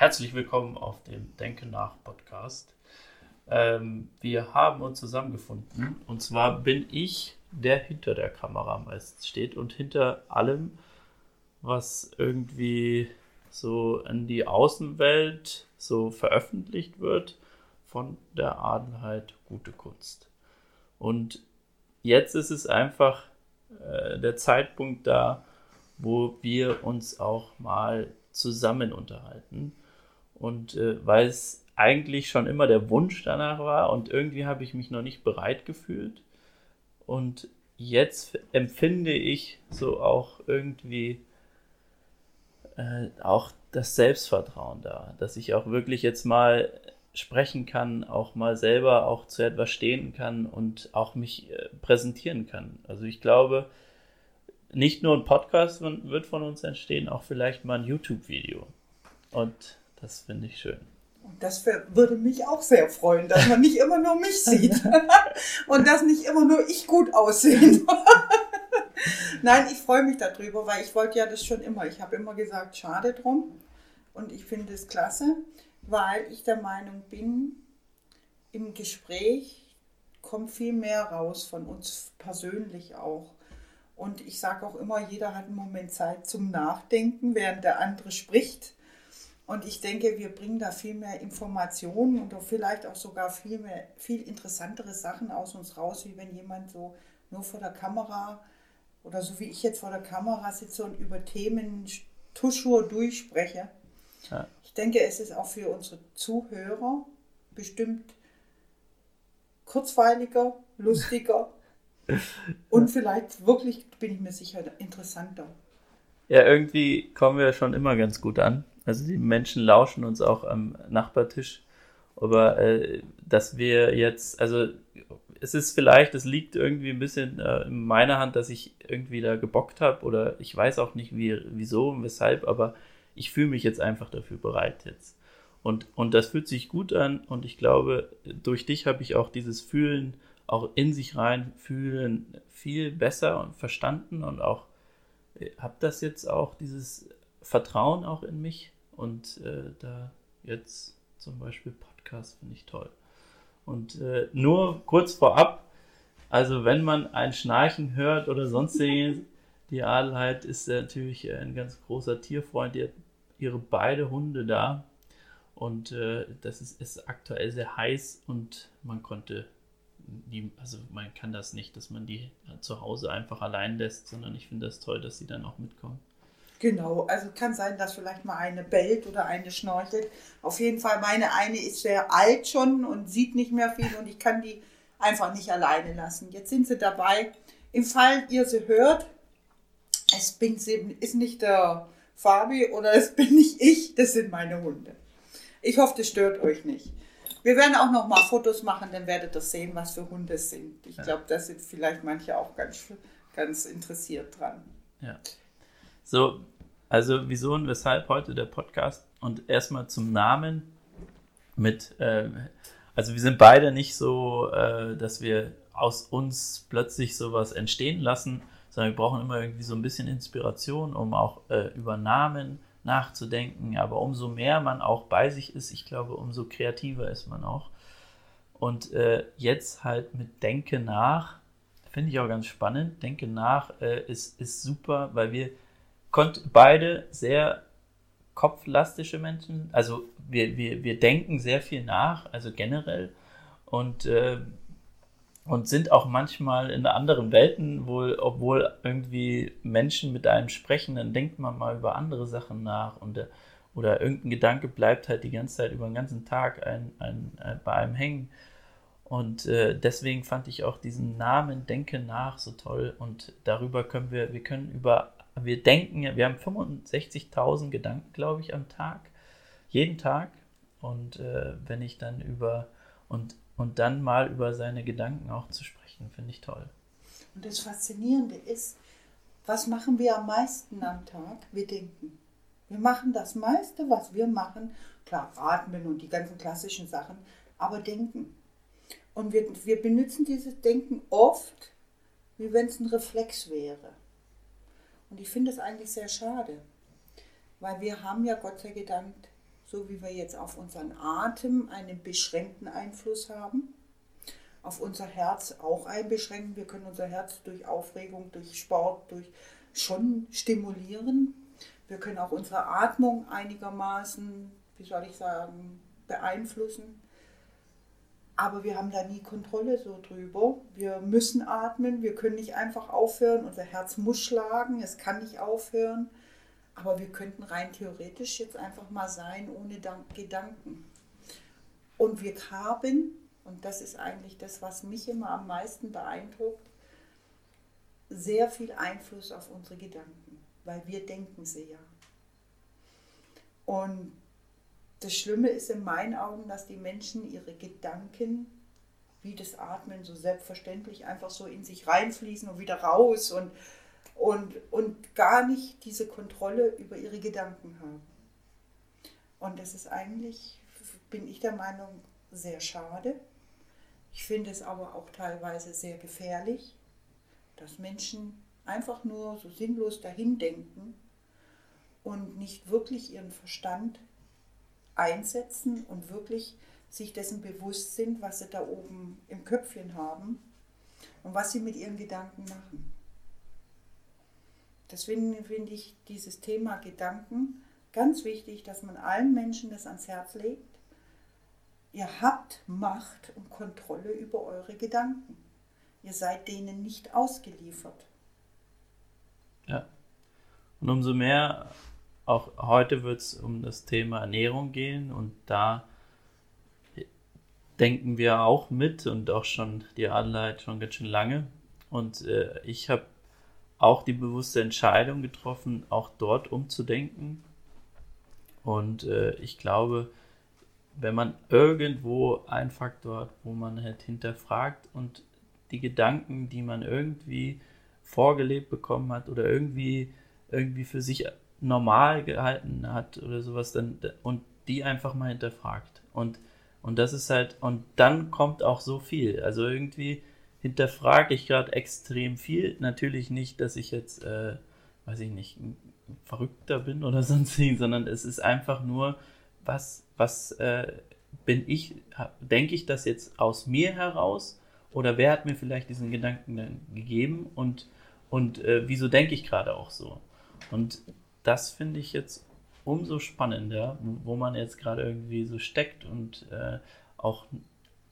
herzlich willkommen auf dem Denke nach Podcast. Ähm, wir haben uns zusammengefunden und zwar bin ich, der hinter der Kamera meist steht und hinter allem, was irgendwie so in die Außenwelt so veröffentlicht wird von der Adelheid Gute Kunst. Und jetzt ist es einfach äh, der Zeitpunkt da, wo wir uns auch mal zusammen unterhalten. Und äh, weil es eigentlich schon immer der Wunsch danach war und irgendwie habe ich mich noch nicht bereit gefühlt. Und jetzt empfinde ich so auch irgendwie äh, auch das Selbstvertrauen da, dass ich auch wirklich jetzt mal sprechen kann, auch mal selber auch zu etwas stehen kann und auch mich äh, präsentieren kann. Also ich glaube, nicht nur ein Podcast wird von uns entstehen, auch vielleicht mal ein YouTube-Video. Und das finde ich schön. Und das würde mich auch sehr freuen, dass man nicht immer nur mich sieht und dass nicht immer nur ich gut aussehe. Nein, ich freue mich darüber, weil ich wollte ja das schon immer. Ich habe immer gesagt, schade drum. Und ich finde es klasse, weil ich der Meinung bin, im Gespräch kommt viel mehr raus von uns persönlich auch. Und ich sage auch immer, jeder hat einen Moment Zeit zum Nachdenken, während der andere spricht. Und ich denke, wir bringen da viel mehr Informationen und vielleicht auch sogar viel mehr, viel interessantere Sachen aus uns raus, wie wenn jemand so nur vor der Kamera oder so wie ich jetzt vor der Kamera sitze und über Themen Tuschur durchspreche. Ja. Ich denke, es ist auch für unsere Zuhörer bestimmt kurzweiliger, lustiger und vielleicht wirklich, bin ich mir sicher, interessanter. Ja, irgendwie kommen wir schon immer ganz gut an. Also die Menschen lauschen uns auch am Nachbartisch. Aber äh, dass wir jetzt, also es ist vielleicht, es liegt irgendwie ein bisschen äh, in meiner Hand, dass ich irgendwie da gebockt habe oder ich weiß auch nicht wie, wieso und weshalb, aber ich fühle mich jetzt einfach dafür bereit jetzt. Und, und das fühlt sich gut an und ich glaube, durch dich habe ich auch dieses Fühlen, auch in sich rein fühlen, viel besser und verstanden und auch äh, habe das jetzt auch, dieses Vertrauen auch in mich und äh, da jetzt zum Beispiel Podcast finde ich toll. Und äh, nur kurz vorab, also wenn man ein Schnarchen hört oder sonstiges, die Adelheid ist natürlich ein ganz großer Tierfreund, die hat ihre beide Hunde da. Und äh, das ist, ist aktuell sehr heiß und man konnte die, also man kann das nicht, dass man die zu Hause einfach allein lässt, sondern ich finde das toll, dass sie dann auch mitkommen. Genau, also kann sein, dass vielleicht mal eine bellt oder eine schnorchelt. Auf jeden Fall, meine eine ist sehr alt schon und sieht nicht mehr viel und ich kann die einfach nicht alleine lassen. Jetzt sind sie dabei. Im Fall ihr sie hört, es bin, ist nicht der Fabi oder es bin nicht ich, das sind meine Hunde. Ich hoffe, das stört euch nicht. Wir werden auch noch mal Fotos machen, dann werdet ihr sehen, was für Hunde es sind. Ich glaube, da sind vielleicht manche auch ganz, ganz interessiert dran. Ja. So, also wieso und weshalb heute der Podcast? Und erstmal zum Namen mit, äh, also wir sind beide nicht so, äh, dass wir aus uns plötzlich sowas entstehen lassen, sondern wir brauchen immer irgendwie so ein bisschen Inspiration, um auch äh, über Namen nachzudenken. Aber umso mehr man auch bei sich ist, ich glaube, umso kreativer ist man auch. Und äh, jetzt halt mit Denke nach, finde ich auch ganz spannend. Denke nach äh, ist, ist super, weil wir konnten beide sehr kopflastische Menschen, also wir, wir, wir denken sehr viel nach, also generell und, äh, und sind auch manchmal in anderen Welten, wohl, obwohl irgendwie Menschen mit einem sprechen, dann denkt man mal über andere Sachen nach und äh, oder irgendein Gedanke bleibt halt die ganze Zeit über den ganzen Tag ein, ein, ein, äh, bei einem hängen. Und äh, deswegen fand ich auch diesen Namen Denke nach so toll. Und darüber können wir, wir können über wir denken, wir haben 65.000 Gedanken, glaube ich, am Tag, jeden Tag. Und äh, wenn ich dann über und, und dann mal über seine Gedanken auch zu sprechen, finde ich toll. Und das Faszinierende ist, was machen wir am meisten am Tag? Wir denken. Wir machen das meiste, was wir machen, klar, atmen und die ganzen klassischen Sachen, aber denken. Und wir, wir benutzen dieses Denken oft, wie wenn es ein Reflex wäre. Und ich finde es eigentlich sehr schade, weil wir haben ja Gott sei Dank so wie wir jetzt auf unseren Atem einen beschränkten Einfluss haben, auf unser Herz auch einbeschränken. Wir können unser Herz durch Aufregung, durch Sport, durch schon stimulieren. Wir können auch unsere Atmung einigermaßen, wie soll ich sagen, beeinflussen. Aber wir haben da nie Kontrolle so drüber. Wir müssen atmen, wir können nicht einfach aufhören. Unser Herz muss schlagen, es kann nicht aufhören. Aber wir könnten rein theoretisch jetzt einfach mal sein ohne Gedanken. Und wir haben, und das ist eigentlich das, was mich immer am meisten beeindruckt, sehr viel Einfluss auf unsere Gedanken, weil wir denken sie ja. Und das Schlimme ist in meinen Augen, dass die Menschen ihre Gedanken, wie das Atmen, so selbstverständlich einfach so in sich reinfließen und wieder raus und, und, und gar nicht diese Kontrolle über ihre Gedanken haben. Und das ist eigentlich, bin ich der Meinung, sehr schade. Ich finde es aber auch teilweise sehr gefährlich, dass Menschen einfach nur so sinnlos dahin denken und nicht wirklich ihren Verstand einsetzen und wirklich sich dessen bewusst sind, was sie da oben im Köpfchen haben und was sie mit ihren Gedanken machen. Deswegen finde ich dieses Thema Gedanken ganz wichtig, dass man allen Menschen das ans Herz legt. Ihr habt Macht und Kontrolle über eure Gedanken. Ihr seid denen nicht ausgeliefert. Ja. Und umso mehr auch heute wird es um das Thema Ernährung gehen und da denken wir auch mit und auch schon die Adelheid schon ganz schön lange. Und äh, ich habe auch die bewusste Entscheidung getroffen, auch dort umzudenken. Und äh, ich glaube, wenn man irgendwo ein Faktor hat, wo man halt hinterfragt und die Gedanken, die man irgendwie vorgelebt bekommen hat oder irgendwie, irgendwie für sich normal gehalten hat oder sowas, dann und die einfach mal hinterfragt. Und, und das ist halt, und dann kommt auch so viel. Also irgendwie hinterfrage ich gerade extrem viel. Natürlich nicht, dass ich jetzt, äh, weiß ich nicht, verrückter bin oder sonst sondern es ist einfach nur, was, was äh, bin ich, denke ich das jetzt aus mir heraus oder wer hat mir vielleicht diesen Gedanken dann gegeben und, und äh, wieso denke ich gerade auch so? Und das finde ich jetzt umso spannender, wo man jetzt gerade irgendwie so steckt und äh, auch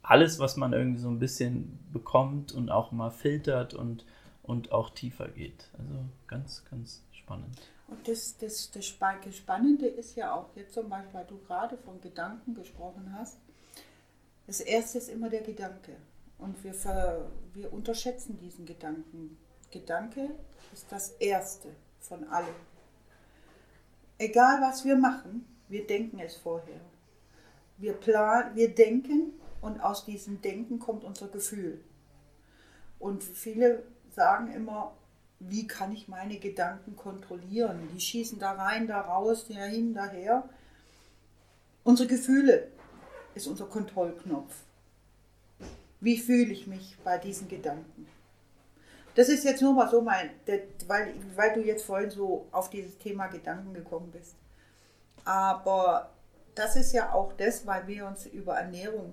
alles, was man irgendwie so ein bisschen bekommt und auch mal filtert und, und auch tiefer geht. Also ganz, ganz spannend. Und das, das, das Spannende ist ja auch jetzt zum Beispiel, weil du gerade von Gedanken gesprochen hast. Das erste ist immer der Gedanke. Und wir, ver, wir unterschätzen diesen Gedanken. Gedanke ist das erste von allem egal was wir machen, wir denken es vorher. Wir, plan, wir denken und aus diesem Denken kommt unser Gefühl. Und viele sagen immer, wie kann ich meine Gedanken kontrollieren? Die schießen da rein, da raus, dahin, daher. Unsere Gefühle ist unser Kontrollknopf. Wie fühle ich mich bei diesen Gedanken? Das ist jetzt nur mal so mein, weil, weil du jetzt vorhin so auf dieses Thema Gedanken gekommen bist. Aber das ist ja auch das, weil wir uns über Ernährung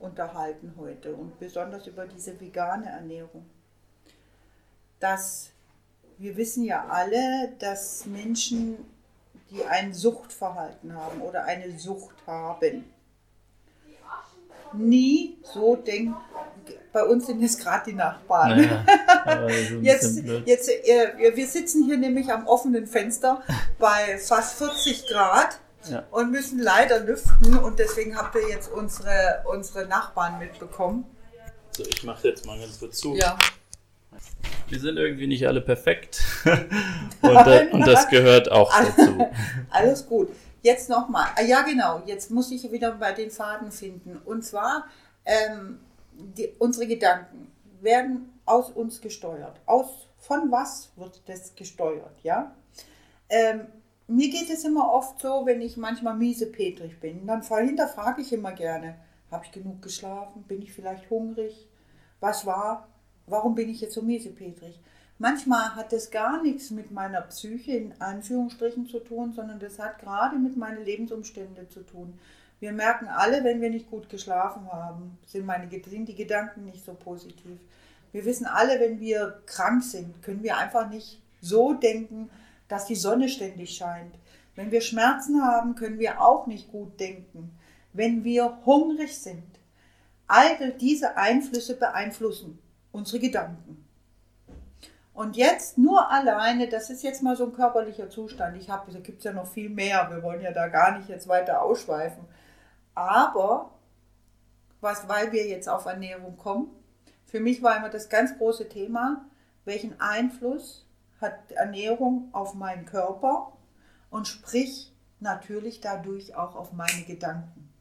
unterhalten heute und besonders über diese vegane Ernährung. Dass wir wissen ja alle, dass Menschen, die ein Suchtverhalten haben oder eine Sucht haben, nie so denken, bei uns sind jetzt gerade die Nachbarn. Naja, jetzt, jetzt, äh, wir sitzen hier nämlich am offenen Fenster bei fast 40 Grad ja. und müssen leider lüften und deswegen habt ihr jetzt unsere, unsere Nachbarn mitbekommen. So, ich mache jetzt mal ganz kurz zu. Ja. Wir sind irgendwie nicht alle perfekt und, äh, und das gehört auch dazu. Alles gut. Jetzt nochmal. Ah, ja, genau. Jetzt muss ich wieder bei den Faden finden. Und zwar ähm, die, unsere Gedanken werden aus uns gesteuert. Aus, von was wird das gesteuert, ja? Ähm, mir geht es immer oft so, wenn ich manchmal miesepetrig bin, dann hinterfrage ich immer gerne, habe ich genug geschlafen? Bin ich vielleicht hungrig? Was war? Warum bin ich jetzt so miesepetrig? Manchmal hat das gar nichts mit meiner Psyche in Anführungsstrichen zu tun, sondern das hat gerade mit meinen Lebensumständen zu tun. Wir merken alle, wenn wir nicht gut geschlafen haben, sind, meine, sind die Gedanken nicht so positiv. Wir wissen alle, wenn wir krank sind, können wir einfach nicht so denken, dass die Sonne ständig scheint. Wenn wir Schmerzen haben, können wir auch nicht gut denken. Wenn wir hungrig sind, all diese Einflüsse beeinflussen unsere Gedanken. Und jetzt nur alleine, das ist jetzt mal so ein körperlicher Zustand. Ich habe, da gibt es ja noch viel mehr. Wir wollen ja da gar nicht jetzt weiter ausschweifen. Aber, was, weil wir jetzt auf Ernährung kommen, für mich war immer das ganz große Thema, welchen Einfluss hat Ernährung auf meinen Körper und sprich natürlich dadurch auch auf meine Gedanken.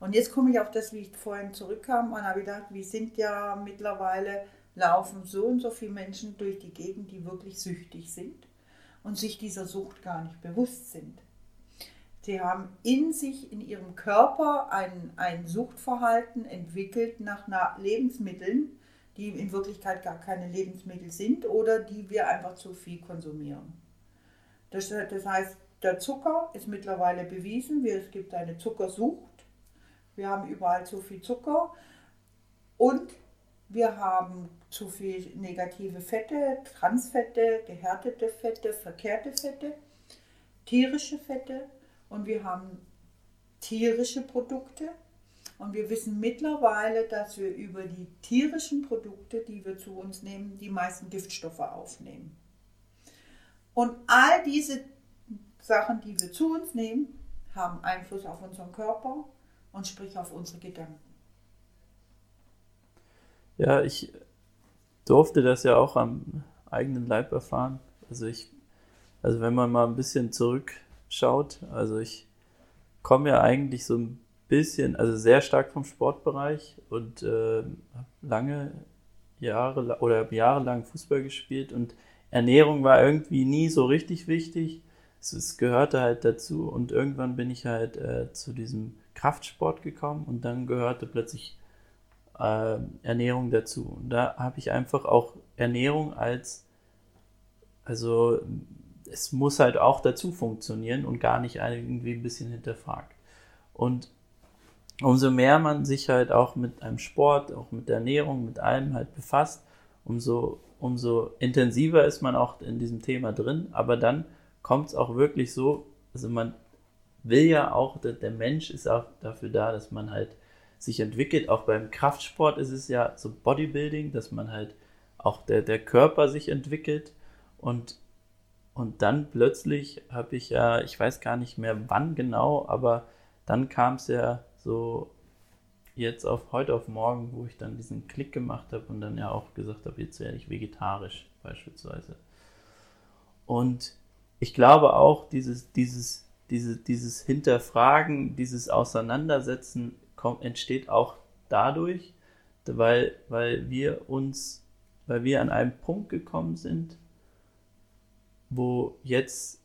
Und jetzt komme ich auf das, wie ich vorhin zurückkam und habe gedacht, wir sind ja mittlerweile, laufen so und so viele Menschen durch die Gegend, die wirklich süchtig sind und sich dieser Sucht gar nicht bewusst sind. Sie haben in sich, in ihrem Körper ein, ein Suchtverhalten entwickelt nach Lebensmitteln, die in Wirklichkeit gar keine Lebensmittel sind oder die wir einfach zu viel konsumieren. Das, das heißt, der Zucker ist mittlerweile bewiesen, es gibt eine Zuckersucht wir haben überall zu viel Zucker und wir haben zu viel negative Fette, Transfette, gehärtete Fette, verkehrte Fette, tierische Fette und wir haben tierische Produkte. Und wir wissen mittlerweile, dass wir über die tierischen Produkte, die wir zu uns nehmen, die meisten Giftstoffe aufnehmen. Und all diese Sachen, die wir zu uns nehmen, haben Einfluss auf unseren Körper, und sprich auf unsere Gedanken. Ja, ich durfte das ja auch am eigenen Leib erfahren. Also ich, also wenn man mal ein bisschen zurückschaut, also ich komme ja eigentlich so ein bisschen, also sehr stark vom Sportbereich und äh, habe lange Jahre oder jahrelang Fußball gespielt und Ernährung war irgendwie nie so richtig wichtig. Es, es gehörte halt dazu und irgendwann bin ich halt äh, zu diesem Kraftsport gekommen und dann gehörte plötzlich äh, Ernährung dazu. Und da habe ich einfach auch Ernährung als, also es muss halt auch dazu funktionieren und gar nicht irgendwie ein bisschen hinterfragt. Und umso mehr man sich halt auch mit einem Sport, auch mit der Ernährung, mit allem halt befasst, umso, umso intensiver ist man auch in diesem Thema drin. Aber dann kommt es auch wirklich so, also man will ja auch, der, der Mensch ist auch dafür da, dass man halt sich entwickelt. Auch beim Kraftsport ist es ja so Bodybuilding, dass man halt auch der, der Körper sich entwickelt und und dann plötzlich habe ich ja, ich weiß gar nicht mehr wann genau, aber dann kam es ja so jetzt auf heute auf morgen, wo ich dann diesen Klick gemacht habe und dann ja auch gesagt habe, jetzt werde ich vegetarisch beispielsweise. Und ich glaube auch, dieses, dieses diese, dieses Hinterfragen, dieses Auseinandersetzen kommt, entsteht auch dadurch, weil, weil wir uns, weil wir an einem Punkt gekommen sind, wo jetzt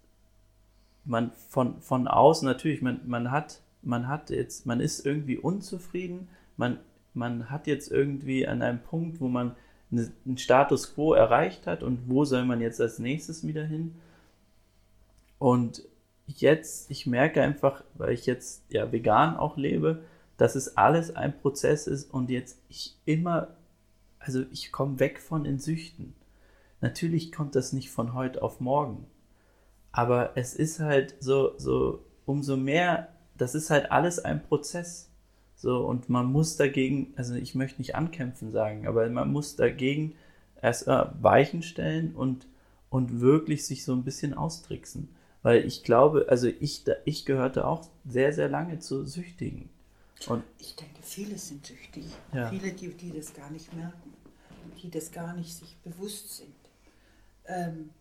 man von, von außen natürlich, man, man hat, man hat jetzt, man ist irgendwie unzufrieden, man, man hat jetzt irgendwie an einem Punkt, wo man einen Status quo erreicht hat und wo soll man jetzt als nächstes wieder hin? Und jetzt, ich merke einfach, weil ich jetzt ja vegan auch lebe, dass es alles ein Prozess ist und jetzt ich immer, also ich komme weg von den Süchten. Natürlich kommt das nicht von heute auf morgen. Aber es ist halt so, so, umso mehr, das ist halt alles ein Prozess. So, und man muss dagegen, also ich möchte nicht ankämpfen sagen, aber man muss dagegen erst äh, Weichen stellen und, und wirklich sich so ein bisschen austricksen. Weil ich glaube, also ich, ich gehörte auch sehr, sehr lange zu Süchtigen. Und ich denke, viele sind süchtig. Ja. Viele, die, die das gar nicht merken, die das gar nicht sich bewusst sind. Ähm,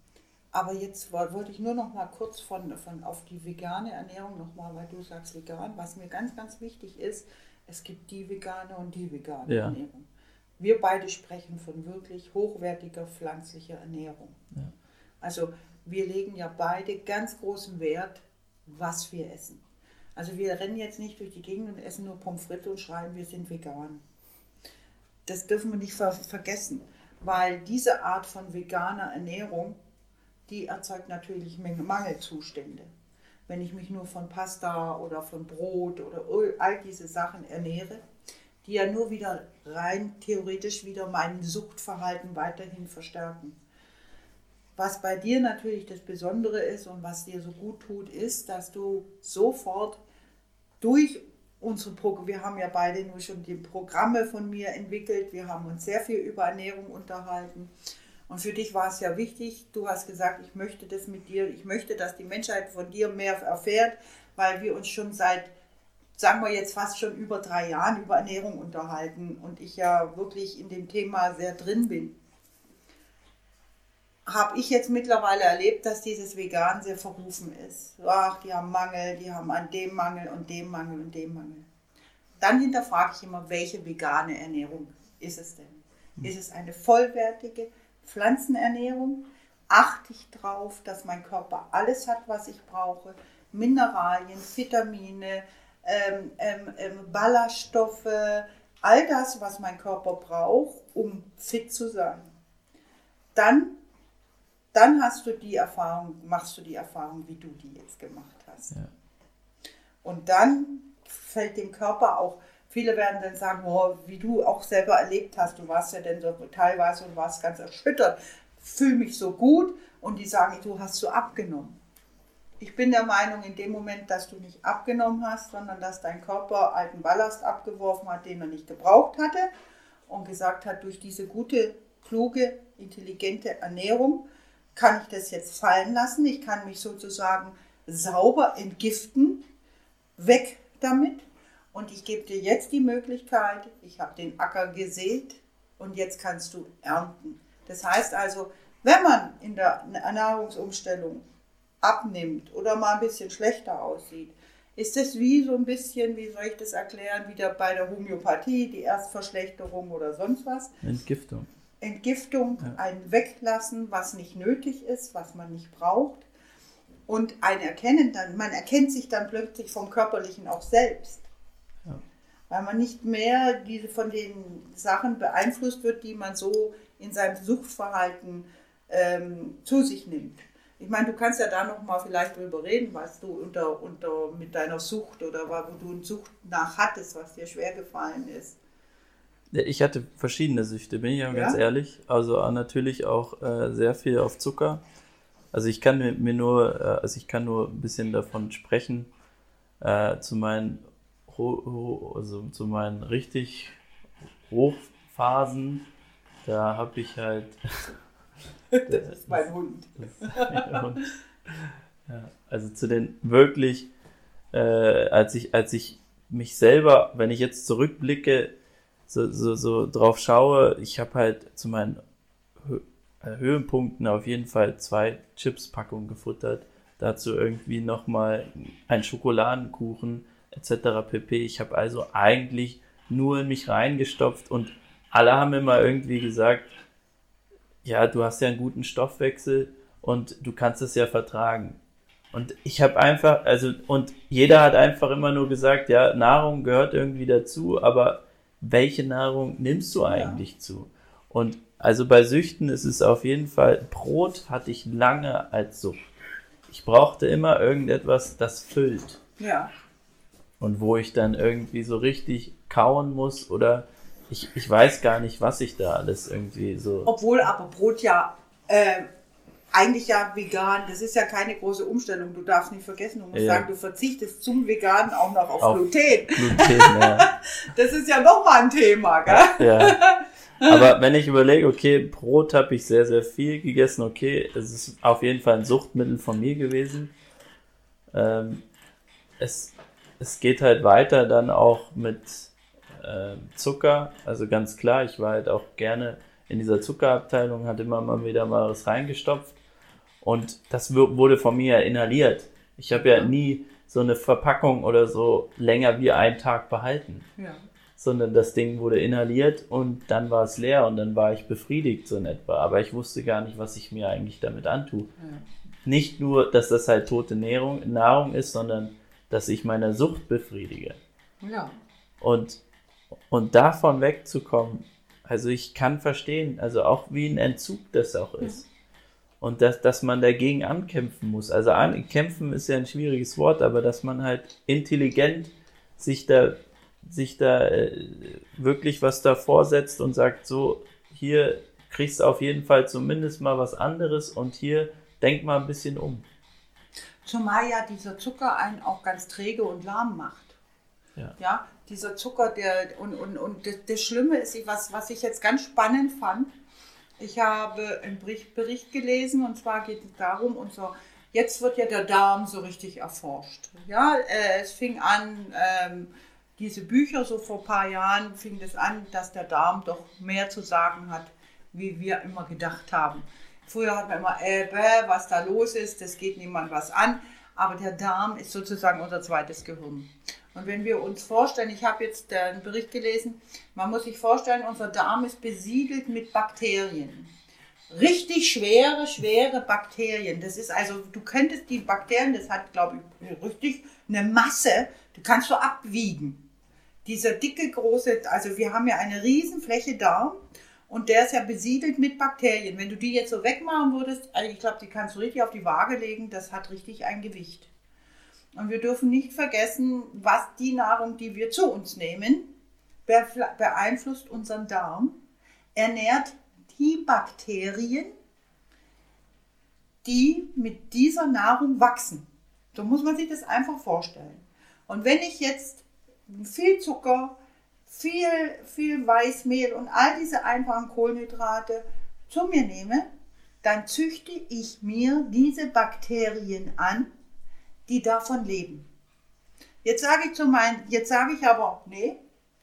aber jetzt wollte ich nur noch mal kurz von, von auf die vegane Ernährung noch mal, weil du sagst vegan, was mir ganz, ganz wichtig ist, es gibt die vegane und die vegane ja. Ernährung. Wir beide sprechen von wirklich hochwertiger pflanzlicher Ernährung. Ja. Also wir legen ja beide ganz großen Wert, was wir essen. Also wir rennen jetzt nicht durch die Gegend und essen nur Pommes frites und schreiben, wir sind vegan. Das dürfen wir nicht ver vergessen. weil diese Art von veganer Ernährung, die erzeugt natürlich Mangelzustände. Wenn ich mich nur von Pasta oder von Brot oder all diese Sachen ernähre, die ja nur wieder rein theoretisch wieder mein Suchtverhalten weiterhin verstärken. Was bei dir natürlich das Besondere ist und was dir so gut tut, ist, dass du sofort durch unsere Programme, wir haben ja beide nur schon die Programme von mir entwickelt, wir haben uns sehr viel über Ernährung unterhalten. Und für dich war es ja wichtig, du hast gesagt, ich möchte das mit dir, ich möchte, dass die Menschheit von dir mehr erfährt, weil wir uns schon seit, sagen wir jetzt fast schon über drei Jahren über Ernährung unterhalten und ich ja wirklich in dem Thema sehr drin bin habe ich jetzt mittlerweile erlebt, dass dieses Vegan sehr verrufen ist. Ach, die haben Mangel, die haben an dem Mangel und dem Mangel und dem Mangel. Dann hinterfrage ich immer, welche vegane Ernährung ist es denn? Hm. Ist es eine vollwertige Pflanzenernährung? Achte ich darauf, dass mein Körper alles hat, was ich brauche? Mineralien, Vitamine, ähm, ähm, ähm, Ballaststoffe, all das, was mein Körper braucht, um fit zu sein. Dann dann hast du die Erfahrung, machst du die Erfahrung, wie du die jetzt gemacht hast. Ja. Und dann fällt dem Körper auch, viele werden dann sagen, oh, wie du auch selber erlebt hast, du warst ja dann so teilweise und warst ganz erschüttert, fühle mich so gut und die sagen, du hast so abgenommen. Ich bin der Meinung, in dem Moment, dass du nicht abgenommen hast, sondern dass dein Körper alten Ballast abgeworfen hat, den er nicht gebraucht hatte und gesagt hat, durch diese gute, kluge, intelligente Ernährung kann ich das jetzt fallen lassen. Ich kann mich sozusagen sauber entgiften, weg damit. Und ich gebe dir jetzt die Möglichkeit, ich habe den Acker gesät und jetzt kannst du ernten. Das heißt also, wenn man in der Ernährungsumstellung abnimmt oder mal ein bisschen schlechter aussieht, ist das wie so ein bisschen, wie soll ich das erklären, wieder bei der Homöopathie, die Erstverschlechterung oder sonst was. Entgiftung. Entgiftung, ja. ein Weglassen, was nicht nötig ist, was man nicht braucht. Und ein Erkennen dann, man erkennt sich dann plötzlich vom Körperlichen auch selbst. Ja. Weil man nicht mehr diese, von den Sachen beeinflusst wird, die man so in seinem Suchtverhalten ähm, zu sich nimmt. Ich meine, du kannst ja da noch mal vielleicht drüber reden, was du unter, unter mit deiner Sucht oder wo du eine Sucht nach hattest, was dir schwer gefallen ist. Ich hatte verschiedene Süchte, bin ich ja, ganz ehrlich. Also äh, natürlich auch äh, sehr viel auf Zucker. Also ich kann mir, nur, äh, also ich kann nur ein bisschen davon sprechen. Äh, zu meinen, also zu meinen richtig Hochphasen, da habe ich halt. das ist mein Hund. Hund. Ja, also zu den wirklich, äh, als ich, als ich mich selber, wenn ich jetzt zurückblicke, so, so, so drauf schaue, ich habe halt zu meinen Hö äh, Höhenpunkten auf jeden Fall zwei Chips-Packungen gefuttert. Dazu irgendwie nochmal ein Schokoladenkuchen etc. pp. Ich habe also eigentlich nur in mich reingestopft und alle haben immer irgendwie gesagt, ja, du hast ja einen guten Stoffwechsel und du kannst es ja vertragen. Und ich habe einfach, also, und jeder hat einfach immer nur gesagt, ja, Nahrung gehört irgendwie dazu, aber welche Nahrung nimmst du eigentlich ja. zu? Und also bei Süchten ist es auf jeden Fall, Brot hatte ich lange als Sucht. Ich brauchte immer irgendetwas, das füllt. Ja. Und wo ich dann irgendwie so richtig kauen muss oder ich, ich weiß gar nicht, was ich da alles irgendwie so. Obwohl aber Brot ja äh, eigentlich ja vegan, das ist ja keine große Umstellung. Du darfst nicht vergessen, du musst ja. sagen, du verzichtest zum Veganen auch noch auf, auf Gluten. Gluten ja. Das ist ja nochmal ein Thema, gell? Ja. Aber wenn ich überlege, okay, Brot habe ich sehr, sehr viel gegessen, okay, es ist auf jeden Fall ein Suchtmittel von mir gewesen. Ähm, es, es geht halt weiter dann auch mit äh, Zucker, also ganz klar, ich war halt auch gerne in dieser Zuckerabteilung, hat immer mal wieder mal was reingestopft. Und das wurde von mir inhaliert. Ich habe ja nie so eine Verpackung oder so länger wie einen Tag behalten. Ja. Sondern das Ding wurde inhaliert und dann war es leer und dann war ich befriedigt so in etwa. Aber ich wusste gar nicht, was ich mir eigentlich damit antue. Ja. Nicht nur, dass das halt tote Nahrung, Nahrung ist, sondern dass ich meine Sucht befriedige. Ja. Und, und davon wegzukommen, also ich kann verstehen, also auch wie ein Entzug das auch ist. Und dass, dass man dagegen ankämpfen muss. Also ankämpfen ist ja ein schwieriges Wort, aber dass man halt intelligent sich da, sich da äh, wirklich was davor setzt und sagt, so, hier kriegst du auf jeden Fall zumindest mal was anderes und hier denk mal ein bisschen um. Zumal ja dieser Zucker einen auch ganz träge und lahm macht. Ja. ja dieser Zucker, der und, und, und das, das Schlimme ist, was, was ich jetzt ganz spannend fand, ich habe einen Bericht, Bericht gelesen und zwar geht es darum, unser, jetzt wird ja der Darm so richtig erforscht. Ja, äh, es fing an, ähm, diese Bücher so vor ein paar Jahren fing es an, dass der Darm doch mehr zu sagen hat, wie wir immer gedacht haben. Früher hat man immer, äh, bäh, was da los ist, das geht niemand was an. Aber der Darm ist sozusagen unser zweites Gehirn. Und wenn wir uns vorstellen, ich habe jetzt einen Bericht gelesen, man muss sich vorstellen, unser Darm ist besiedelt mit Bakterien. Richtig schwere, schwere Bakterien. Das ist also, du könntest die Bakterien, das hat, glaube ich, richtig eine Masse, du kannst du abwiegen. Dieser dicke, große, also wir haben ja eine Riesenfläche Darm und der ist ja besiedelt mit Bakterien. Wenn du die jetzt so wegmachen würdest, also ich glaube, die kannst du richtig auf die Waage legen, das hat richtig ein Gewicht. Und wir dürfen nicht vergessen, was die Nahrung, die wir zu uns nehmen, beeinflusst unseren Darm, ernährt die Bakterien, die mit dieser Nahrung wachsen. So muss man sich das einfach vorstellen. Und wenn ich jetzt viel Zucker, viel, viel Weißmehl und all diese einfachen Kohlenhydrate zu mir nehme, dann züchte ich mir diese Bakterien an, die davon leben. Jetzt sage ich zu meinen, jetzt sage ich aber, nee,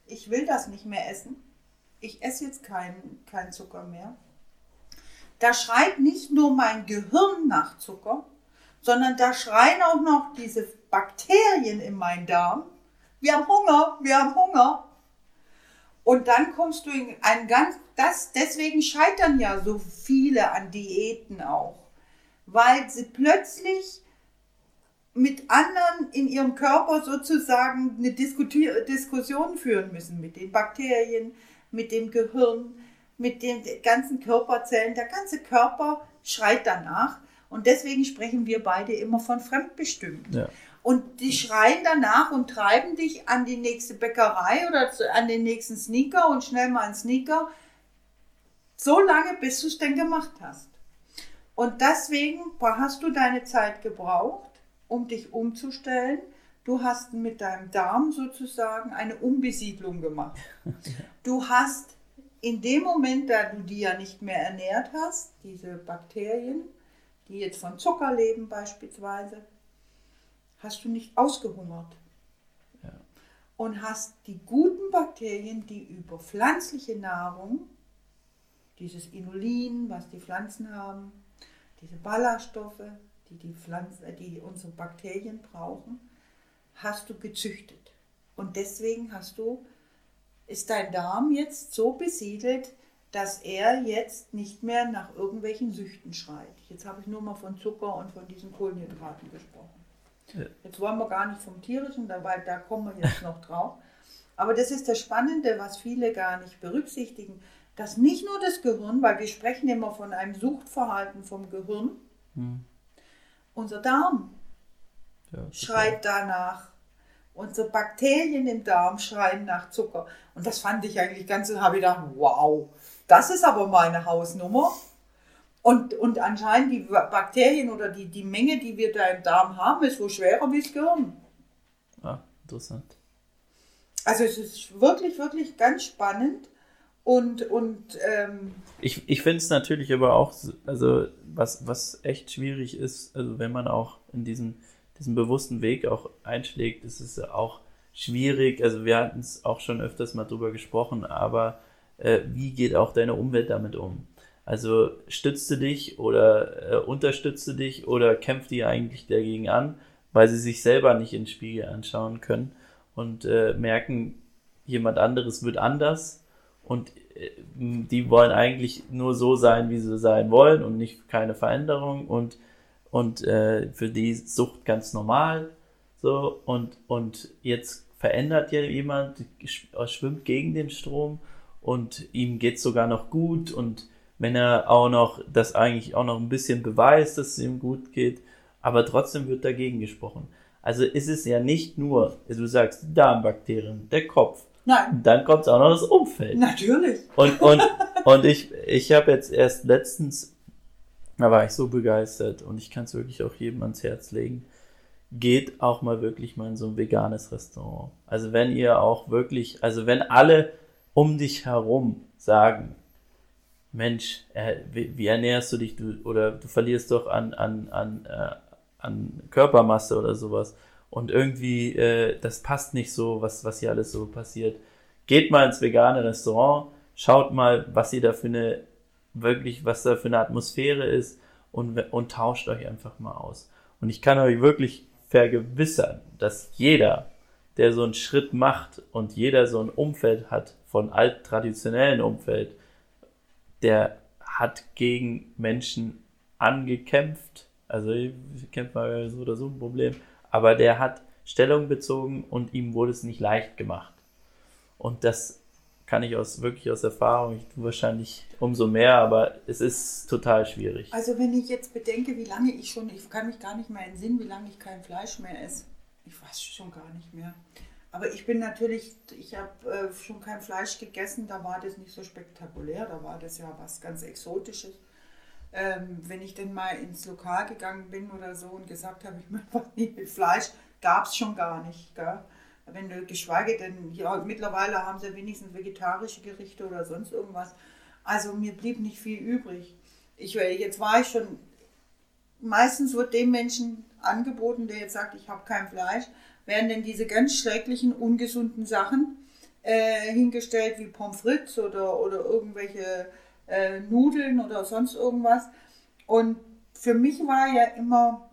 ich will das nicht mehr essen. Ich esse jetzt keinen kein Zucker mehr. Da schreit nicht nur mein Gehirn nach Zucker, sondern da schreien auch noch diese Bakterien in meinen Darm. Wir haben Hunger, wir haben Hunger. Und dann kommst du in ein ganz, das, deswegen scheitern ja so viele an Diäten auch. Weil sie plötzlich mit anderen in ihrem Körper sozusagen eine Diskussion führen müssen mit den Bakterien, mit dem Gehirn, mit den ganzen Körperzellen. Der ganze Körper schreit danach. Und deswegen sprechen wir beide immer von fremdbestimmt. Ja. Und die schreien danach und treiben dich an die nächste Bäckerei oder an den nächsten Sneaker und schnell mal einen Sneaker. So lange, bis du es denn gemacht hast. Und deswegen hast du deine Zeit gebraucht, um dich umzustellen. Du hast mit deinem Darm sozusagen eine Umbesiedlung gemacht. Du hast in dem Moment, da du die ja nicht mehr ernährt hast, diese Bakterien, die jetzt von Zucker leben beispielsweise, hast du nicht ausgehungert. Ja. Und hast die guten Bakterien, die über pflanzliche Nahrung, dieses Inulin, was die Pflanzen haben, diese Ballaststoffe, die, die, Pflanzen, äh, die unsere Bakterien brauchen, hast du gezüchtet. Und deswegen hast du, ist dein Darm jetzt so besiedelt, dass er jetzt nicht mehr nach irgendwelchen Süchten schreit. Jetzt habe ich nur mal von Zucker und von diesen Kohlenhydraten gesprochen. Jetzt wollen wir gar nicht vom tierischen, weil da kommen wir jetzt noch drauf. Aber das ist das Spannende, was viele gar nicht berücksichtigen, dass nicht nur das Gehirn, weil wir sprechen immer von einem Suchtverhalten vom Gehirn, hm. Unser Darm ja, schreit danach. Unsere Bakterien im Darm schreien nach Zucker. Und das fand ich eigentlich ganz, und habe ich gedacht, wow, das ist aber meine Hausnummer. Und, und anscheinend die Bakterien oder die, die Menge, die wir da im Darm haben, ist wohl schwerer wie das Gehirn. Ah, interessant. Also es ist wirklich, wirklich ganz spannend. Und, und ähm ich, ich finde es natürlich aber auch, also was, was echt schwierig ist, also wenn man auch in diesen, diesen bewussten Weg auch einschlägt, ist es auch schwierig, also wir hatten es auch schon öfters mal drüber gesprochen, aber äh, wie geht auch deine Umwelt damit um? Also stützte dich oder äh, unterstützte dich oder kämpft die eigentlich dagegen an, weil sie sich selber nicht in den Spiegel anschauen können und äh, merken, jemand anderes wird anders und äh, die wollen eigentlich nur so sein, wie sie sein wollen und nicht keine Veränderung und und äh, für die Sucht ganz normal so und und jetzt verändert ja jemand schwimmt gegen den Strom und ihm geht sogar noch gut und wenn er auch noch das eigentlich auch noch ein bisschen beweist, dass es ihm gut geht, aber trotzdem wird dagegen gesprochen. Also ist es ja nicht nur, du sagst, Darmbakterien, der Kopf. Nein. Dann kommt auch noch das Umfeld. Natürlich. Und, und, und ich, ich habe jetzt erst letztens, da war ich so begeistert und ich kann es wirklich auch jedem ans Herz legen, geht auch mal wirklich mal in so ein veganes Restaurant. Also wenn ihr auch wirklich, also wenn alle um dich herum sagen, Mensch, äh, wie, wie, ernährst du dich, du, oder du verlierst doch an, an, an, äh, an Körpermasse oder sowas und irgendwie, äh, das passt nicht so, was, was hier alles so passiert. Geht mal ins vegane Restaurant, schaut mal, was ihr da für eine, wirklich, was da für eine Atmosphäre ist und, und tauscht euch einfach mal aus. Und ich kann euch wirklich vergewissern, dass jeder, der so einen Schritt macht und jeder so ein Umfeld hat, von alt traditionellen Umfeld, der hat gegen Menschen angekämpft. Also kennt man so oder so ein Problem. Aber der hat Stellung bezogen und ihm wurde es nicht leicht gemacht. Und das kann ich aus wirklich aus Erfahrung, ich tue wahrscheinlich umso mehr, aber es ist total schwierig. Also wenn ich jetzt bedenke, wie lange ich schon, ich kann mich gar nicht mehr entsinnen, wie lange ich kein Fleisch mehr esse. Ich weiß schon gar nicht mehr. Aber ich bin natürlich, ich habe äh, schon kein Fleisch gegessen, da war das nicht so spektakulär, da war das ja was ganz Exotisches. Ähm, wenn ich denn mal ins Lokal gegangen bin oder so und gesagt habe, ich möchte was nicht mit Fleisch, gab es schon gar nicht. Gell? Wenn du, geschweige denn, ja, mittlerweile haben sie wenigstens vegetarische Gerichte oder sonst irgendwas. Also mir blieb nicht viel übrig. Ich, äh, jetzt war ich schon, meistens wird dem Menschen angeboten, der jetzt sagt, ich habe kein Fleisch, werden denn diese ganz schrecklichen, ungesunden Sachen äh, hingestellt, wie Pommes frites oder, oder irgendwelche äh, Nudeln oder sonst irgendwas. Und für mich war ja immer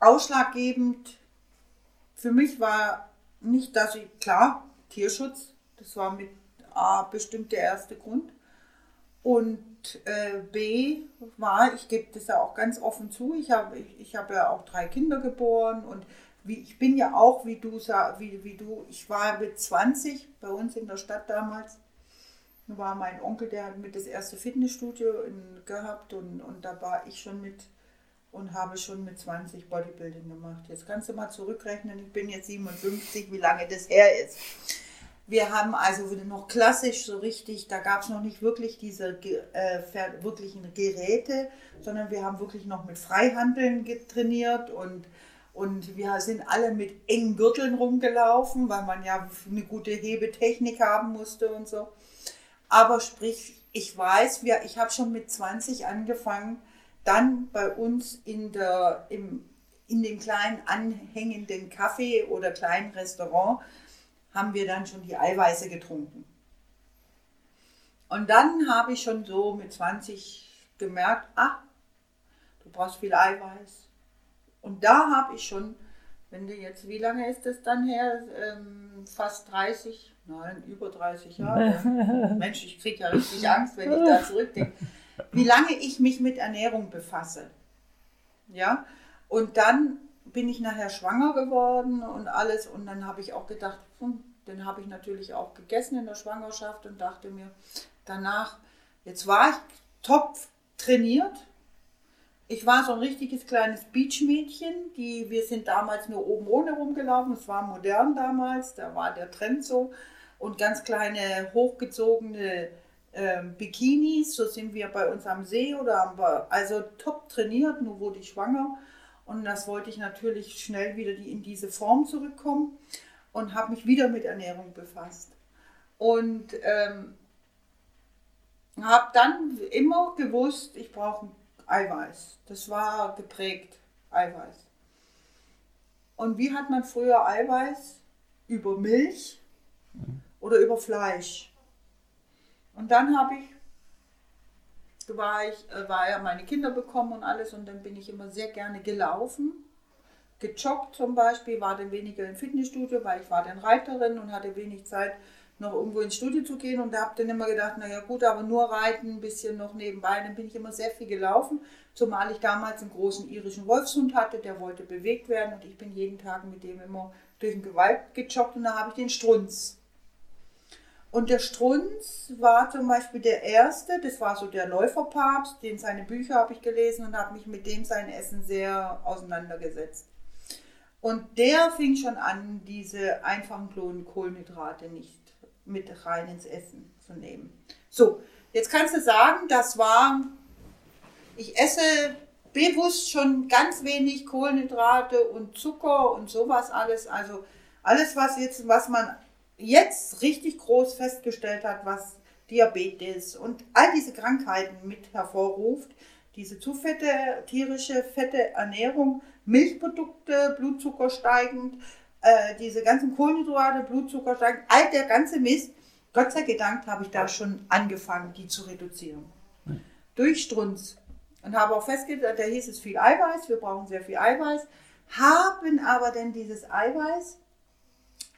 ausschlaggebend, für mich war nicht, dass ich, klar, Tierschutz, das war mit A bestimmt der erste Grund. Und äh, B war, ich gebe das ja auch ganz offen zu, ich habe ich, ich hab ja auch drei Kinder geboren und wie, ich bin ja auch, wie du, wie, wie du, ich war mit 20 bei uns in der Stadt damals, war mein Onkel, der hat mit das erste Fitnessstudio in, gehabt und, und da war ich schon mit und habe schon mit 20 Bodybuilding gemacht. Jetzt kannst du mal zurückrechnen, ich bin jetzt 57, wie lange das her ist. Wir haben also noch klassisch so richtig, da gab es noch nicht wirklich diese äh, wirklichen Geräte, sondern wir haben wirklich noch mit Freihandeln trainiert und und wir sind alle mit engen Gürteln rumgelaufen, weil man ja eine gute Hebetechnik haben musste und so. Aber sprich, ich weiß, wir, ich habe schon mit 20 angefangen, dann bei uns in, der, im, in dem kleinen anhängenden Café oder kleinen Restaurant haben wir dann schon die Eiweiße getrunken. Und dann habe ich schon so mit 20 gemerkt, ah, du brauchst viel Eiweiß, und da habe ich schon, wenn du jetzt, wie lange ist das dann her? Ähm, fast 30, nein, über 30 Jahre. Mensch, ich kriege ja richtig Angst, wenn ich da zurückdenke. Wie lange ich mich mit Ernährung befasse. Ja, und dann bin ich nachher schwanger geworden und alles. Und dann habe ich auch gedacht, hm, den habe ich natürlich auch gegessen in der Schwangerschaft und dachte mir danach, jetzt war ich top trainiert, ich war so ein richtiges kleines Beachmädchen. Die, wir sind damals nur oben ohne rumgelaufen. Es war modern damals, da war der Trend so. Und ganz kleine, hochgezogene äh, Bikinis. So sind wir bei uns am See oder am, also top trainiert, nur wurde ich schwanger. Und das wollte ich natürlich schnell wieder in diese Form zurückkommen und habe mich wieder mit Ernährung befasst. Und ähm, habe dann immer gewusst, ich brauche Eiweiß. Das war geprägt Eiweiß. Und wie hat man früher Eiweiß? Über Milch oder über Fleisch. Und dann habe ich, war ich, äh, war ja meine Kinder bekommen und alles und dann bin ich immer sehr gerne gelaufen. Gejoggt zum Beispiel, war dann weniger im Fitnessstudio, weil ich war dann Reiterin und hatte wenig Zeit, noch irgendwo ins Studio zu gehen und da habe dann immer gedacht, naja gut, aber nur reiten, ein bisschen noch nebenbei. Dann bin ich immer sehr viel gelaufen, zumal ich damals einen großen irischen Wolfshund hatte, der wollte bewegt werden und ich bin jeden Tag mit dem immer durch den Gewalt gejoggt und da habe ich den Strunz. Und der Strunz war zum Beispiel der erste, das war so der Läuferpapst, den seine Bücher habe ich gelesen und habe mich mit dem sein Essen sehr auseinandergesetzt. Und der fing schon an, diese einfachen Kohlenhydrate nicht mit rein ins Essen zu nehmen. So, jetzt kannst du sagen, das war, ich esse bewusst schon ganz wenig Kohlenhydrate und Zucker und sowas alles. Also alles, was jetzt, was man jetzt richtig groß festgestellt hat, was Diabetes und all diese Krankheiten mit hervorruft, diese zu fette, tierische, fette Ernährung, Milchprodukte, Blutzucker steigend, äh, diese ganzen Kohlenhydrate, Blutzucker steigend, all der ganze Mist, Gott sei Dank habe ich da schon angefangen, die zu reduzieren. Mhm. Durch Strunz. Und habe auch festgestellt, da hieß es viel Eiweiß, wir brauchen sehr viel Eiweiß, haben aber denn dieses Eiweiß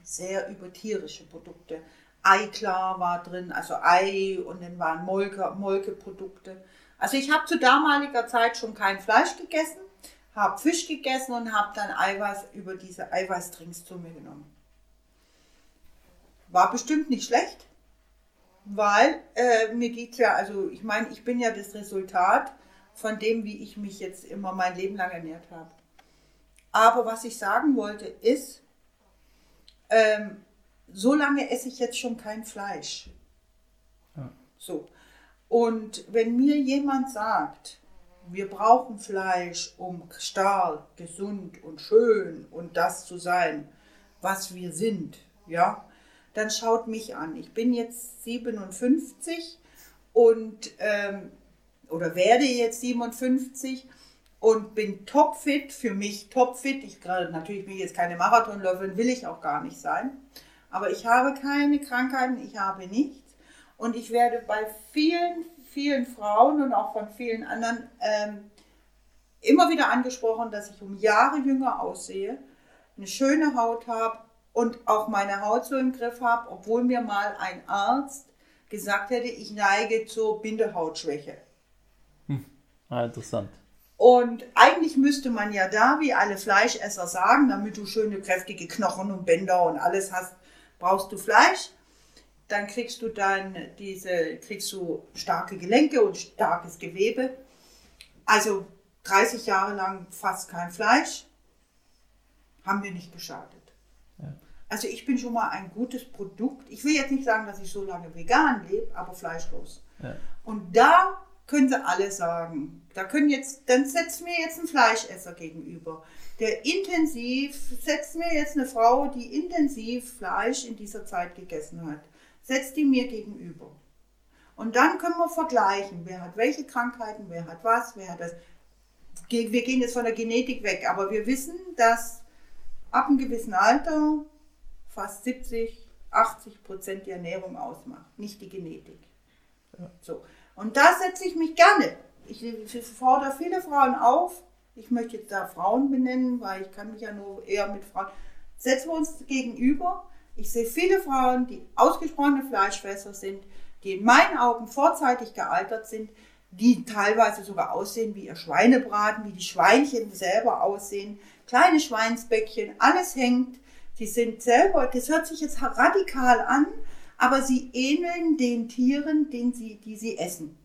sehr über tierische Produkte. Eiklar war drin, also Ei und dann waren Molke, Molkeprodukte. Also ich habe zu damaliger Zeit schon kein Fleisch gegessen, habe Fisch gegessen und habe dann Eiweiß über diese Eiweißdrinks zu mir genommen. War bestimmt nicht schlecht, weil äh, mir geht ja, also ich meine, ich bin ja das Resultat von dem, wie ich mich jetzt immer mein Leben lang ernährt habe. Aber was ich sagen wollte, ist, ähm, so lange esse ich jetzt schon kein Fleisch. Ja. So. Und wenn mir jemand sagt, wir brauchen Fleisch, um stark, gesund und schön und das zu sein, was wir sind, ja, dann schaut mich an. Ich bin jetzt 57 und ähm, oder werde jetzt 57 und bin topfit, für mich topfit. Ich gerade natürlich bin ich jetzt keine Marathonläuferin, will ich auch gar nicht sein. Aber ich habe keine Krankheiten, ich habe nichts. Und ich werde bei vielen, vielen Frauen und auch von vielen anderen ähm, immer wieder angesprochen, dass ich um Jahre jünger aussehe, eine schöne Haut habe und auch meine Haut so im Griff habe, obwohl mir mal ein Arzt gesagt hätte, ich neige zur Bindehautschwäche. Hm. Ah, interessant. Und eigentlich müsste man ja da, wie alle Fleischesser sagen, damit du schöne, kräftige Knochen und Bänder und alles hast, brauchst du Fleisch. Dann kriegst du dann diese, kriegst du starke Gelenke und starkes Gewebe. Also 30 Jahre lang fast kein Fleisch. Haben wir nicht geschadet. Ja. Also ich bin schon mal ein gutes Produkt. Ich will jetzt nicht sagen, dass ich so lange vegan lebe, aber fleischlos. Ja. Und da können sie alle sagen. Da können jetzt, dann setzt mir jetzt ein Fleischesser gegenüber, der intensiv, setzt mir jetzt eine Frau, die intensiv Fleisch in dieser Zeit gegessen hat, setzt die mir gegenüber. Und dann können wir vergleichen, wer hat welche Krankheiten, wer hat was, wer hat das. Wir gehen jetzt von der Genetik weg, aber wir wissen, dass ab einem gewissen Alter fast 70, 80 Prozent die Ernährung ausmacht, nicht die Genetik. Ja. So. Und da setze ich mich gerne. Ich, fordere viele Frauen auf. Ich möchte jetzt da Frauen benennen, weil ich kann mich ja nur eher mit Frauen. Setzen wir uns gegenüber. Ich sehe viele Frauen, die ausgesprochene Fleischfresser sind, die in meinen Augen vorzeitig gealtert sind, die teilweise sogar aussehen wie ihr Schweinebraten, wie die Schweinchen selber aussehen, kleine Schweinsbäckchen, alles hängt. Die sind selber, das hört sich jetzt radikal an, aber sie ähneln den Tieren, den sie, die sie essen.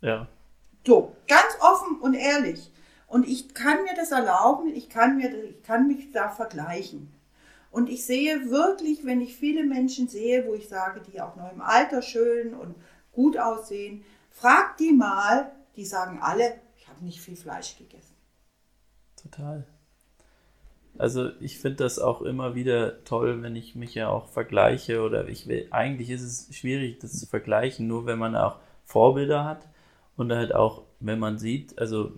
Ja. So, ganz offen und ehrlich. Und ich kann mir das erlauben, ich kann, mir, ich kann mich da vergleichen. Und ich sehe wirklich, wenn ich viele Menschen sehe, wo ich sage, die auch noch im Alter schön und gut aussehen, frag die mal, die sagen alle, ich habe nicht viel Fleisch gegessen. Total. Also ich finde das auch immer wieder toll, wenn ich mich ja auch vergleiche oder ich will, eigentlich ist es schwierig, das zu vergleichen, nur wenn man auch Vorbilder hat und halt auch, wenn man sieht, also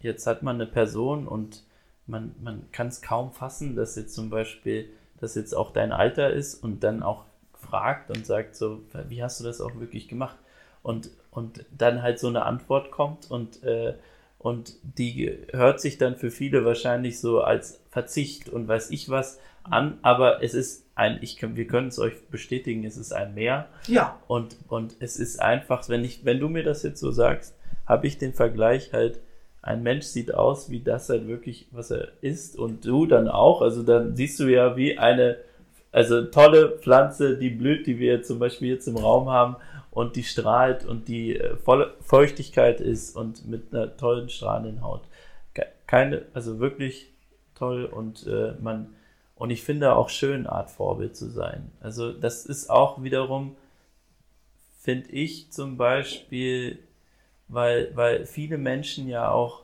jetzt hat man eine Person und man, man kann es kaum fassen, dass jetzt zum Beispiel, dass jetzt auch dein Alter ist und dann auch fragt und sagt so, wie hast du das auch wirklich gemacht? Und, und dann halt so eine Antwort kommt und äh, und die hört sich dann für viele wahrscheinlich so als Verzicht und weiß ich was an, aber es ist ein, ich wir können es euch bestätigen, es ist ein Mehr. Ja. Und, und es ist einfach, wenn ich, wenn du mir das jetzt so sagst, habe ich den Vergleich halt, ein Mensch sieht aus wie das halt wirklich, was er ist und du dann auch. Also dann siehst du ja wie eine also tolle Pflanze, die blüht, die wir zum Beispiel jetzt im Raum haben und die strahlt und die äh, volle Feuchtigkeit ist und mit einer tollen strahlenden Haut. Keine, also wirklich toll und äh, man und ich finde auch schön, Art Vorbild zu sein. Also das ist auch wiederum, finde ich zum Beispiel, weil, weil viele Menschen ja auch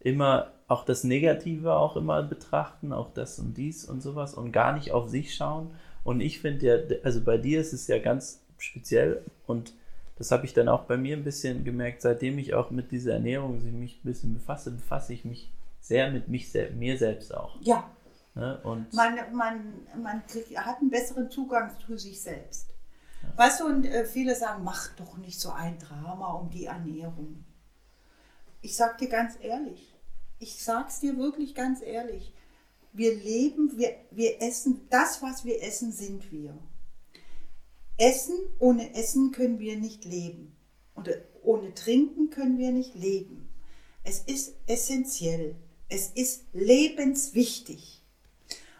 immer auch das Negative auch immer betrachten, auch das und dies und sowas und gar nicht auf sich schauen. Und ich finde ja, also bei dir ist es ja ganz speziell und das habe ich dann auch bei mir ein bisschen gemerkt, seitdem ich auch mit dieser Ernährung mich ein bisschen befasse, befasse ich mich sehr mit mich, mir selbst auch. Ja. Ne? Und man, man, man kriegt, hat einen besseren Zugang zu sich selbst. Ja. Weißt du, und äh, viele sagen, mach doch nicht so ein Drama um die Ernährung. Ich sag dir ganz ehrlich, ich sag's dir wirklich ganz ehrlich, wir leben, wir, wir essen, das, was wir essen, sind wir. Essen, ohne Essen können wir nicht leben. Und ohne Trinken können wir nicht leben. Es ist essentiell. Es ist lebenswichtig.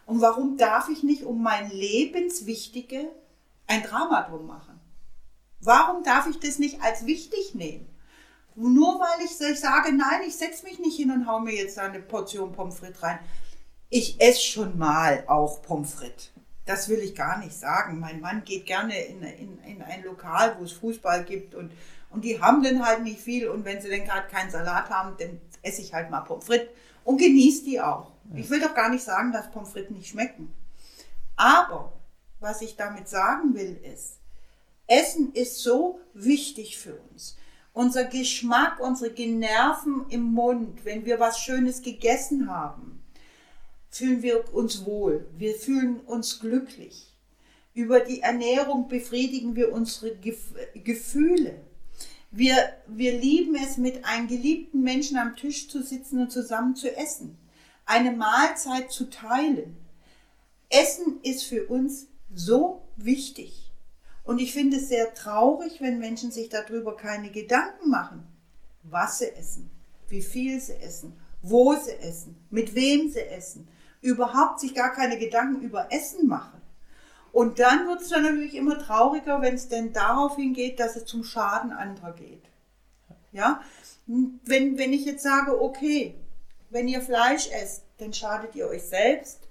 Und warum darf ich nicht um mein Lebenswichtige ein Drama drum machen? Warum darf ich das nicht als wichtig nehmen? Nur weil ich, ich sage, nein, ich setze mich nicht hin und hau mir jetzt eine Portion Pommes frites rein. Ich esse schon mal auch Pommes frites. Das will ich gar nicht sagen. Mein Mann geht gerne in, in, in ein Lokal, wo es Fußball gibt und, und die haben dann halt nicht viel. Und wenn sie dann gerade keinen Salat haben, dann esse ich halt mal Pommes frites und genieße die auch. Ich will doch gar nicht sagen, dass Pommes frites nicht schmecken. Aber was ich damit sagen will ist, Essen ist so wichtig für uns. Unser Geschmack, unsere Nerven im Mund, wenn wir was Schönes gegessen haben, fühlen wir uns wohl, wir fühlen uns glücklich. Über die Ernährung befriedigen wir unsere Gefühle. Wir, wir lieben es, mit einem geliebten Menschen am Tisch zu sitzen und zusammen zu essen, eine Mahlzeit zu teilen. Essen ist für uns so wichtig. Und ich finde es sehr traurig, wenn Menschen sich darüber keine Gedanken machen, was sie essen, wie viel sie essen, wo sie essen, mit wem sie essen, überhaupt sich gar keine Gedanken über Essen machen. Und dann wird es dann natürlich immer trauriger, wenn es denn darauf hingeht, dass es zum Schaden anderer geht. Ja? Wenn, wenn ich jetzt sage, okay, wenn ihr Fleisch esst, dann schadet ihr euch selbst.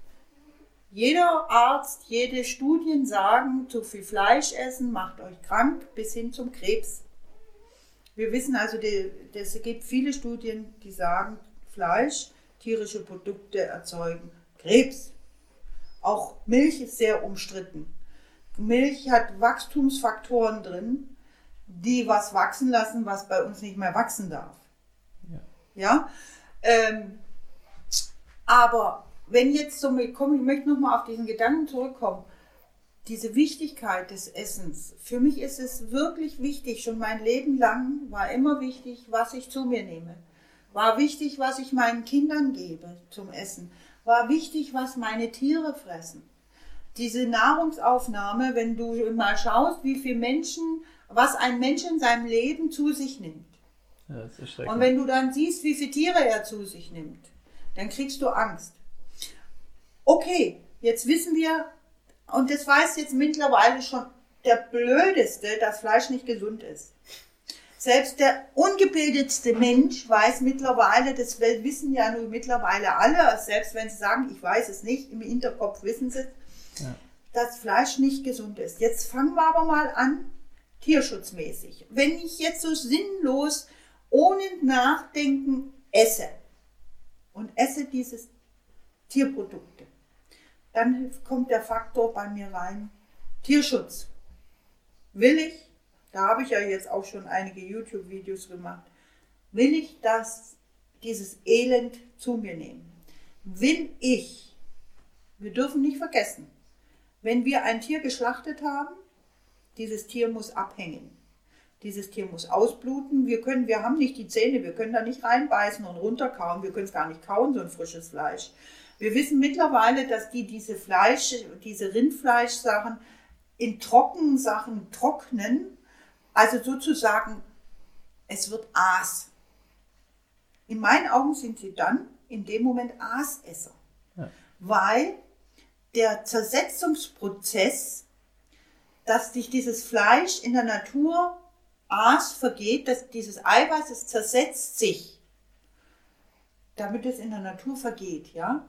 Jeder Arzt, jede Studien sagen, zu viel Fleisch essen macht euch krank bis hin zum Krebs. Wir wissen also, es gibt viele Studien, die sagen, Fleisch, tierische Produkte erzeugen Krebs. Auch Milch ist sehr umstritten. Milch hat Wachstumsfaktoren drin, die was wachsen lassen, was bei uns nicht mehr wachsen darf. Ja. ja? Ähm, aber wenn jetzt so, ich, komme, ich möchte nochmal auf diesen Gedanken zurückkommen, diese Wichtigkeit des Essens. Für mich ist es wirklich wichtig, schon mein Leben lang war immer wichtig, was ich zu mir nehme. War wichtig, was ich meinen Kindern gebe zum Essen war wichtig, was meine Tiere fressen. Diese Nahrungsaufnahme, wenn du mal schaust, wie viele Menschen, was ein Mensch in seinem Leben zu sich nimmt. Ja, und wenn du dann siehst, wie viele Tiere er zu sich nimmt, dann kriegst du Angst. Okay, jetzt wissen wir, und das weiß jetzt mittlerweile schon der Blödeste, dass Fleisch nicht gesund ist. Selbst der ungebildetste Mensch weiß mittlerweile, das wissen ja nur mittlerweile alle, selbst wenn sie sagen, ich weiß es nicht, im Hinterkopf wissen sie es, ja. dass Fleisch nicht gesund ist. Jetzt fangen wir aber mal an, tierschutzmäßig. Wenn ich jetzt so sinnlos, ohne Nachdenken esse und esse dieses Tierprodukte, dann kommt der Faktor bei mir rein, Tierschutz. Will ich da habe ich ja jetzt auch schon einige YouTube-Videos gemacht, will ich das, dieses Elend zu mir nehmen? Will ich, wir dürfen nicht vergessen, wenn wir ein Tier geschlachtet haben, dieses Tier muss abhängen. Dieses Tier muss ausbluten. Wir können, wir haben nicht die Zähne, wir können da nicht reinbeißen und runterkauen. Wir können es gar nicht kauen, so ein frisches Fleisch. Wir wissen mittlerweile, dass die diese Fleisch, diese Rindfleischsachen in Trockensachen trocknen also sozusagen, es wird Aas. In meinen Augen sind sie dann in dem Moment Aasesser. Ja. Weil der Zersetzungsprozess, dass sich dieses Fleisch in der Natur Aas vergeht, dass dieses Eiweiß, es zersetzt sich, damit es in der Natur vergeht, ja,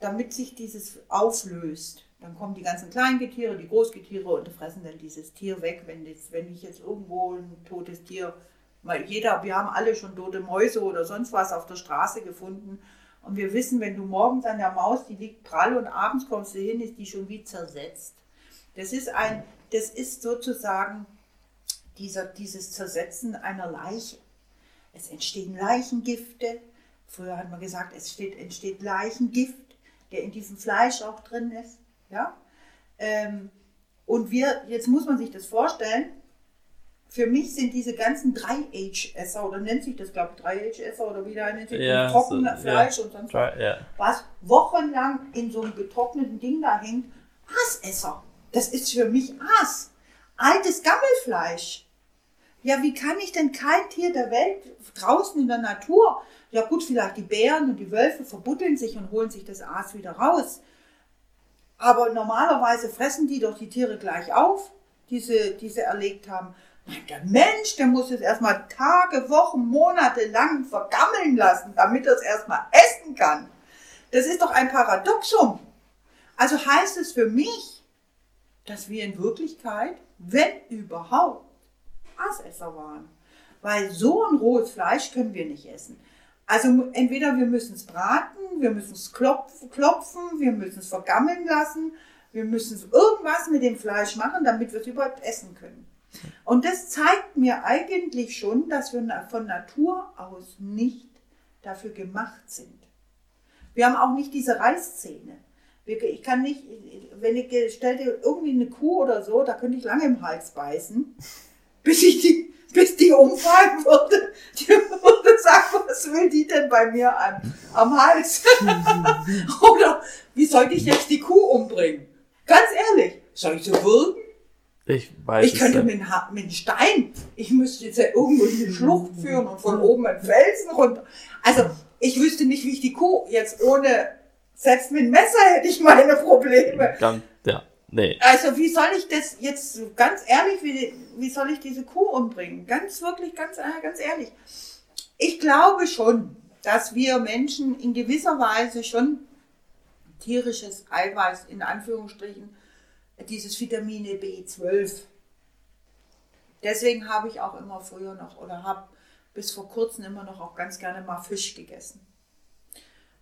damit sich dieses auflöst. Dann kommen die ganzen Kleingetiere, die Großgetiere und fressen dann dieses Tier weg, wenn, das, wenn ich jetzt irgendwo ein totes Tier, weil jeder, wir haben alle schon tote Mäuse oder sonst was auf der Straße gefunden und wir wissen, wenn du morgens an der Maus, die liegt prall und abends kommst du hin, ist die schon wie zersetzt. Das ist ein, das ist sozusagen dieser, dieses Zersetzen einer Leiche. Es entstehen Leichengifte. Früher hat man gesagt, es steht, entsteht Leichengift, der in diesem Fleisch auch drin ist. Ja? Ähm, und wir, jetzt muss man sich das vorstellen, für mich sind diese ganzen 3H-Esser, oder nennt sich das, glaube ich, 3H-Esser oder wie da nennt sich Ja, das, trockene so, Fleisch ja. und sonst Dry- ja. was, wochenlang in so einem getrockneten Ding da hängt. Aasesser. Das ist für mich Aas. Altes Gammelfleisch. Ja, wie kann ich denn kein Tier der Welt draußen in der Natur, ja gut, vielleicht die Bären und die Wölfe verbuddeln sich und holen sich das Aas wieder raus. Aber normalerweise fressen die doch die Tiere gleich auf, die sie, die sie erlegt haben. Der Mensch, der muss es erstmal Tage, Wochen, Monate lang vergammeln lassen, damit er es erstmal essen kann. Das ist doch ein Paradoxum. Also heißt es für mich, dass wir in Wirklichkeit, wenn überhaupt, Aasesser waren. Weil so ein rohes Fleisch können wir nicht essen. Also entweder wir müssen es braten, wir müssen es klopfen, klopfen, wir müssen es vergammeln lassen, wir müssen irgendwas mit dem Fleisch machen, damit wir es überhaupt essen können. Und das zeigt mir eigentlich schon, dass wir von Natur aus nicht dafür gemacht sind. Wir haben auch nicht diese Reißzähne. Ich kann nicht, wenn ich stell dir irgendwie eine Kuh oder so, da könnte ich lange im Hals beißen, bis ich die, bis die umfallen würde. Die würde sagen, was will die denn bei mir am, am Hals? oder wie soll ich jetzt die Kuh umbringen? Ganz ehrlich, soll ich so würgen? Ich weiß Ich könnte mit, einem Ha- mit einem Stein, ich müsste jetzt ja irgendwo in die Schlucht führen und von oben einen Felsen runter. Also, ich wüsste nicht, wie ich die Kuh jetzt ohne, selbst mit dem Messer hätte ich meine Probleme. Ganz, ja, nee. Also, wie soll ich das jetzt, ganz ehrlich, wie, wie soll ich diese Kuh umbringen? Ganz wirklich, ganz, äh, ganz ehrlich. Ich glaube schon, dass wir Menschen in gewisser Weise schon tierisches Eiweiß, in Anführungsstrichen, dieses Vitamine B12. Deswegen habe ich auch immer früher noch oder habe bis vor kurzem immer noch auch ganz gerne mal Fisch gegessen.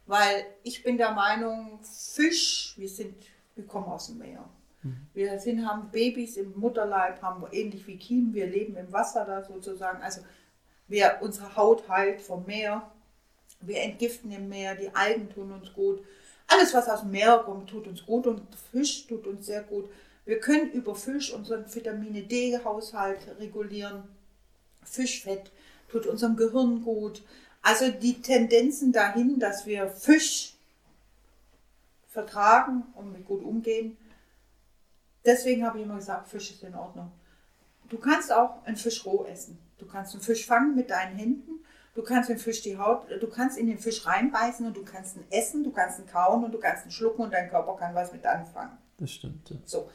Weil ich bin der Meinung, Fisch, wir sind, wir kommen aus dem Meer. Wir sind, haben Babys im Mutterleib, haben ähnlich wie Kiemen, wir leben im Wasser da sozusagen. Also wir, unsere Haut heilt vom Meer. Wir entgiften im Meer, die Algen tun uns gut. Alles, was aus dem Meer kommt, tut uns gut und Fisch tut uns sehr gut. Wir können über Fisch unseren Vitamine D-Haushalt regulieren. Fischfett tut unserem Gehirn gut. Also die Tendenzen dahin, dass wir Fisch vertragen und mit gut umgehen. Deswegen habe ich immer gesagt, Fisch ist in Ordnung. Du kannst auch einen Fisch roh essen. Du kannst einen Fisch fangen mit deinen Händen. Du kannst den Fisch die Haut, du kannst in den Fisch reinbeißen und du kannst ihn essen, du kannst ihn kauen und du kannst ihn schlucken und dein Körper kann was mit anfangen. Das stimmt. Ja. So.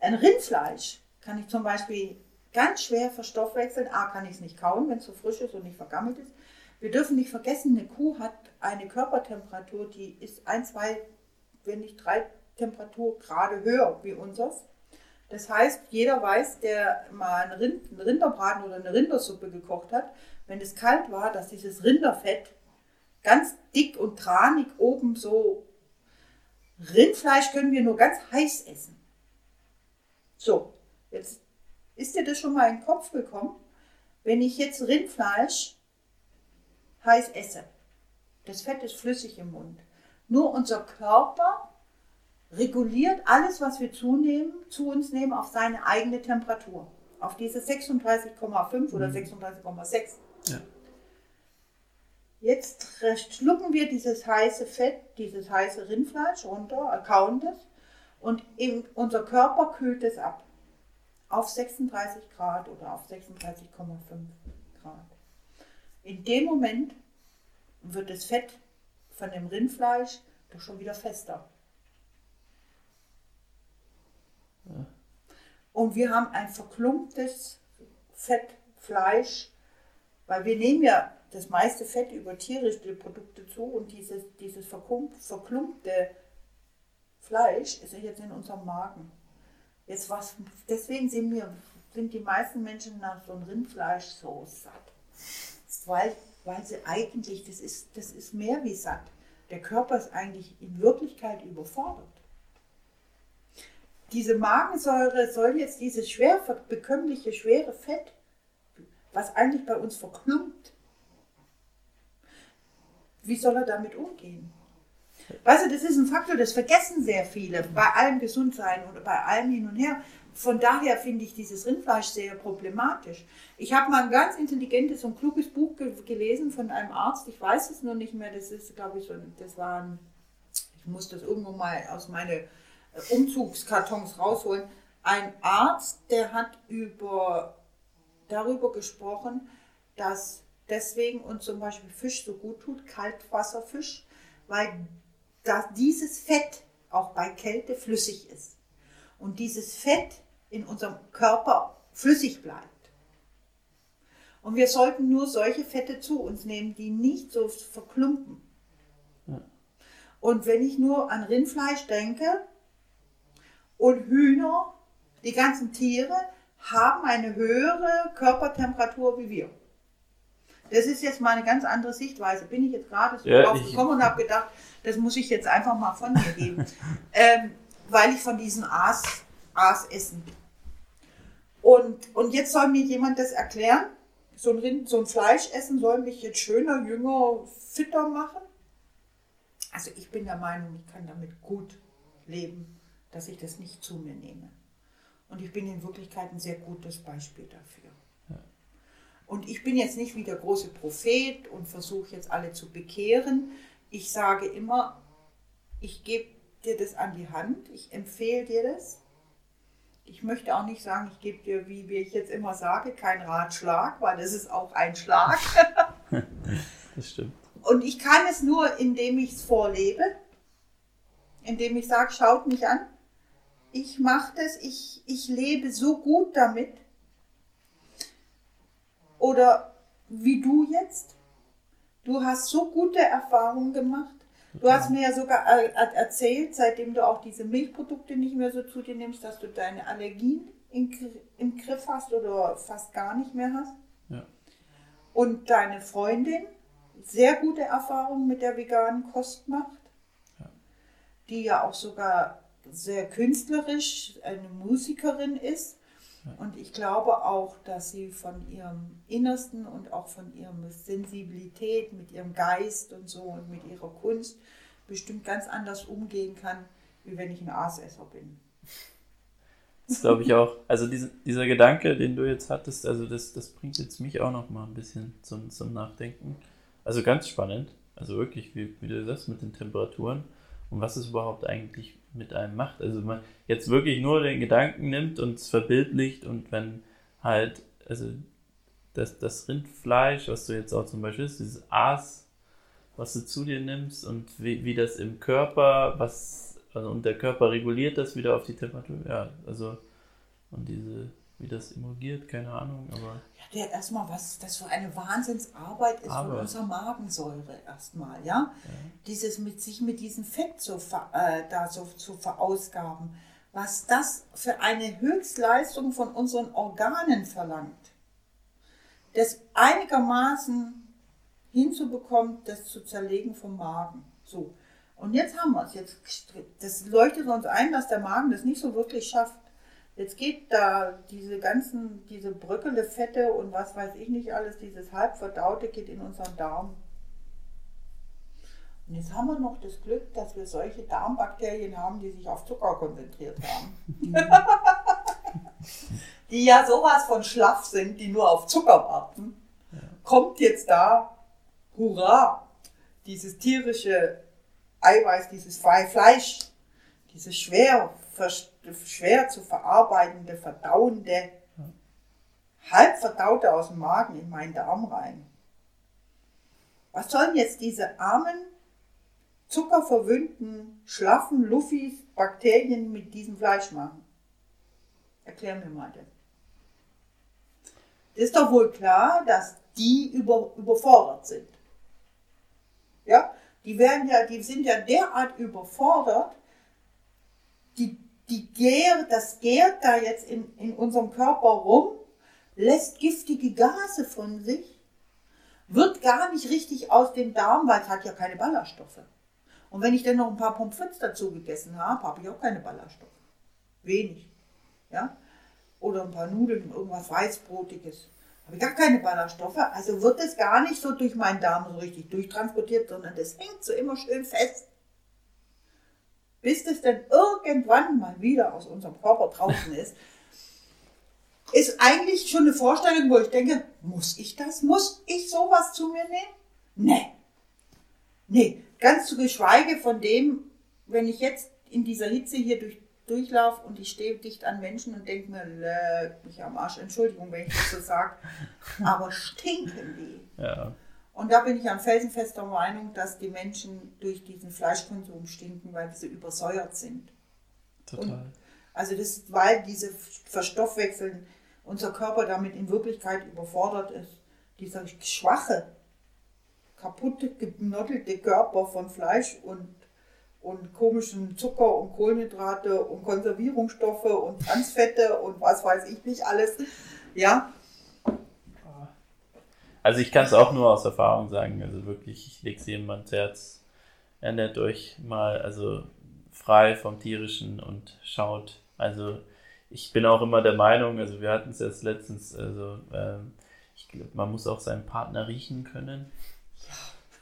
Ein Rindfleisch kann ich zum Beispiel ganz schwer verstoffwechseln. A, kann ich es nicht kauen, wenn es so frisch ist und nicht vergammelt ist. Wir dürfen nicht vergessen, eine Kuh hat eine Körpertemperatur, die ist ein, zwei, wenn nicht drei Temperaturgrade höher wie unseres. Das heißt, jeder weiß, der mal einen, Rind, einen Rinderbraten oder eine Rindersuppe gekocht hat, wenn es kalt war, dass dieses Rinderfett ganz dick und tranig oben so. Rindfleisch können wir nur ganz heiß essen. So, jetzt ist dir das schon mal in den Kopf gekommen? Wenn ich jetzt Rindfleisch heiß esse, das Fett ist flüssig im Mund. Nur unser Körper reguliert alles, was wir zunehmen, zu uns nehmen, auf seine eigene Temperatur. Auf diese 36,5 oder 36,6. Ja. Jetzt schlucken wir dieses heiße Fett, dieses heiße Rindfleisch runter, kauen das und eben unser Körper kühlt es ab auf 36 Grad oder auf 36,5 Grad. In dem Moment wird das Fett von dem Rindfleisch doch schon wieder fester. Und wir haben ein verklumptes Fettfleisch, weil wir nehmen ja das meiste Fett über tierische Produkte zu und dieses, dieses verklumpte Fleisch ist ja jetzt in unserem Magen. Jetzt was, deswegen sind, wir, sind die meisten Menschen nach so einem Rindfleisch so satt. Weil, weil sie eigentlich, das ist, das ist mehr wie satt. Der Körper ist eigentlich in Wirklichkeit überfordert. Diese Magensäure soll jetzt dieses schwer bekömmliche, schwere Fett, was eigentlich bei uns verklumpt, wie soll er damit umgehen? Weißt du, das ist ein Faktor, das vergessen sehr viele bei allem Gesundsein oder bei allem hin und her. Von daher finde ich dieses Rindfleisch sehr problematisch. Ich habe mal ein ganz intelligentes und kluges Buch ge gelesen von einem Arzt. Ich weiß es nur nicht mehr. Das ist, glaube ich, so, das war ein, ich muss das irgendwo mal aus meinen äh, Umzugskartons rausholen. Ein Arzt, der hat über, darüber gesprochen, dass deswegen uns zum Beispiel Fisch so gut tut, Kaltwasserfisch, weil dass dieses Fett auch bei Kälte flüssig ist. Und dieses Fett in unserem Körper flüssig bleibt. Und wir sollten nur solche Fette zu uns nehmen, die nicht so verklumpen. Ja. Und wenn ich nur an Rindfleisch denke und Hühner, die ganzen Tiere haben eine höhere Körpertemperatur wie wir. Das ist jetzt mal eine ganz andere Sichtweise. Bin ich jetzt gerade so ja, drauf gekommen und habe gedacht, das muss ich jetzt einfach mal von mir geben. ähm, weil ich von diesen Aas, Aas essen. Und, und jetzt soll mir jemand das erklären. So ein, Rind, so ein Fleischessen soll mich jetzt schöner, jünger, fitter machen. Also ich bin der Meinung, ich kann damit gut leben, dass ich das nicht zu mir nehme. Und ich bin in Wirklichkeit ein sehr gutes Beispiel dafür. Und ich bin jetzt nicht wie der große Prophet und versuche jetzt alle zu bekehren. Ich sage immer, ich gebe dir das an die Hand, ich empfehle dir das. Ich möchte auch nicht sagen, ich gebe dir, wie, wie ich jetzt immer sage, keinen Ratschlag, weil das ist auch ein Schlag. das stimmt. Und ich kann es nur, indem ich es vorlebe, indem ich sage, schaut mich an. Ich mache das, ich, ich lebe so gut damit, oder wie du jetzt. Du hast so gute Erfahrungen gemacht. Du hast mir ja sogar erzählt, seitdem du auch diese Milchprodukte nicht mehr so zu dir nimmst, dass du deine Allergien im Griff hast oder fast gar nicht mehr hast. Ja. Und deine Freundin sehr gute Erfahrungen mit der veganen Kost macht, ja. die ja auch sogar sehr künstlerisch eine Musikerin ist und ich glaube auch, dass sie von ihrem Innersten und auch von ihrer Sensibilität, mit ihrem Geist und so und mit ihrer Kunst bestimmt ganz anders umgehen kann, wie wenn ich ein Aasesser bin. Das glaube ich auch. Also diese, dieser Gedanke, den du jetzt hattest, also das, das bringt jetzt mich auch noch mal ein bisschen zum, zum Nachdenken. Also ganz spannend. Also wirklich, wie, wie du sagst, mit den Temperaturen und was es überhaupt eigentlich mit einem macht. Also man jetzt wirklich nur den Gedanken nimmt und es verbildlicht und wenn halt, also das, das Rindfleisch, was du jetzt auch zum Beispiel ist, dieses Aas, was du zu dir nimmst und wie, wie das im Körper, was, also und der Körper reguliert das wieder auf die Temperatur, ja, also und diese wie das emulgiert, keine Ahnung, aber. Ja, der erstmal, was das für eine Wahnsinnsarbeit ist Arbeit. von unserer Magensäure erstmal, ja? ja? Dieses mit sich mit diesem Fett so äh, da so zu verausgaben, was das für eine Höchstleistung von unseren Organen verlangt. Das einigermaßen hinzubekommen, das zu zerlegen vom Magen. So. Und jetzt haben wir es. Jetzt, das leuchtet uns ein, dass der Magen das nicht so wirklich schafft. Jetzt geht da diese ganzen, diese Bröckele, Fette und was weiß ich nicht alles, dieses halbverdaute geht in unseren Darm. Und jetzt haben wir noch das Glück, dass wir solche Darmbakterien haben, die sich auf Zucker konzentriert haben. die ja sowas von schlaff sind, die nur auf Zucker warten. Ja. Kommt jetzt da, hurra, dieses tierische Eiweiß, dieses Fleisch, dieses schwer schwer zu verarbeitende, verdauende, halb verdaute aus dem Magen in meinen Darm rein. Was sollen jetzt diese armen, zuckerverwöhnten, schlaffen Luffis Bakterien mit diesem Fleisch machen? Erklär mir mal das. Ist doch wohl klar, dass die über, überfordert sind. Ja, die werden ja, die sind ja derart überfordert, die, die gärt, das gärt da jetzt in, in unserem Körper rum, lässt giftige Gase von sich, wird gar nicht richtig aus dem Darm, weil es hat ja keine Ballaststoffe. Und wenn ich dann noch ein paar Pommes frites dazu gegessen habe, habe ich auch keine Ballaststoffe. Wenig. Ja? Oder ein paar Nudeln, irgendwas Weißbrotiges. Habe ich gar keine Ballaststoffe. Also wird es gar nicht so durch meinen Darm so richtig durchtransportiert, sondern das hängt so immer schön fest. Bis das dann irgendwann mal wieder aus unserem Körper draußen ist, ist eigentlich schon eine Vorstellung, wo ich denke, muss ich das? Muss ich sowas zu mir nehmen? Nee. Nee, Ganz zu geschweige von dem, wenn ich jetzt in dieser Hitze hier durch, durchlaufe und ich stehe dicht an Menschen und denke mir, leck mich am Arsch, Entschuldigung, wenn ich das so sage, aber stinken die. Ja. Und da bin ich an felsenfester Meinung, dass die Menschen durch diesen Fleischkonsum stinken, weil sie übersäuert sind. Total. Und also das, weil diese Verstoffwechseln, unser Körper damit in Wirklichkeit überfordert ist. Dieser schwache kaputte, genottelte Körper von Fleisch und, und komischen Zucker und Kohlenhydrate und Konservierungsstoffe und Transfette und was weiß ich nicht alles. Ja. Also ich kann es auch nur aus Erfahrung sagen. Also wirklich, ich lege es jedem ans Herz. Ernährt euch mal also frei vom Tierischen und schaut. Also ich bin auch immer der Meinung, also wir hatten es jetzt letztens, also ähm, ich glaube, man muss auch seinen Partner riechen können.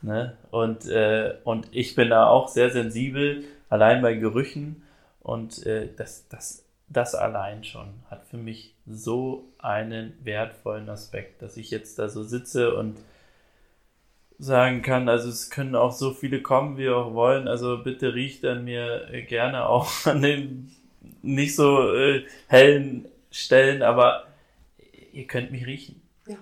Ne? Und, äh, und ich bin da auch sehr sensibel, allein bei Gerüchen. Und äh, das, das, das allein schon hat für mich so einen wertvollen Aspekt, dass ich jetzt da so sitze und sagen kann, also es können auch so viele kommen, wie auch wollen. Also bitte riecht an mir gerne auch an den nicht so äh, hellen Stellen, aber ihr könnt mich riechen. Ja.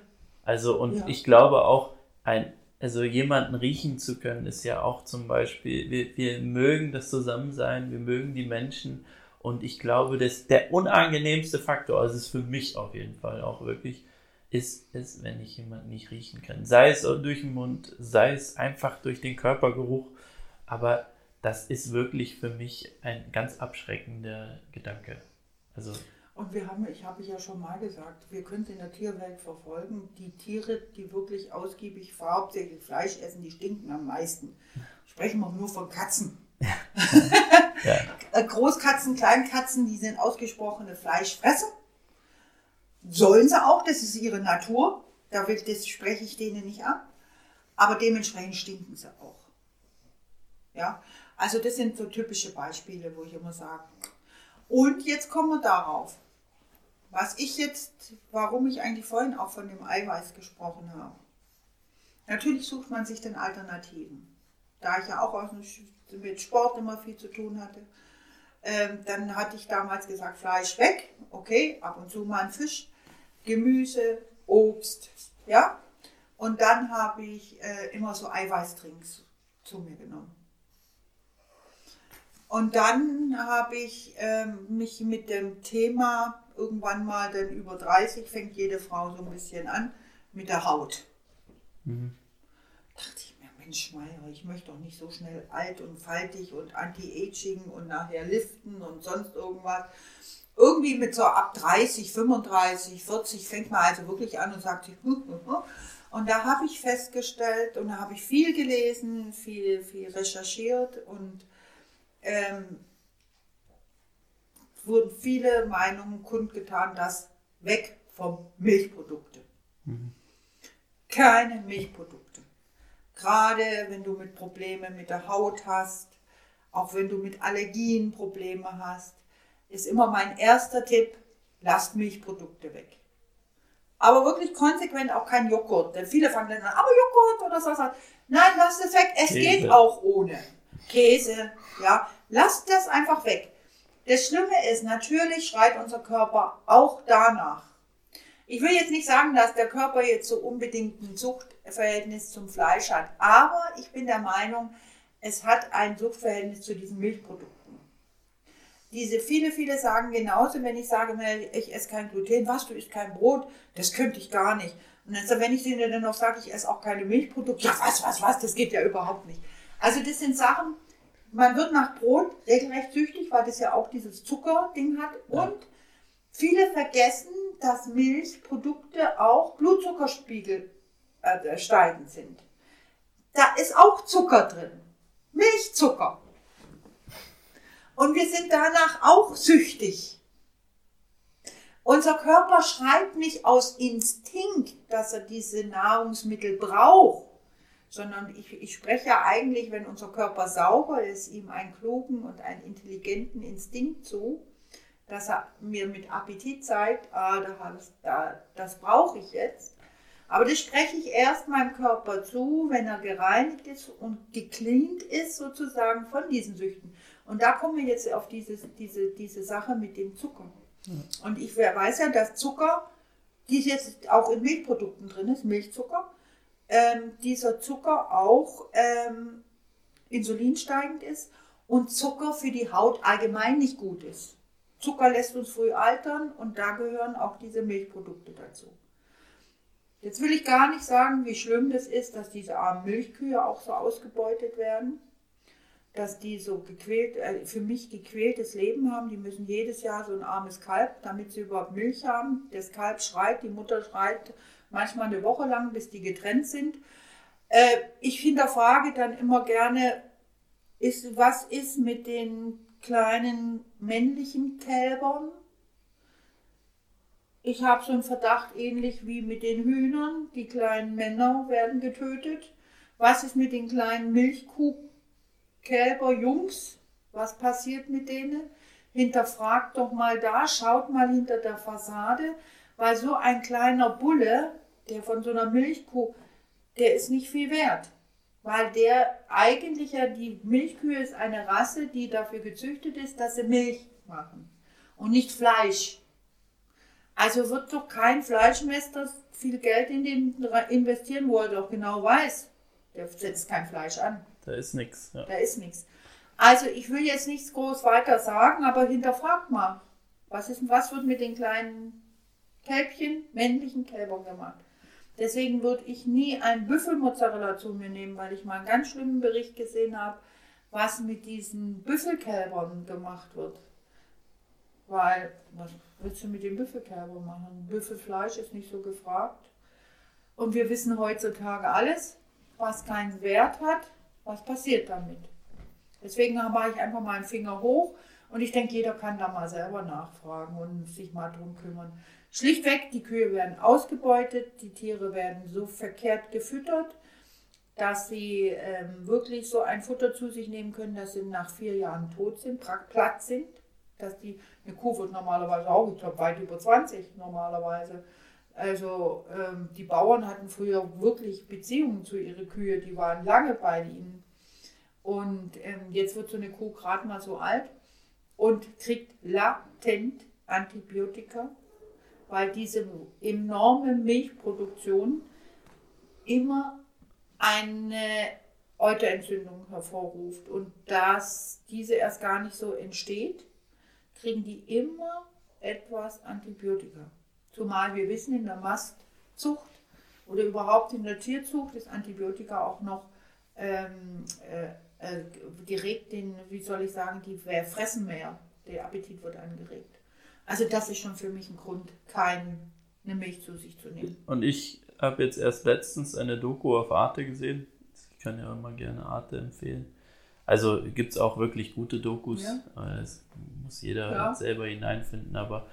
Also und ja. ich glaube auch ein also jemanden riechen zu können, ist ja auch zum Beispiel, wir, wir mögen das Zusammensein, wir mögen die Menschen und ich glaube, dass der unangenehmste Faktor, also ist für mich auf jeden Fall auch wirklich, ist es, wenn ich jemanden nicht riechen kann. Sei es durch den Mund, sei es einfach durch den Körpergeruch, aber das ist wirklich für mich ein ganz abschreckender Gedanke. Also und wir haben, ich habe ja schon mal gesagt, wir können es in der Tierwelt verfolgen. Die Tiere, die wirklich ausgiebig hauptsächlich Fleisch essen, die stinken am meisten. Sprechen wir nur von Katzen. Ja. Äh, Großkatzen, Kleinkatzen, die sind ausgesprochene Fleischfresser. Sollen sie auch, das ist ihre Natur. Da will, das spreche ich denen nicht ab. Aber dementsprechend stinken sie auch. Ja, also das sind so typische Beispiele, wo ich immer sage. Und jetzt kommen wir darauf. Was ich jetzt, warum ich eigentlich vorhin auch von dem Eiweiß gesprochen habe. Natürlich sucht man sich dann Alternativen. Da ich ja auch mit Sport immer viel zu tun hatte, ähm, dann hatte ich damals gesagt, Fleisch weg, okay, ab und zu mal ein Fisch, Gemüse, Obst, ja. Und dann habe ich äh, immer so Eiweißdrinks zu mir genommen. Und dann habe ich ähm, mich mit dem Thema irgendwann mal, denn über 30 fängt jede Frau so ein bisschen an, mit der Haut. Mhm. Dachte ich mir, Mensch, Meier, ich möchte doch nicht so schnell alt und faltig und anti-aging und nachher liften und sonst irgendwas. Irgendwie mit so ab 30, 35, 40 fängt man also wirklich an und sagt sich, hm, hm, hm. und da habe ich festgestellt und da habe ich viel gelesen, viel, viel recherchiert und ähm, wurden viele Meinungen kundgetan, dass weg vom Milchprodukte. Mhm. Keine Milchprodukte. Gerade wenn du mit Problemen mit der Haut hast, auch wenn du mit Allergien Probleme hast, ist immer mein erster Tipp, lasst Milchprodukte weg. Aber wirklich konsequent auch kein Joghurt. Denn viele fangen dann an, aber Joghurt oder so. Nein, lasst es weg. Es Käse. geht auch ohne. Käse, ja. Lasst das einfach weg. Das Schlimme ist, natürlich schreit unser Körper auch danach. Ich will jetzt nicht sagen, dass der Körper jetzt so unbedingt ein Suchtverhältnis zum Fleisch hat, aber ich bin der Meinung, es hat ein Suchtverhältnis zu diesen Milchprodukten. diese viele, viele sagen genauso, wenn ich sage, ich esse kein Gluten, was, du isst kein Brot, das könnte ich gar nicht. Und dann, wenn ich denen dann noch sage, ich esse auch keine Milchprodukte, ja, was, was, was, das geht ja überhaupt nicht. Also das sind Sachen, man wird nach Brot regelrecht süchtig, weil das ja auch dieses Zuckerding hat. Und viele vergessen, dass Milchprodukte auch Blutzuckerspiegel äh, steigend sind. Da ist auch Zucker drin. Milchzucker. Und wir sind danach auch süchtig. Unser Körper schreibt nicht aus Instinkt, dass er diese Nahrungsmittel braucht, sondern ich, ich spreche ja eigentlich, wenn unser Körper sauber ist, ihm einen klugen und einen intelligenten Instinkt zu, dass er mir mit Appetit zeigt, ah, das, da, das brauche ich jetzt. Aber das spreche ich erst meinem Körper zu, wenn er gereinigt ist und gecleant ist sozusagen von diesen Süchten. Und da kommen wir jetzt auf diese, diese, diese Sache mit dem Zucker. Ja. Und ich weiß ja, dass Zucker, die jetzt auch in Milchprodukten drin ist, Milchzucker, ähm, dieser Zucker auch ähm, insulinsteigend ist und Zucker für die Haut allgemein nicht gut ist. Zucker lässt uns früh altern und da gehören auch diese Milchprodukte dazu. Jetzt will ich gar nicht sagen, wie schlimm das ist, dass diese armen Milchkühe auch so ausgebeutet werden, dass die so gequält, äh, für mich gequältes Leben haben. Die müssen jedes Jahr so ein armes Kalb, damit sie überhaupt Milch haben. Das Kalb schreit, die Mutter schreit manchmal eine Woche lang, bis die getrennt sind. Äh, ich hinterfrage dann immer gerne, ist, was ist mit den kleinen männlichen Kälbern? Ich habe so einen Verdacht, ähnlich wie mit den Hühnern. Die kleinen Männer werden getötet. Was ist mit den kleinen Milchkuhkälber-Jungs? Was passiert mit denen? Hinterfragt doch mal da, schaut mal hinter der Fassade, weil so ein kleiner Bulle, der von so einer Milchkuh, der ist nicht viel wert. Weil der eigentlich ja, die Milchkühe ist eine Rasse, die dafür gezüchtet ist, dass sie Milch machen und nicht Fleisch. Also wird doch kein Fleischmester viel Geld in den investieren, wo er doch genau weiß, der setzt kein Fleisch an. Da ist nichts. Ja. Da ist nichts. Also ich will jetzt nichts groß weiter sagen, aber hinterfragt mal, was, ist, was wird mit den kleinen Kälbchen, männlichen Kälbern gemacht? Deswegen würde ich nie ein Büffelmozzarella zu mir nehmen, weil ich mal einen ganz schlimmen Bericht gesehen habe, was mit diesen Büffelkälbern gemacht wird. Weil, was willst du mit dem Büffelkälber machen? Büffelfleisch ist nicht so gefragt. Und wir wissen heutzutage alles, was keinen Wert hat, was passiert damit. Deswegen mache ich einfach mal einen Finger hoch und ich denke, jeder kann da mal selber nachfragen und sich mal drum kümmern. Schlichtweg, die Kühe werden ausgebeutet, die Tiere werden so verkehrt gefüttert, dass sie ähm, wirklich so ein Futter zu sich nehmen können, dass sie nach vier Jahren tot sind, platt sind dass die, eine Kuh wird normalerweise auch, ich glaube, weit über 20 normalerweise. Also ähm, die Bauern hatten früher wirklich Beziehungen zu ihren Kühe, die waren lange bei ihnen. Und ähm, jetzt wird so eine Kuh gerade mal so alt und kriegt latent Antibiotika, weil diese enorme Milchproduktion immer eine Euterentzündung hervorruft und dass diese erst gar nicht so entsteht kriegen die immer etwas Antibiotika. Zumal wir wissen, in der Mastzucht oder überhaupt in der Tierzucht ist Antibiotika auch noch ähm, äh, äh, geregt, den, wie soll ich sagen, die fressen mehr. Der Appetit wird angeregt. Also das ist schon für mich ein Grund, keine Milch zu sich zu nehmen. Und ich habe jetzt erst letztens eine Doku auf Arte gesehen. Ich kann ja immer gerne Arte empfehlen. Also gibt es auch wirklich gute Dokus. Ja. Das muss jeder ja. selber hineinfinden. Aber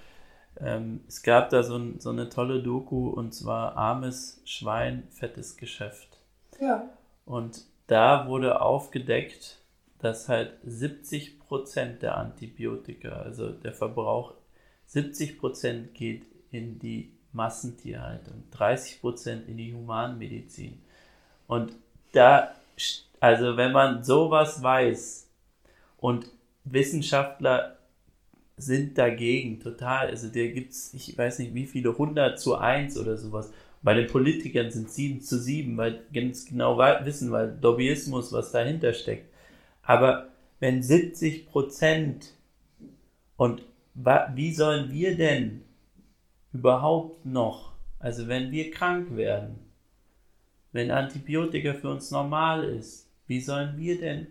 ähm, es gab da so, ein, so, eine tolle Doku und zwar Armes Schwein, fettes Geschäft. Ja. Und da wurde aufgedeckt, dass halt 70 Prozent der Antibiotika, also der Verbrauch, 70 Prozent geht in die Massentierhaltung, 30 Prozent in die Humanmedizin. Und da also wenn man sowas weiß und Wissenschaftler sind dagegen total, also der gibt es, ich weiß nicht wie viele, 100 zu 1 oder sowas. Bei den Politikern sind 7 zu 7, weil ganz genau wissen, weil Lobbyismus, was dahinter steckt. Aber wenn 70 Prozent Und wie sollen wir denn überhaupt noch, also wenn wir krank werden, wenn Antibiotika für uns normal ist, wie sollen wir denn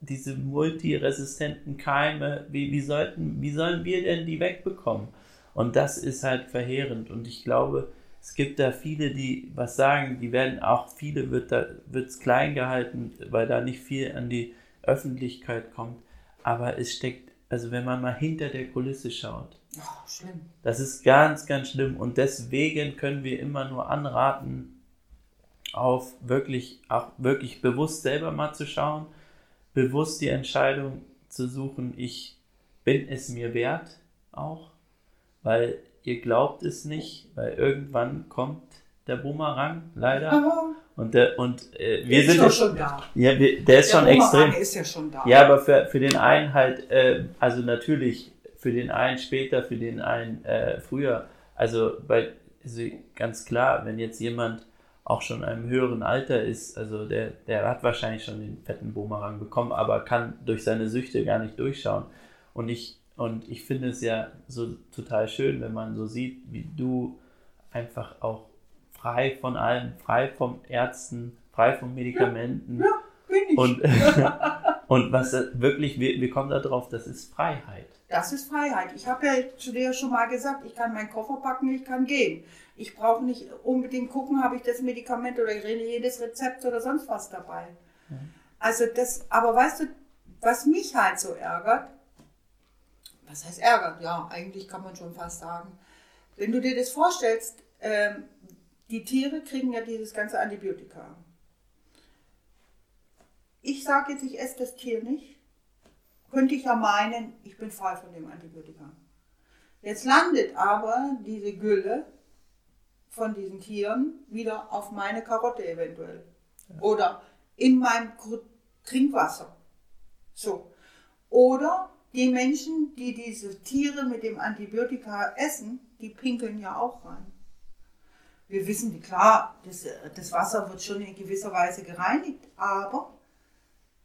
diese multiresistenten Keime, wie, wie, sollten, wie sollen wir denn die wegbekommen? Und das ist halt verheerend. Und ich glaube, es gibt da viele, die was sagen, die werden auch, viele wird wird's klein gehalten, weil da nicht viel an die Öffentlichkeit kommt. Aber es steckt, also wenn man mal hinter der Kulisse schaut, oh, schlimm. das ist ganz, ganz schlimm. Und deswegen können wir immer nur anraten, auf wirklich, auch wirklich bewusst selber mal zu schauen, bewusst die Entscheidung zu suchen, ich bin es mir wert auch, weil ihr glaubt es nicht, weil irgendwann kommt der Boomerang leider. Und der und äh, wir der sind ist schon da. Ja, wir, der ist Der schon extrem. Boomerang ist ja schon da. Ja, aber für, für den einen halt, äh, also natürlich für den einen später, für den einen äh, früher. Also bei also ganz klar, wenn jetzt jemand auch schon in einem höheren Alter ist, also der, der hat wahrscheinlich schon den fetten Boomerang bekommen, aber kann durch seine Süchte gar nicht durchschauen. Und ich, und ich finde es ja so total schön, wenn man so sieht, wie du einfach auch frei von allem, frei vom Ärzten, frei von Medikamenten. Ja, bin ich. Und, und was wirklich, wir, wir kommen da drauf, das ist Freiheit. Das ist Freiheit. Ich habe ja zu dir schon mal gesagt, ich kann meinen Koffer packen, ich kann gehen. Ich brauche nicht unbedingt gucken, habe ich das Medikament oder jedes Rezept oder sonst was dabei. Also das, aber weißt du, was mich halt so ärgert, was heißt ärgert? Ja, eigentlich kann man schon fast sagen. Wenn du dir das vorstellst, ähm, die Tiere kriegen ja dieses ganze Antibiotika. Ich sage jetzt, ich esse das Tier nicht. Könnte ich ja meinen, ich bin frei von dem Antibiotika. Jetzt landet aber diese Gülle von diesen Tieren wieder auf meine Karotte eventuell. Oder in meinem Trinkwasser. So. Oder die Menschen, die diese Tiere mit dem Antibiotika essen, die pinkeln ja auch rein. Wir wissen, klar, das, das Wasser wird schon in gewisser Weise gereinigt, aber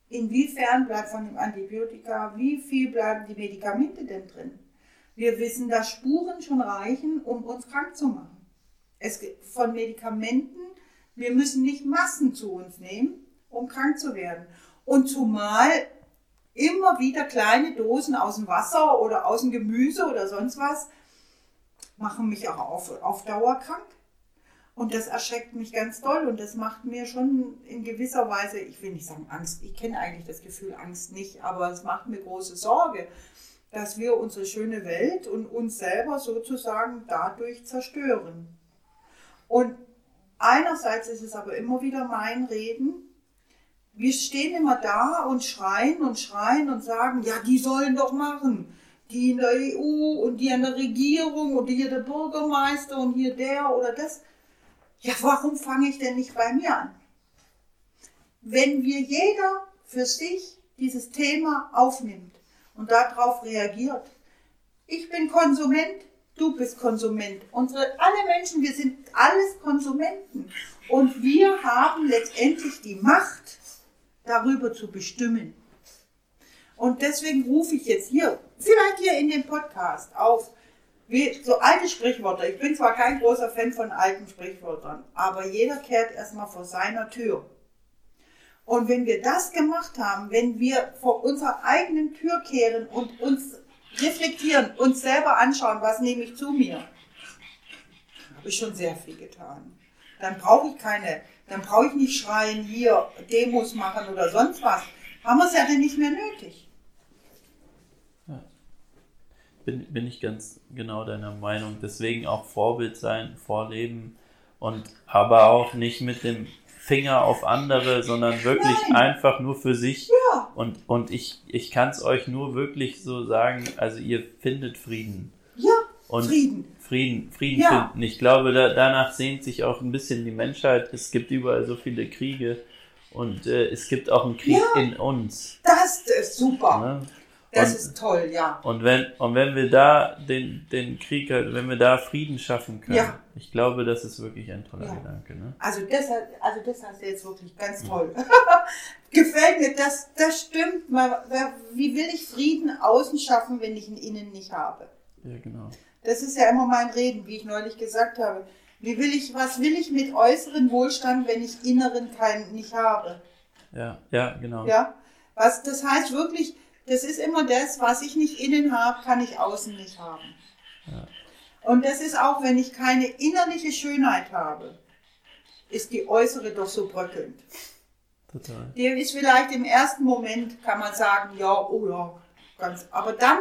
inwiefern bleibt von dem Antibiotika, wie viel bleiben die Medikamente denn drin? Wir wissen, dass Spuren schon reichen, um uns krank zu machen. Es von Medikamenten, wir müssen nicht Massen zu uns nehmen, um krank zu werden. Und zumal immer wieder kleine Dosen aus dem Wasser oder aus dem Gemüse oder sonst was machen mich auch auf, auf Dauer krank. Und das erschreckt mich ganz doll und das macht mir schon in gewisser Weise, ich will nicht sagen Angst, ich kenne eigentlich das Gefühl Angst nicht, aber es macht mir große Sorge, dass wir unsere schöne Welt und uns selber sozusagen dadurch zerstören. Und einerseits ist es aber immer wieder mein Reden, wir stehen immer da und schreien und schreien und sagen, ja, die sollen doch machen. Die in der EU und die in der Regierung und hier der Bürgermeister und hier der oder das. Ja, warum fange ich denn nicht bei mir an? Wenn wir jeder für sich dieses Thema aufnimmt und darauf reagiert. Ich bin Konsument, du bist Konsument. Unsere, alle Menschen, wir sind alles Konsumenten. Und wir haben letztendlich die Macht, darüber zu bestimmen. Und deswegen rufe ich jetzt hier, vielleicht hier in dem Podcast auf, wie, so alte Sprichwörter. Ich bin zwar kein großer Fan von alten Sprichwörtern, aber jeder kehrt erstmal vor seiner Tür. Und wenn wir das gemacht haben, wenn wir vor unserer eigenen Tür kehren und uns reflektieren, uns selber anschauen, was nehme ich zu mir, habe ich schon sehr viel getan. Dann brauche ich keine, dann brauche ich nicht schreien, hier Demos machen oder sonst was. Haben wir es ja dann nicht mehr nötig. Bin, bin ich ganz genau deiner Meinung. Deswegen auch Vorbild sein, vorleben und aber auch nicht mit dem Finger auf andere, sondern wirklich Nein. einfach nur für sich. Ja, Und, und ich, ich kann es euch nur wirklich so sagen, also ihr findet Frieden. ja, Und Frieden. Frieden, Frieden Ja. finden. Ich glaube, da, danach sehnt sich auch ein bisschen die Menschheit. Es gibt überall so viele Kriege und äh, es gibt auch einen Krieg Ja. in uns. Das ist super. Ne? Das und, ist toll, ja. Und wenn, und wenn wir da den, den Krieg, halt, wenn wir da Frieden schaffen können, Ja. ich glaube, das ist wirklich ein toller Ja. Gedanke. Ne? Also das, also das hast du jetzt wirklich ganz toll. Gefällt mir, das, das stimmt. Wie will ich Frieden außen schaffen, wenn ich ihn innen nicht habe? Ja, genau. Das ist ja immer mein Reden, wie ich neulich gesagt habe. Wie will ich, was will ich mit äußeren Wohlstand, wenn ich inneren keinen nicht habe? Ja, ja, genau. Ja? Was, das heißt wirklich, das ist immer das, was ich nicht innen habe, kann ich außen nicht haben. Ja. Und das ist auch, wenn ich keine innerliche Schönheit habe, ist die äußere doch so bröckelnd. Total. Der ist vielleicht im ersten Moment, kann man sagen, ja, oh ja, ganz. Aber dann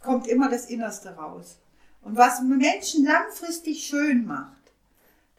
kommt immer das Innerste raus. Und was Menschen langfristig schön macht,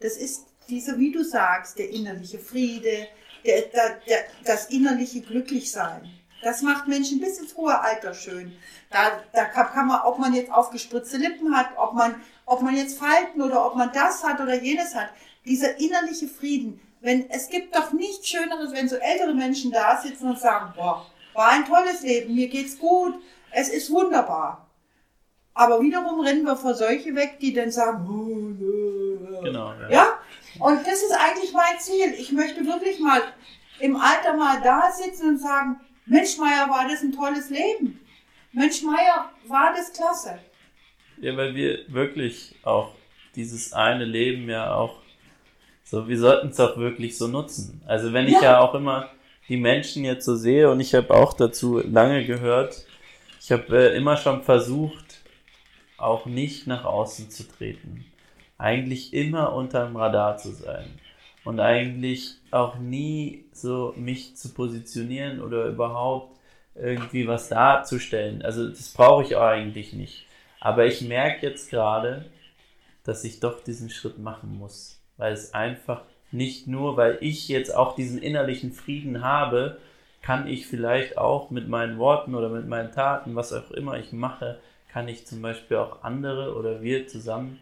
das ist dieser, wie du sagst, der innerliche Friede, der, der, der, das innerliche Glücklichsein. Das macht Menschen bis ins hohe Alter schön. Da, da kann, man, ob man jetzt aufgespritzte Lippen hat, ob man, ob man jetzt Falten oder ob man das hat oder jenes hat. Dieser innerliche Frieden. Wenn, es gibt doch nichts Schöneres, wenn so ältere Menschen da sitzen und sagen, boah, war ein tolles Leben, mir geht's gut, es ist wunderbar. Aber wiederum rennen wir vor solche weg, die dann sagen, oh. Genau. Ja. Ja, und das ist eigentlich mein Ziel. Ich möchte wirklich mal im Alter mal da sitzen und sagen, Mensch Meier, war das ein tolles Leben. Mensch Meier, war das klasse. Ja, weil wir wirklich auch dieses eine Leben ja auch so, wir sollten es auch wirklich so nutzen. Also wenn ich Ja. ja auch immer die Menschen jetzt so sehe und ich habe auch dazu lange gehört, ich habe äh, immer schon versucht, auch nicht nach außen zu treten. Eigentlich immer unterm Radar zu sein. Und eigentlich auch nie so mich zu positionieren oder überhaupt irgendwie was darzustellen. Also das brauche ich auch eigentlich nicht. Aber ich merke jetzt gerade, dass ich doch diesen Schritt machen muss. Weil es einfach nicht nur, weil ich jetzt auch diesen innerlichen Frieden habe, kann ich vielleicht auch mit meinen Worten oder mit meinen Taten, was auch immer ich mache, kann ich zum Beispiel auch andere oder wir zusammen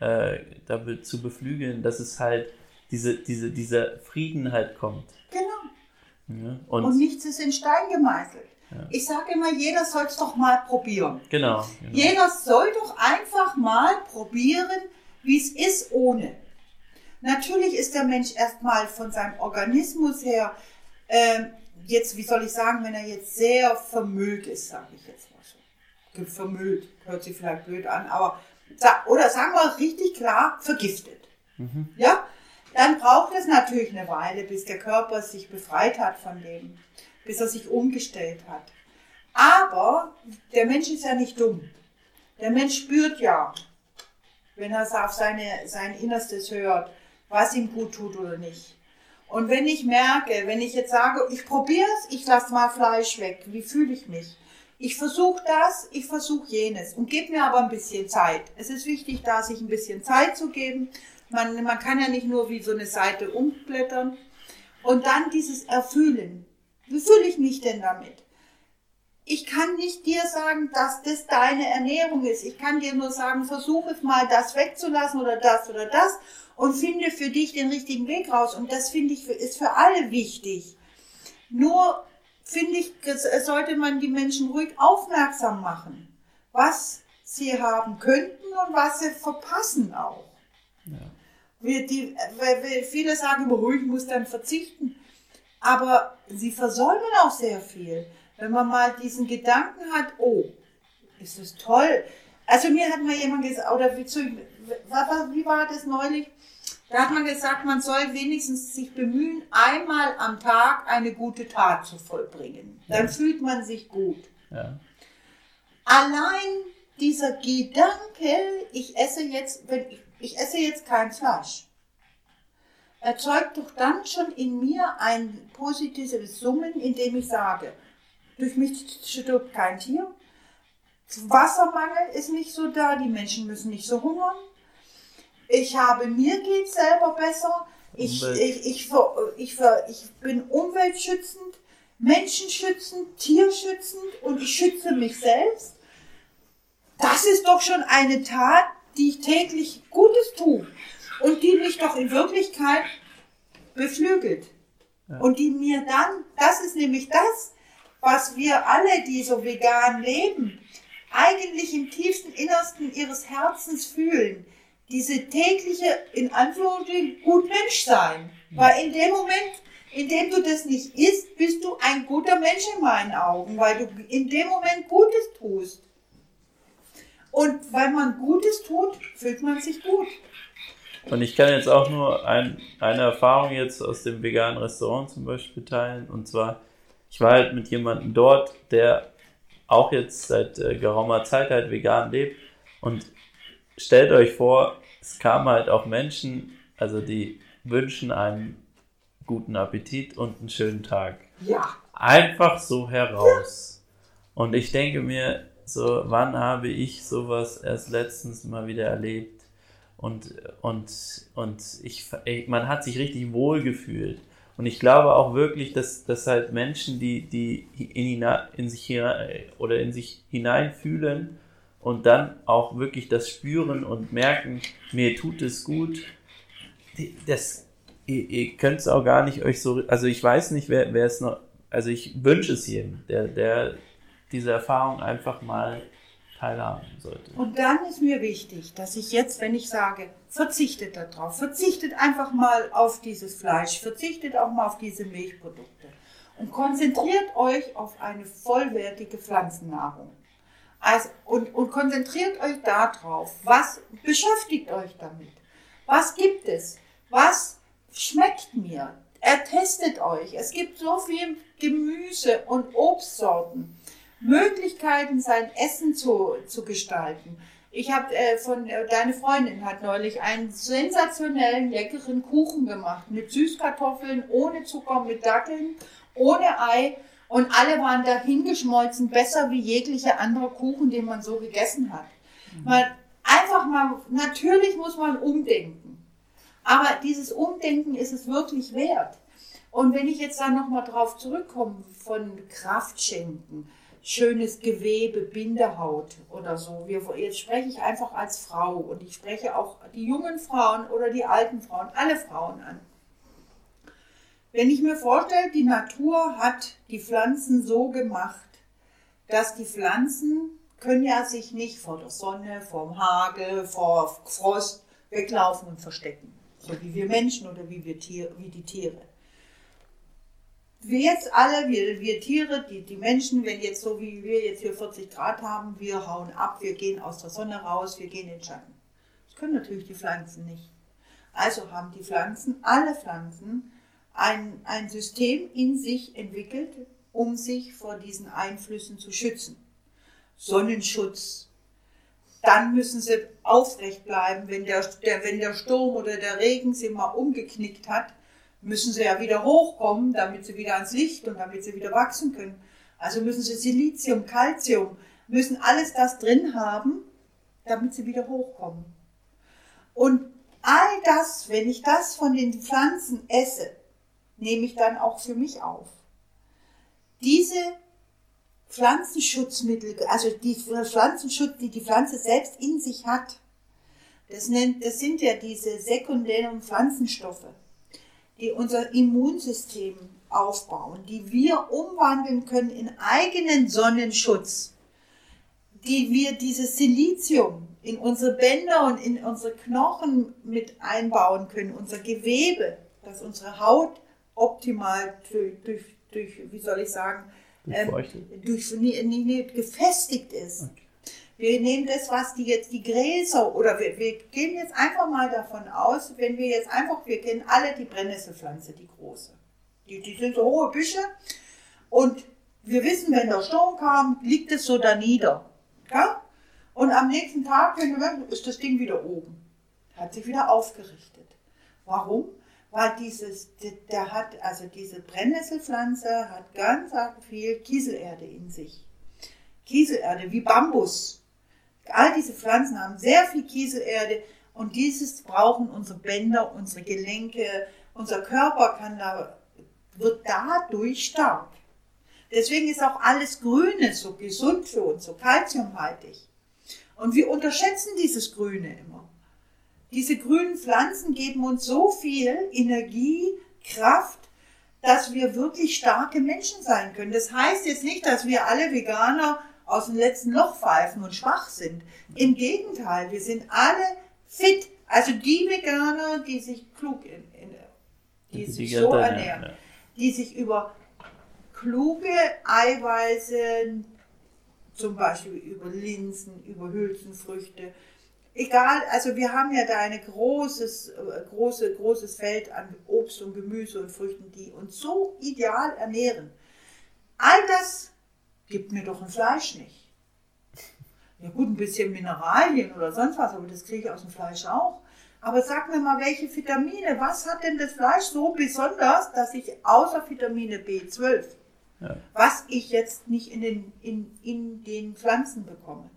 äh, dazu beflügeln, dass es halt diese, diese, dieser Frieden halt kommt. Genau. Ja? Und, Und, nichts ist in Stein gemeißelt. Ja. Ich sage immer, jeder soll es doch mal probieren. genau. genau. Jeder soll doch einfach mal probieren, wie es ist ohne. Natürlich ist der Mensch erstmal von seinem Organismus her, ähm, jetzt, wie soll ich sagen, wenn er jetzt sehr vermüllt ist, sage ich jetzt mal so. Vermüllt, hört sich vielleicht blöd an, aber, oder sagen wir richtig klar, vergiftet. Mhm. Ja? Dann braucht es natürlich eine Weile, bis der Körper sich befreit hat von dem, bis er sich umgestellt hat. Aber der Mensch ist ja nicht dumm. Der Mensch spürt ja, wenn er auf seine, sein Innerstes hört, was ihm gut tut oder nicht. Und wenn ich merke, wenn ich jetzt sage, ich probiere es, ich lasse mal Fleisch weg, wie fühle ich mich? Ich versuche das, ich versuche jenes und gebe mir aber ein bisschen Zeit. Es ist wichtig, da sich ein bisschen Zeit zu geben. Man, man kann ja nicht nur wie so eine Seite umblättern. Und dann dieses Erfühlen. Wie fühle ich mich denn damit? Ich kann nicht dir sagen, dass das deine Ernährung ist. Ich kann dir nur sagen, versuche mal, das wegzulassen oder das oder das und finde für dich den richtigen Weg raus. Und das finde ich für, ist für alle wichtig. Nur finde ich, es sollte man die Menschen ruhig aufmerksam machen, was sie haben könnten und was sie verpassen auch. Wir, die, weil, weil viele sagen immer, oh, ich muss dann verzichten. Aber sie versäumen auch sehr viel. Wenn man mal diesen Gedanken hat, oh, ist das toll. Also mir hat mal jemand gesagt, oder wie, zu, wie war das neulich? Da hat man gesagt, man soll wenigstens sich bemühen, einmal am Tag eine gute Tat zu vollbringen. Dann Ja. fühlt man sich gut. Ja. Allein dieser Gedanke, ich esse jetzt, wenn ich, ich esse jetzt kein Fleisch, erzeugt doch dann schon in mir ein positives Summen, indem ich sage, durch mich stirbt kein Tier, Wassermangel ist nicht so da, die Menschen müssen nicht so hungern, ich habe, mir geht selber besser, ich, ich, ich, ich, ich bin umweltschützend, menschenschützend, tierschützend und ich schütze mich selbst. Das ist doch schon eine Tat, die ich täglich Gutes tue und die mich doch in Wirklichkeit beflügelt. Ja. Und die mir dann, das ist nämlich das, was wir alle, die so vegan leben, eigentlich im tiefsten Innersten ihres Herzens fühlen. Diese tägliche, in Anführungszeichen, gut Mensch sein. Weil in dem Moment, in dem du das nicht isst, bist du ein guter Mensch in meinen Augen, weil du in dem Moment Gutes tust. Und weil man Gutes tut, fühlt man sich gut. Und ich kann jetzt auch nur ein, eine Erfahrung jetzt aus dem veganen Restaurant zum Beispiel teilen. Und zwar, ich war halt mit jemandem dort, der auch jetzt seit äh, geraumer Zeit halt vegan lebt. Und stellt euch vor, es kamen halt auch Menschen, also die wünschen einem guten Appetit und einen schönen Tag. Ja. Einfach so heraus. Und ich denke mir, so, wann habe ich sowas erst letztens mal wieder erlebt? Und, und, und ich, man hat sich richtig wohl gefühlt. Und ich glaube auch wirklich, dass, dass halt Menschen, die, die in, in sich hinein, oder in sich hineinfühlen und dann auch wirklich das spüren und merken, mir tut es gut, das, ihr, ihr könnt es auch gar nicht euch so, also ich weiß nicht, wer, wer es noch, also ich wünsche es jedem, der, der diese Erfahrung einfach mal teilhaben sollte. Und dann ist mir wichtig, dass ich jetzt, wenn ich sage, verzichtet darauf, verzichtet einfach mal auf dieses Fleisch, verzichtet auch mal auf diese Milchprodukte und konzentriert euch auf eine vollwertige Pflanzennahrung. Also, und, und konzentriert euch darauf, was beschäftigt euch damit? Was gibt es? Was schmeckt mir? Ertestet euch. Es gibt so viel Gemüse und Obstsorten. Möglichkeiten, sein Essen zu, zu gestalten. Ich habe äh, von äh, deine Freundin hat neulich einen sensationellen leckeren Kuchen gemacht mit Süßkartoffeln, ohne Zucker, mit Datteln, ohne Ei und alle waren da hingeschmolzen, besser wie jeglicher andere Kuchen, den man so gegessen hat. Mhm. Man, einfach mal, natürlich muss man umdenken, aber dieses Umdenken ist es wirklich wert. Und wenn ich jetzt da nochmal drauf zurückkomme von Kraft schenken, schönes Gewebe, Bindehaut oder so. Wir, jetzt spreche ich einfach als Frau und ich spreche auch die jungen Frauen oder die alten Frauen, alle Frauen an. Wenn ich mir vorstelle, die Natur hat die Pflanzen so gemacht, dass die Pflanzen können ja sich nicht vor der Sonne, vor dem Hagel, vor Frost weglaufen und verstecken. So wie wir Menschen oder wie, wir Tier, wie die Tiere wir jetzt alle, wir, wir Tiere, die, die Menschen, wenn jetzt so wie wir jetzt hier 40 Grad haben, wir hauen ab, wir gehen aus der Sonne raus, wir gehen in den Schatten. Das können natürlich die Pflanzen nicht. Also haben die Pflanzen, alle Pflanzen, ein, ein System in sich entwickelt, um sich vor diesen Einflüssen zu schützen. Sonnenschutz. Dann müssen sie aufrecht bleiben, wenn der, der, wenn der Sturm oder der Regen sie mal umgeknickt hat müssen sie ja wieder hochkommen, damit sie wieder ans Licht und damit sie wieder wachsen können. Also müssen sie Silizium, Calcium, müssen alles das drin haben, damit sie wieder hochkommen. Und all das, wenn ich das von den Pflanzen esse, nehme ich dann auch für mich auf. Diese Pflanzenschutzmittel, also die Pflanzenschutz, die die Pflanze selbst in sich hat, das, nennt, das sind ja diese sekundären Pflanzenstoffe die unser Immunsystem aufbauen, die wir umwandeln können in eigenen Sonnenschutz, die wir dieses Silizium in unsere Bänder und in unsere Knochen mit einbauen können, unser Gewebe, dass unsere Haut optimal durch, durch, durch wie soll ich sagen, ähm, durch, nee, nee, gefestigt ist. Okay. Wir nehmen das, was die jetzt die Gräser oder wir, wir gehen jetzt einfach mal davon aus, wenn wir jetzt einfach, wir kennen alle die Brennnesselpflanze, die große. Die, die sind so hohe Büsche und wir wissen, wenn der Sturm kam, liegt es so da nieder. Ja? Und am nächsten Tag, wenn wir ist das Ding wieder oben. Hat sich wieder aufgerichtet. Warum? Weil dieses, der hat, also diese Brennnesselpflanze hat ganz viel Kieselerde in sich. Kieselerde wie Bambus. All diese Pflanzen haben sehr viel Kieselerde und dieses brauchen unsere Bänder, unsere Gelenke, unser Körper kann da, wird dadurch stark. Deswegen ist auch alles Grüne so gesund für uns, so kalziumhaltig. Und wir unterschätzen dieses Grüne immer. Diese grünen Pflanzen geben uns so viel Energie, Kraft, dass wir wirklich starke Menschen sein können. Das heißt jetzt nicht, dass wir alle Veganer aus dem letzten Loch pfeifen und schwach sind. Im Gegenteil, wir sind alle fit. Also die Veganer, die sich klug, in, in, die, die sich so ernähren, ja. die sich über kluge Eiweiße, zum Beispiel über Linsen, über Hülsenfrüchte, egal, also wir haben ja da ein großes, äh, große, großes Feld an Obst und Gemüse und Früchten, die uns so ideal ernähren. All das gibt mir doch ein Fleisch nicht. Ja gut, ein bisschen Mineralien oder sonst was, aber das kriege ich aus dem Fleisch auch. Aber sag mir mal, welche Vitamine, was hat denn das Fleisch so besonders, dass ich außer Vitamine B12, ja. was ich jetzt nicht in den, in, in den Pflanzen bekomme.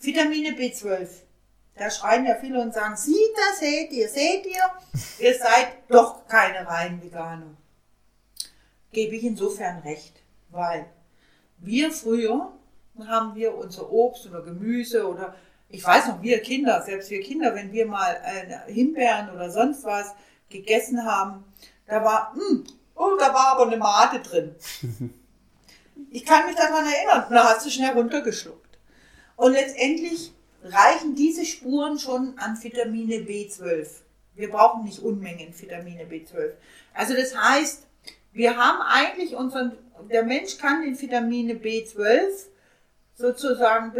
Vitamine B12, da schreien ja viele und sagen, sieht das, seht ihr, seht ihr, ihr seid doch keine rein Veganer. Gebe ich insofern recht, weil wir früher haben wir unser Obst oder Gemüse oder ich weiß noch, wir Kinder, selbst wir Kinder, wenn wir mal äh, Himbeeren oder sonst was gegessen haben, da war, mh, hm, oh, da war aber eine Mate drin. Ich kann mich daran erinnern, da hast du schnell runtergeschluckt. Und letztendlich reichen diese Spuren schon an Vitamine B12. Wir brauchen nicht Unmengen Vitamine B12. Also das heißt, wir haben eigentlich unseren, der Mensch kann den Vitamine B12 sozusagen,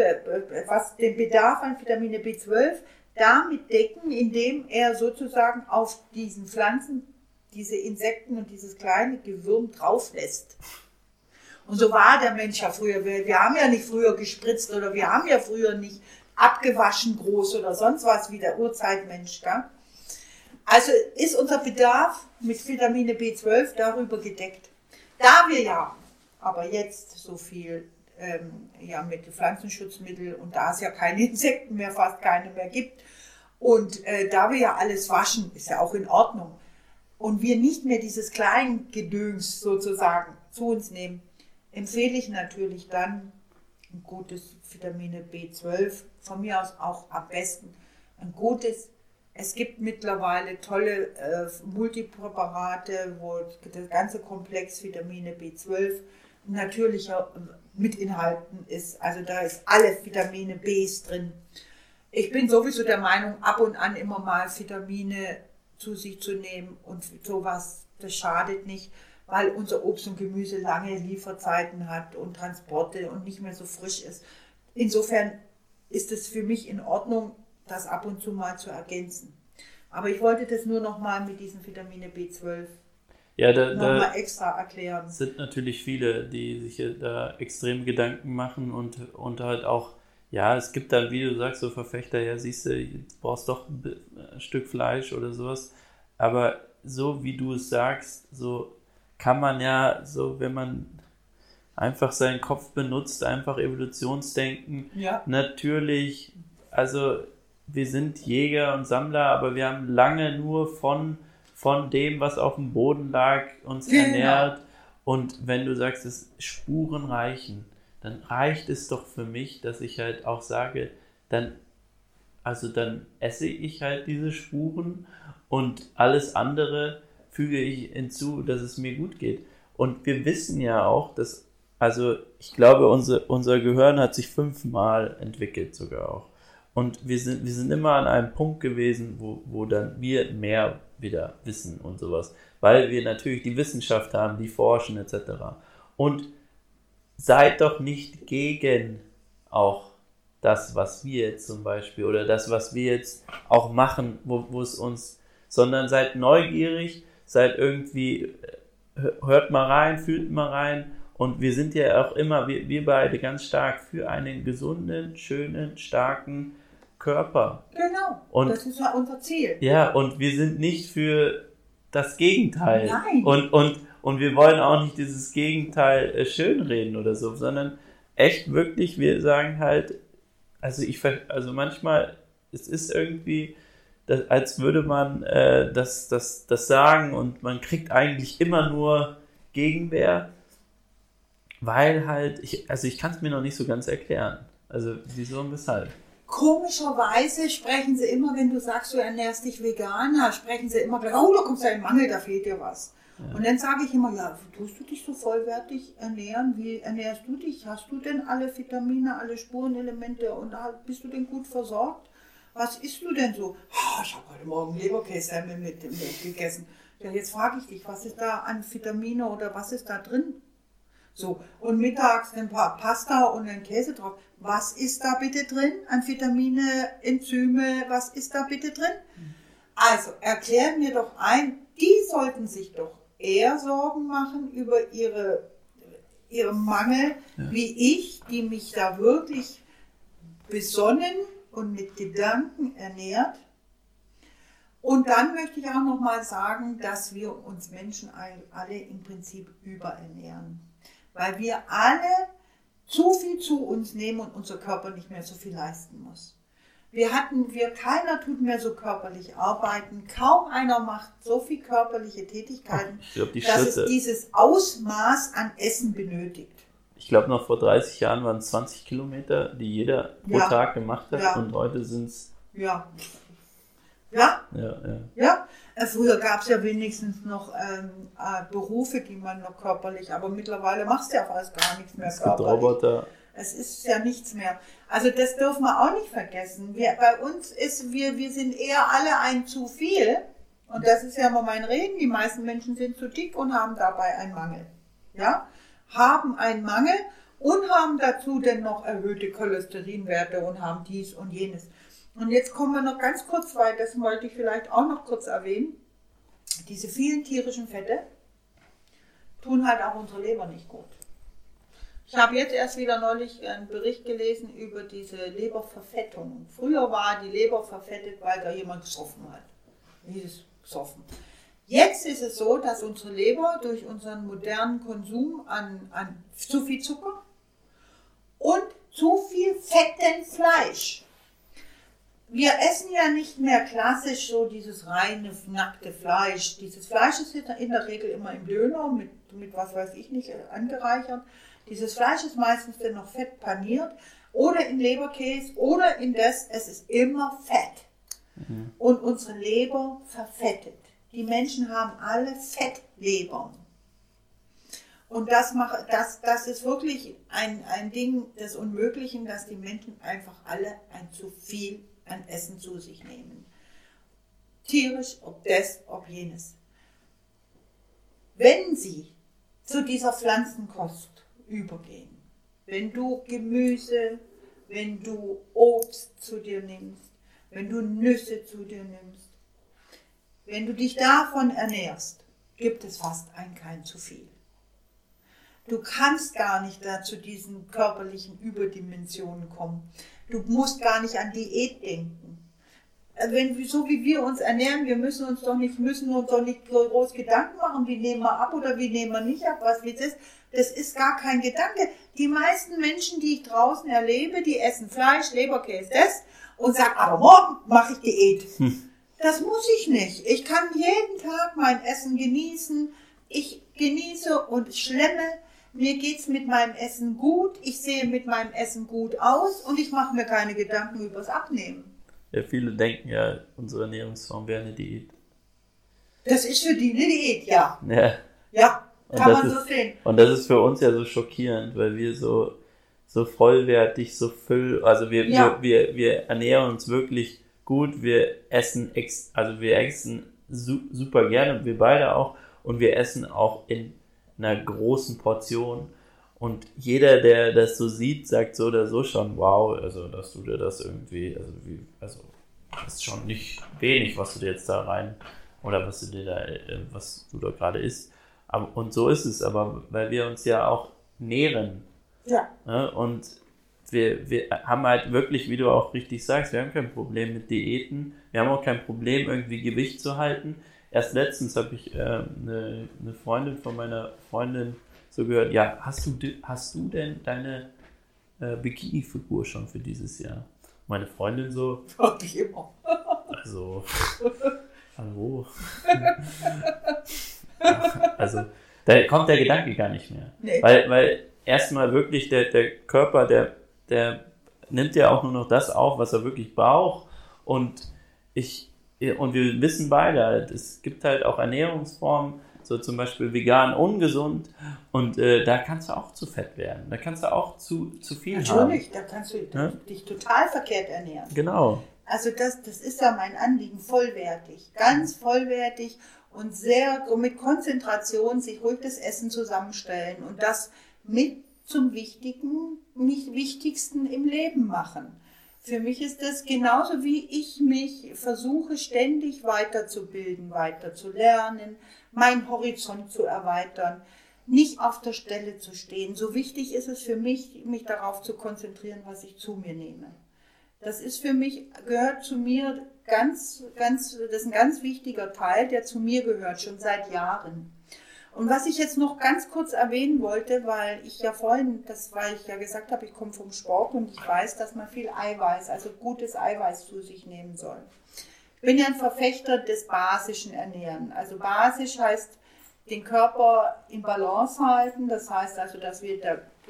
was den Bedarf an Vitamine B12 damit decken, indem er sozusagen auf diesen Pflanzen diese Insekten und dieses kleine Gewürm drauf lässt. Und so war der Mensch ja früher. Wir, wir haben ja nicht früher gespritzt oder wir haben ja früher nicht abgewaschen groß oder sonst was wie der Urzeitmensch. Gell? Also ist unser Bedarf mit Vitamine B12 darüber gedeckt. Da wir ja aber jetzt so viel ähm, ja, mit Pflanzenschutzmittel und da es ja keine Insekten mehr, fast keine mehr gibt und äh, da wir ja alles waschen, ist ja auch in Ordnung und wir nicht mehr dieses Kleingedöns sozusagen zu uns nehmen, empfehle ich natürlich dann ein gutes Vitamine B12, von mir aus auch am besten ein gutes. Es gibt mittlerweile tolle äh, Multipräparate, wo der ganze Komplex Vitamine B12 natürlicher mit Inhalten ist. Also da ist alle Vitamine Bs drin. Ich bin sowieso der Meinung, ab und an immer mal Vitamine zu sich zu nehmen und sowas, das schadet nicht weil unser Obst und Gemüse lange Lieferzeiten hat und Transporte und nicht mehr so frisch ist. Insofern ist es für mich in Ordnung, das ab und zu mal zu ergänzen. Aber ich wollte das nur noch mal mit diesen Vitamine B12 ja, da, da extra erklären. sind natürlich viele, die sich da extrem Gedanken machen und, und halt auch, ja, es gibt dann, wie du sagst, so Verfechter, ja, siehst du, du brauchst doch ein Stück Fleisch oder sowas. Aber so wie du es sagst, so kann man ja so, wenn man einfach seinen Kopf benutzt, einfach Evolutionsdenken, ja. natürlich, also wir sind Jäger und Sammler, aber wir haben lange nur von, von dem, was auf dem Boden lag, uns genau. ernährt. Und wenn du sagst, dass Spuren reichen, dann reicht es doch für mich, dass ich halt auch sage, dann, also dann esse ich halt diese Spuren und alles andere füge ich hinzu, dass es mir gut geht. Und wir wissen ja auch, dass, also ich glaube, unser, unser Gehirn hat sich fünfmal entwickelt sogar auch. Und wir sind, wir sind immer an einem Punkt gewesen, wo, wo dann wir mehr wieder wissen und sowas. Weil wir natürlich die Wissenschaft haben, die forschen etc. Und seid doch nicht gegen auch das, was wir jetzt zum Beispiel oder das, was wir jetzt auch machen, wo, wo es uns, sondern seid neugierig seid irgendwie, hört mal rein, fühlt mal rein. Und wir sind ja auch immer, wir, wir beide ganz stark für einen gesunden, schönen, starken Körper. Genau. Und das ist ja unser Ziel. Ja, und wir sind nicht für das Gegenteil. Nein. Und, und, und wir wollen auch nicht dieses Gegenteil äh, schönreden oder so, sondern echt wirklich, wir sagen halt, also ich, also manchmal, es ist irgendwie, das, als würde man äh, das, das, das sagen und man kriegt eigentlich immer nur Gegenwehr, weil halt, ich, also ich kann es mir noch nicht so ganz erklären. Also wieso und weshalb? Komischerweise sprechen sie immer, wenn du sagst, du ernährst dich veganer, sprechen sie immer gleich, oh, da kommst du in Mangel, da fehlt dir was. Ja. Und dann sage ich immer, ja, tust du dich so vollwertig ernähren? Wie ernährst du dich? Hast du denn alle Vitamine, alle Spurenelemente und bist du denn gut versorgt? Was isst du denn so? Oh, ich habe heute Morgen Leberkäse mit, mit, mit gegessen. Ja, jetzt frage ich dich, was ist da an Vitamine oder was ist da drin? So, und mittags ein paar Pasta und ein Käse drauf. Was ist da bitte drin an Vitamine, Enzyme? Was ist da bitte drin? Also, erklären mir doch ein, die sollten sich doch eher Sorgen machen über ihre, ihren Mangel, ja. wie ich, die mich da wirklich besonnen und mit Gedanken ernährt. Und dann möchte ich auch noch mal sagen, dass wir uns Menschen alle im Prinzip überernähren weil wir alle zu viel zu uns nehmen und unser Körper nicht mehr so viel leisten muss. Wir hatten, wir, keiner tut mehr so körperlich arbeiten, kaum einer macht so viel körperliche Tätigkeiten, glaub, dass Schritte. es dieses Ausmaß an Essen benötigt. Ich glaube, noch vor 30 Jahren waren es 20 Kilometer, die jeder pro ja. Tag gemacht hat ja. und heute sind es. Ja. Ja? Ja, ja. ja? Äh, früher gab es ja wenigstens noch ähm, äh, Berufe, die man noch körperlich, aber mittlerweile machst du ja fast gar nichts mehr es körperlich. Roboter. Es ist ja nichts mehr. Also das dürfen wir auch nicht vergessen. Wir, bei uns ist, wir, wir sind eher alle ein zu viel. Und das ist ja immer mein Reden. Die meisten Menschen sind zu dick und haben dabei einen Mangel. Ja? Haben einen Mangel und haben dazu dann noch erhöhte Cholesterinwerte und haben dies und jenes. Und jetzt kommen wir noch ganz kurz weiter, das wollte ich vielleicht auch noch kurz erwähnen. Diese vielen tierischen Fette tun halt auch unsere Leber nicht gut. Ich habe jetzt erst wieder neulich einen Bericht gelesen über diese Leberverfettung. Früher war die Leber verfettet, weil da jemand gesoffen hat. Dieses gesoffen. Jetzt ist es so, dass unsere Leber durch unseren modernen Konsum an, an zu viel Zucker und zu viel fetten Fleisch wir essen ja nicht mehr klassisch so dieses reine, nackte Fleisch. Dieses Fleisch ist in der Regel immer im Döner mit, mit was weiß ich nicht angereichert. Dieses Fleisch ist meistens dann noch fett paniert oder in Leberkäse oder in das, es ist immer Fett. Mhm. Und unsere Leber verfettet. Die Menschen haben alle Fettlebern. Und das, macht, das, das ist wirklich ein, ein Ding des Unmöglichen, dass die Menschen einfach alle ein zu viel an Essen zu sich nehmen. Tierisch, ob das, ob jenes. Wenn sie zu dieser Pflanzenkost übergehen, wenn du Gemüse, wenn du Obst zu dir nimmst, wenn du Nüsse zu dir nimmst, wenn du dich davon ernährst, gibt es fast ein kein zu viel. Du kannst gar nicht da zu diesen körperlichen Überdimensionen kommen. Du musst gar nicht an Diät denken. Also wenn, so wie wir uns ernähren, wir müssen uns doch nicht, müssen uns doch nicht groß Gedanken machen, wie nehmen wir ab oder wie nehmen wir nicht ab, was wie das ist. Das ist gar kein Gedanke. Die meisten Menschen, die ich draußen erlebe, die essen Fleisch, Leberkäse, das und sagen, aber morgen mache ich Diät. Hm. Das muss ich nicht. Ich kann jeden Tag mein Essen genießen. Ich genieße und schlemme mir geht's mit meinem Essen gut, ich sehe mit meinem Essen gut aus und ich mache mir keine Gedanken übers Abnehmen. Ja, viele denken ja, unsere Ernährungsform wäre eine Diät. Das ist für die eine Diät, ja. Ja. Ja, kann man ist, so sehen. Und das ist für uns ja so schockierend, weil wir so, so vollwertig, so füll, also wir, ja. wir, wir, wir ernähren uns wirklich gut, wir essen, ex, also wir essen super gerne, wir beide auch, und wir essen auch in einer großen Portion. Und jeder, der das so sieht, sagt so oder so schon, wow, also dass du dir das irgendwie, also wie, also das ist schon nicht wenig, was du dir jetzt da rein oder was du dir da, äh, was du da gerade isst. Aber, und so ist es, aber weil wir uns ja auch nähren. Ja. Ne? Und wir, wir haben halt wirklich, wie du auch richtig sagst, wir haben kein Problem mit Diäten. Wir haben auch kein Problem, irgendwie Gewicht zu halten. Erst letztens habe ich äh, eine, eine Freundin von meiner Freundin so gehört, ja, hast du, hast du denn deine äh, Bikini-Figur schon für dieses Jahr? Meine Freundin so. Immer. Also, hallo. also, da kommt der Gedanke gar nicht mehr. Nee. Weil, weil erstmal wirklich der, der Körper, der, der nimmt ja auch nur noch das auf, was er wirklich braucht. Und ich, und wir wissen beide, es gibt halt auch Ernährungsformen, so zum Beispiel vegan, ungesund und äh, da kannst du auch zu fett werden. Da kannst du auch zu, zu viel Natürlich, haben. Natürlich, da kannst du Ja. dich total verkehrt ernähren. Genau. Also das, das ist ja mein Anliegen, vollwertig, ganz vollwertig und sehr mit Konzentration sich ruhig das Essen zusammenstellen und das mit zum Wichtigen, nicht Wichtigsten im Leben machen. Für mich ist das genauso wie ich mich versuche ständig weiterzubilden, weiter zu lernen, meinen Horizont zu erweitern, nicht auf der Stelle zu stehen. So wichtig ist es für mich, mich darauf zu konzentrieren, was ich zu mir nehme. Das ist für mich, gehört zu mir ganz, ganz, das ist ein ganz wichtiger Teil, der zu mir gehört, schon seit Jahren. Und was ich jetzt noch ganz kurz erwähnen wollte, weil ich ja vorhin, das, weil ich ja gesagt habe, ich komme vom Sport und ich weiß, dass man viel Eiweiß, also gutes Eiweiß zu sich nehmen soll. Ich bin ja ein Verfechter des basischen Ernähren. Also basisch heißt, den Körper in Balance halten, das heißt also, dass wir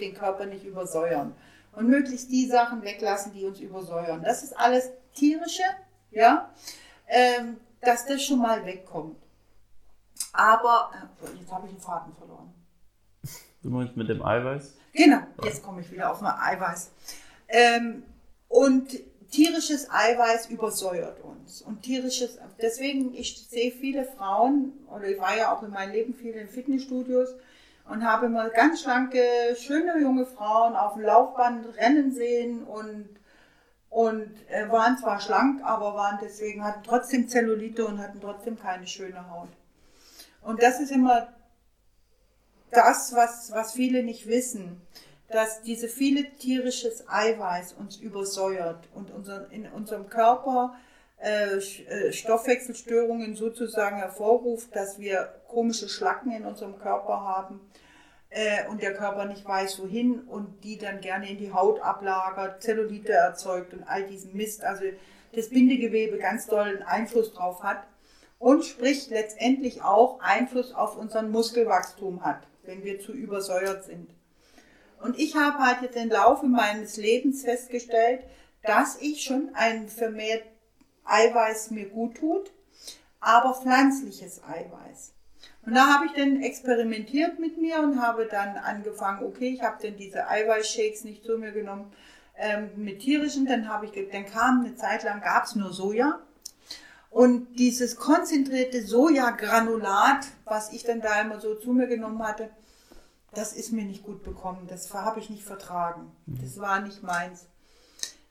den Körper nicht übersäuern und möglichst die Sachen weglassen, die uns übersäuern. Das ist alles tierische, ja, ähm, dass das schon mal wegkommt. Aber, äh, jetzt habe ich den Faden verloren. Du meinst mit dem Eiweiß? Genau, jetzt komme ich wieder auf mein Eiweiß. Ähm, und tierisches Eiweiß übersäuert uns. Und tierisches, deswegen, ich sehe viele Frauen, oder ich war ja auch in meinem Leben viel in Fitnessstudios und habe mal ganz schlanke, schöne junge Frauen auf dem Laufband rennen sehen und, und äh, waren zwar schlank, aber waren deswegen, hatten trotzdem Zellulite und hatten trotzdem keine schöne Haut. Und das ist immer das, was, was viele nicht wissen, dass diese viele tierisches Eiweiß uns übersäuert und unser, in unserem Körper äh, Stoffwechselstörungen sozusagen hervorruft, dass wir komische Schlacken in unserem Körper haben äh, und der Körper nicht weiß wohin und die dann gerne in die Haut ablagert, Zellulite erzeugt und all diesen Mist, also das Bindegewebe ganz doll einen Einfluss drauf hat und sprich letztendlich auch Einfluss auf unseren Muskelwachstum hat, wenn wir zu übersäuert sind. Und ich habe halt jetzt im Laufe meines Lebens festgestellt, dass ich schon ein vermehrt Eiweiß mir gut tut, aber pflanzliches Eiweiß. Und da habe ich dann experimentiert mit mir und habe dann angefangen, okay, ich habe dann diese Eiweißshakes nicht zu mir genommen ähm, mit tierischen, dann habe ich, dann kam eine Zeit lang, gab es nur Soja. Und dieses konzentrierte Sojagranulat, was ich dann da immer so zu mir genommen hatte, das ist mir nicht gut bekommen. Das habe ich nicht vertragen. Das war nicht meins.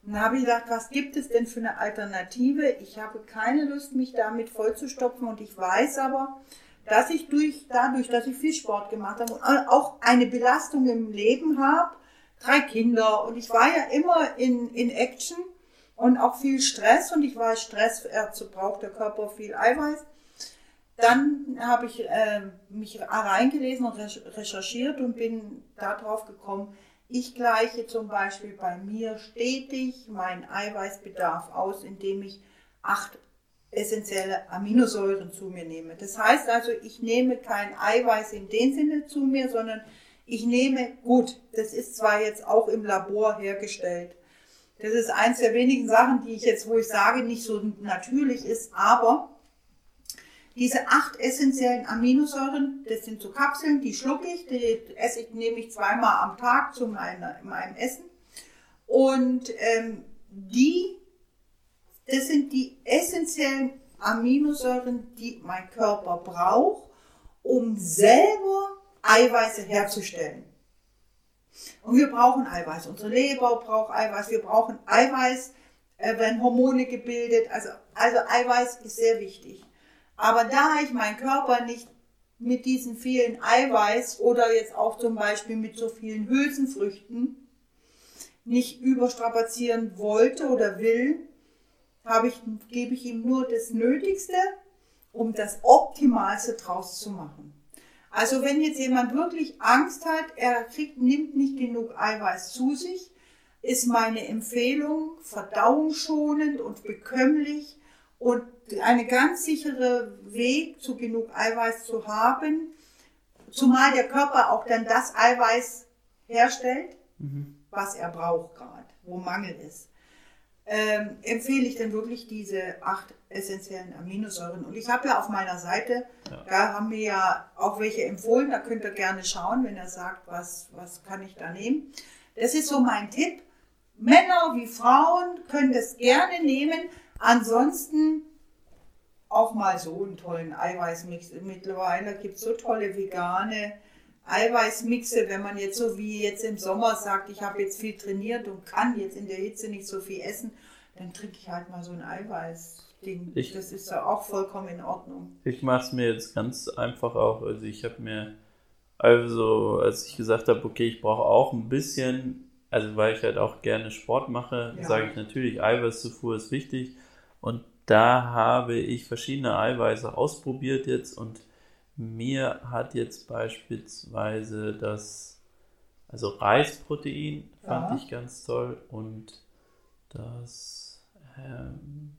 Dann habe ich gedacht, was gibt es denn für eine Alternative? Ich habe keine Lust, mich damit vollzustopfen und ich weiß aber, dass ich durch, dadurch, dass ich viel Sport gemacht habe und auch eine Belastung im Leben habe, drei Kinder und ich war ja immer in, in Action und auch viel Stress und ich weiß, Stress dazu braucht der Körper viel Eiweiß. Dann habe ich äh, mich reingelesen und recherchiert und bin darauf gekommen, ich gleiche zum Beispiel bei mir stetig meinen Eiweißbedarf aus, indem ich acht essentielle Aminosäuren zu mir nehme. Das heißt also, ich nehme kein Eiweiß in dem Sinne zu mir, sondern ich nehme, gut, das ist zwar jetzt auch im Labor hergestellt. Das ist eins der wenigen Sachen, die ich jetzt, wo ich sage, nicht so natürlich ist, aber diese acht essentiellen Aminosäuren, das sind so Kapseln, die schlucke ich, die esse ich, nehme ich zweimal am Tag zu meiner, meinem Essen. Und ähm, die, das sind die essentiellen Aminosäuren, die mein Körper braucht, um selber Eiweiße herzustellen. Und wir brauchen Eiweiß. Unsere Leber braucht Eiweiß. Wir brauchen Eiweiß, äh, wenn Hormone gebildet. Also, also Eiweiß ist sehr wichtig. Aber da ich meinen Körper nicht mit diesen vielen Eiweiß oder jetzt auch zum Beispiel mit so vielen Hülsenfrüchten nicht überstrapazieren wollte oder will, habe ich, gebe ich ihm nur das Nötigste, um das Optimalste draus zu machen. Also wenn jetzt jemand wirklich Angst hat, er kriegt, nimmt nicht genug Eiweiß zu sich, ist meine Empfehlung verdauungsschonend und bekömmlich und eine ganz sichere Weg zu genug Eiweiß zu haben, zumal der Körper auch dann das Eiweiß herstellt, mhm. was er braucht gerade, wo Mangel ist. ähm, empfehle ich dann wirklich diese acht essentiellen Aminosäuren. Und ich habe ja auf meiner Seite, Ja. da haben wir ja auch welche empfohlen, da könnt ihr gerne schauen, wenn er sagt, was, was kann ich da nehmen. Das ist so mein Tipp. Männer wie Frauen können das gerne nehmen. Ansonsten auch mal so einen tollen Eiweißmix. Mittlerweile gibt es so tolle vegane Eiweißmixe, wenn man jetzt so wie jetzt im Sommer sagt, ich habe jetzt viel trainiert und kann jetzt in der Hitze nicht so viel essen, dann trinke ich halt mal so ein Eiweißding. Ich- das ist ja auch vollkommen in Ordnung. Ich mache es mir jetzt ganz einfach auch. Also ich habe mir, also als ich gesagt habe, okay, ich brauche auch ein bisschen, also weil ich halt auch gerne Sport mache, Ja. sage ich natürlich, Eiweißzufuhr ist wichtig. Und da habe ich verschiedene Eiweiße ausprobiert jetzt und mir hat jetzt beispielsweise das, also Reisprotein fand Ja. ich ganz toll und das, ähm,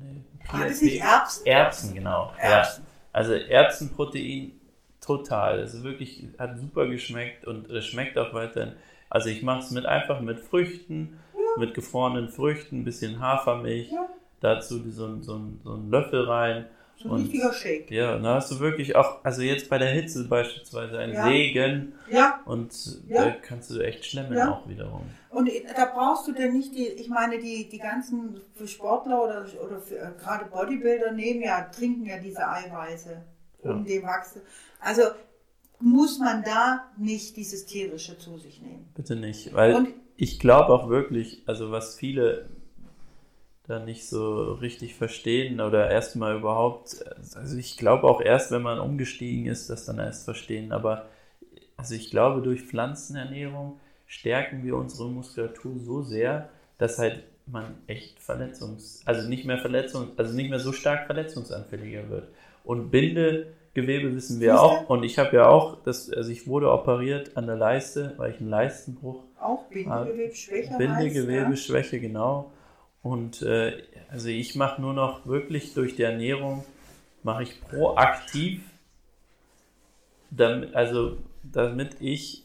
nee, War das nicht Erbsen? Erbsen, genau. Ja. Erbsen. Also Erbsenprotein total. Also wirklich hat super geschmeckt und es schmeckt auch weiterhin. Also ich mache es mit einfach mit Früchten, mit gefrorenen Früchten, ein bisschen Hafermilch, Ja. dazu so, ein- so, so einen Löffel rein. So ein Und- richtiger Shake. Ja, da hast du wirklich auch, also jetzt bei der Hitze beispielsweise ein Ja. Segen Ja, und Ja. da kannst du echt schlemmen Ja. auch wiederum. und da brauchst du denn nicht die, ich meine, die, die ganzen für Sportler oder, oder für, äh, gerade Bodybuilder nehmen ja, trinken ja diese Eiweiße, um den Wachstum. Also muss man da nicht dieses tierische zu sich nehmen. Bitte nicht, weil Und ich glaube auch wirklich, also was viele da nicht so richtig verstehen oder erstmal überhaupt, also ich glaube auch erst, wenn man umgestiegen ist, das dann erst verstehen, aber also ich glaube, durch Pflanzenernährung stärken wir unsere Muskulatur so sehr, dass halt man echt verletzungs, also nicht mehr verletzungs, also nicht mehr so stark verletzungsanfälliger wird. Und Bindegewebe wissen wir auch, und ich habe ja auch, das, also ich wurde operiert an der Leiste, weil ich einen Leistenbruch auch Bindegewebsschwäche heißt, Bindegewebsschwäche, genau. Und äh, also ich mache nur noch wirklich durch die Ernährung, mache ich proaktiv, damit, also damit ich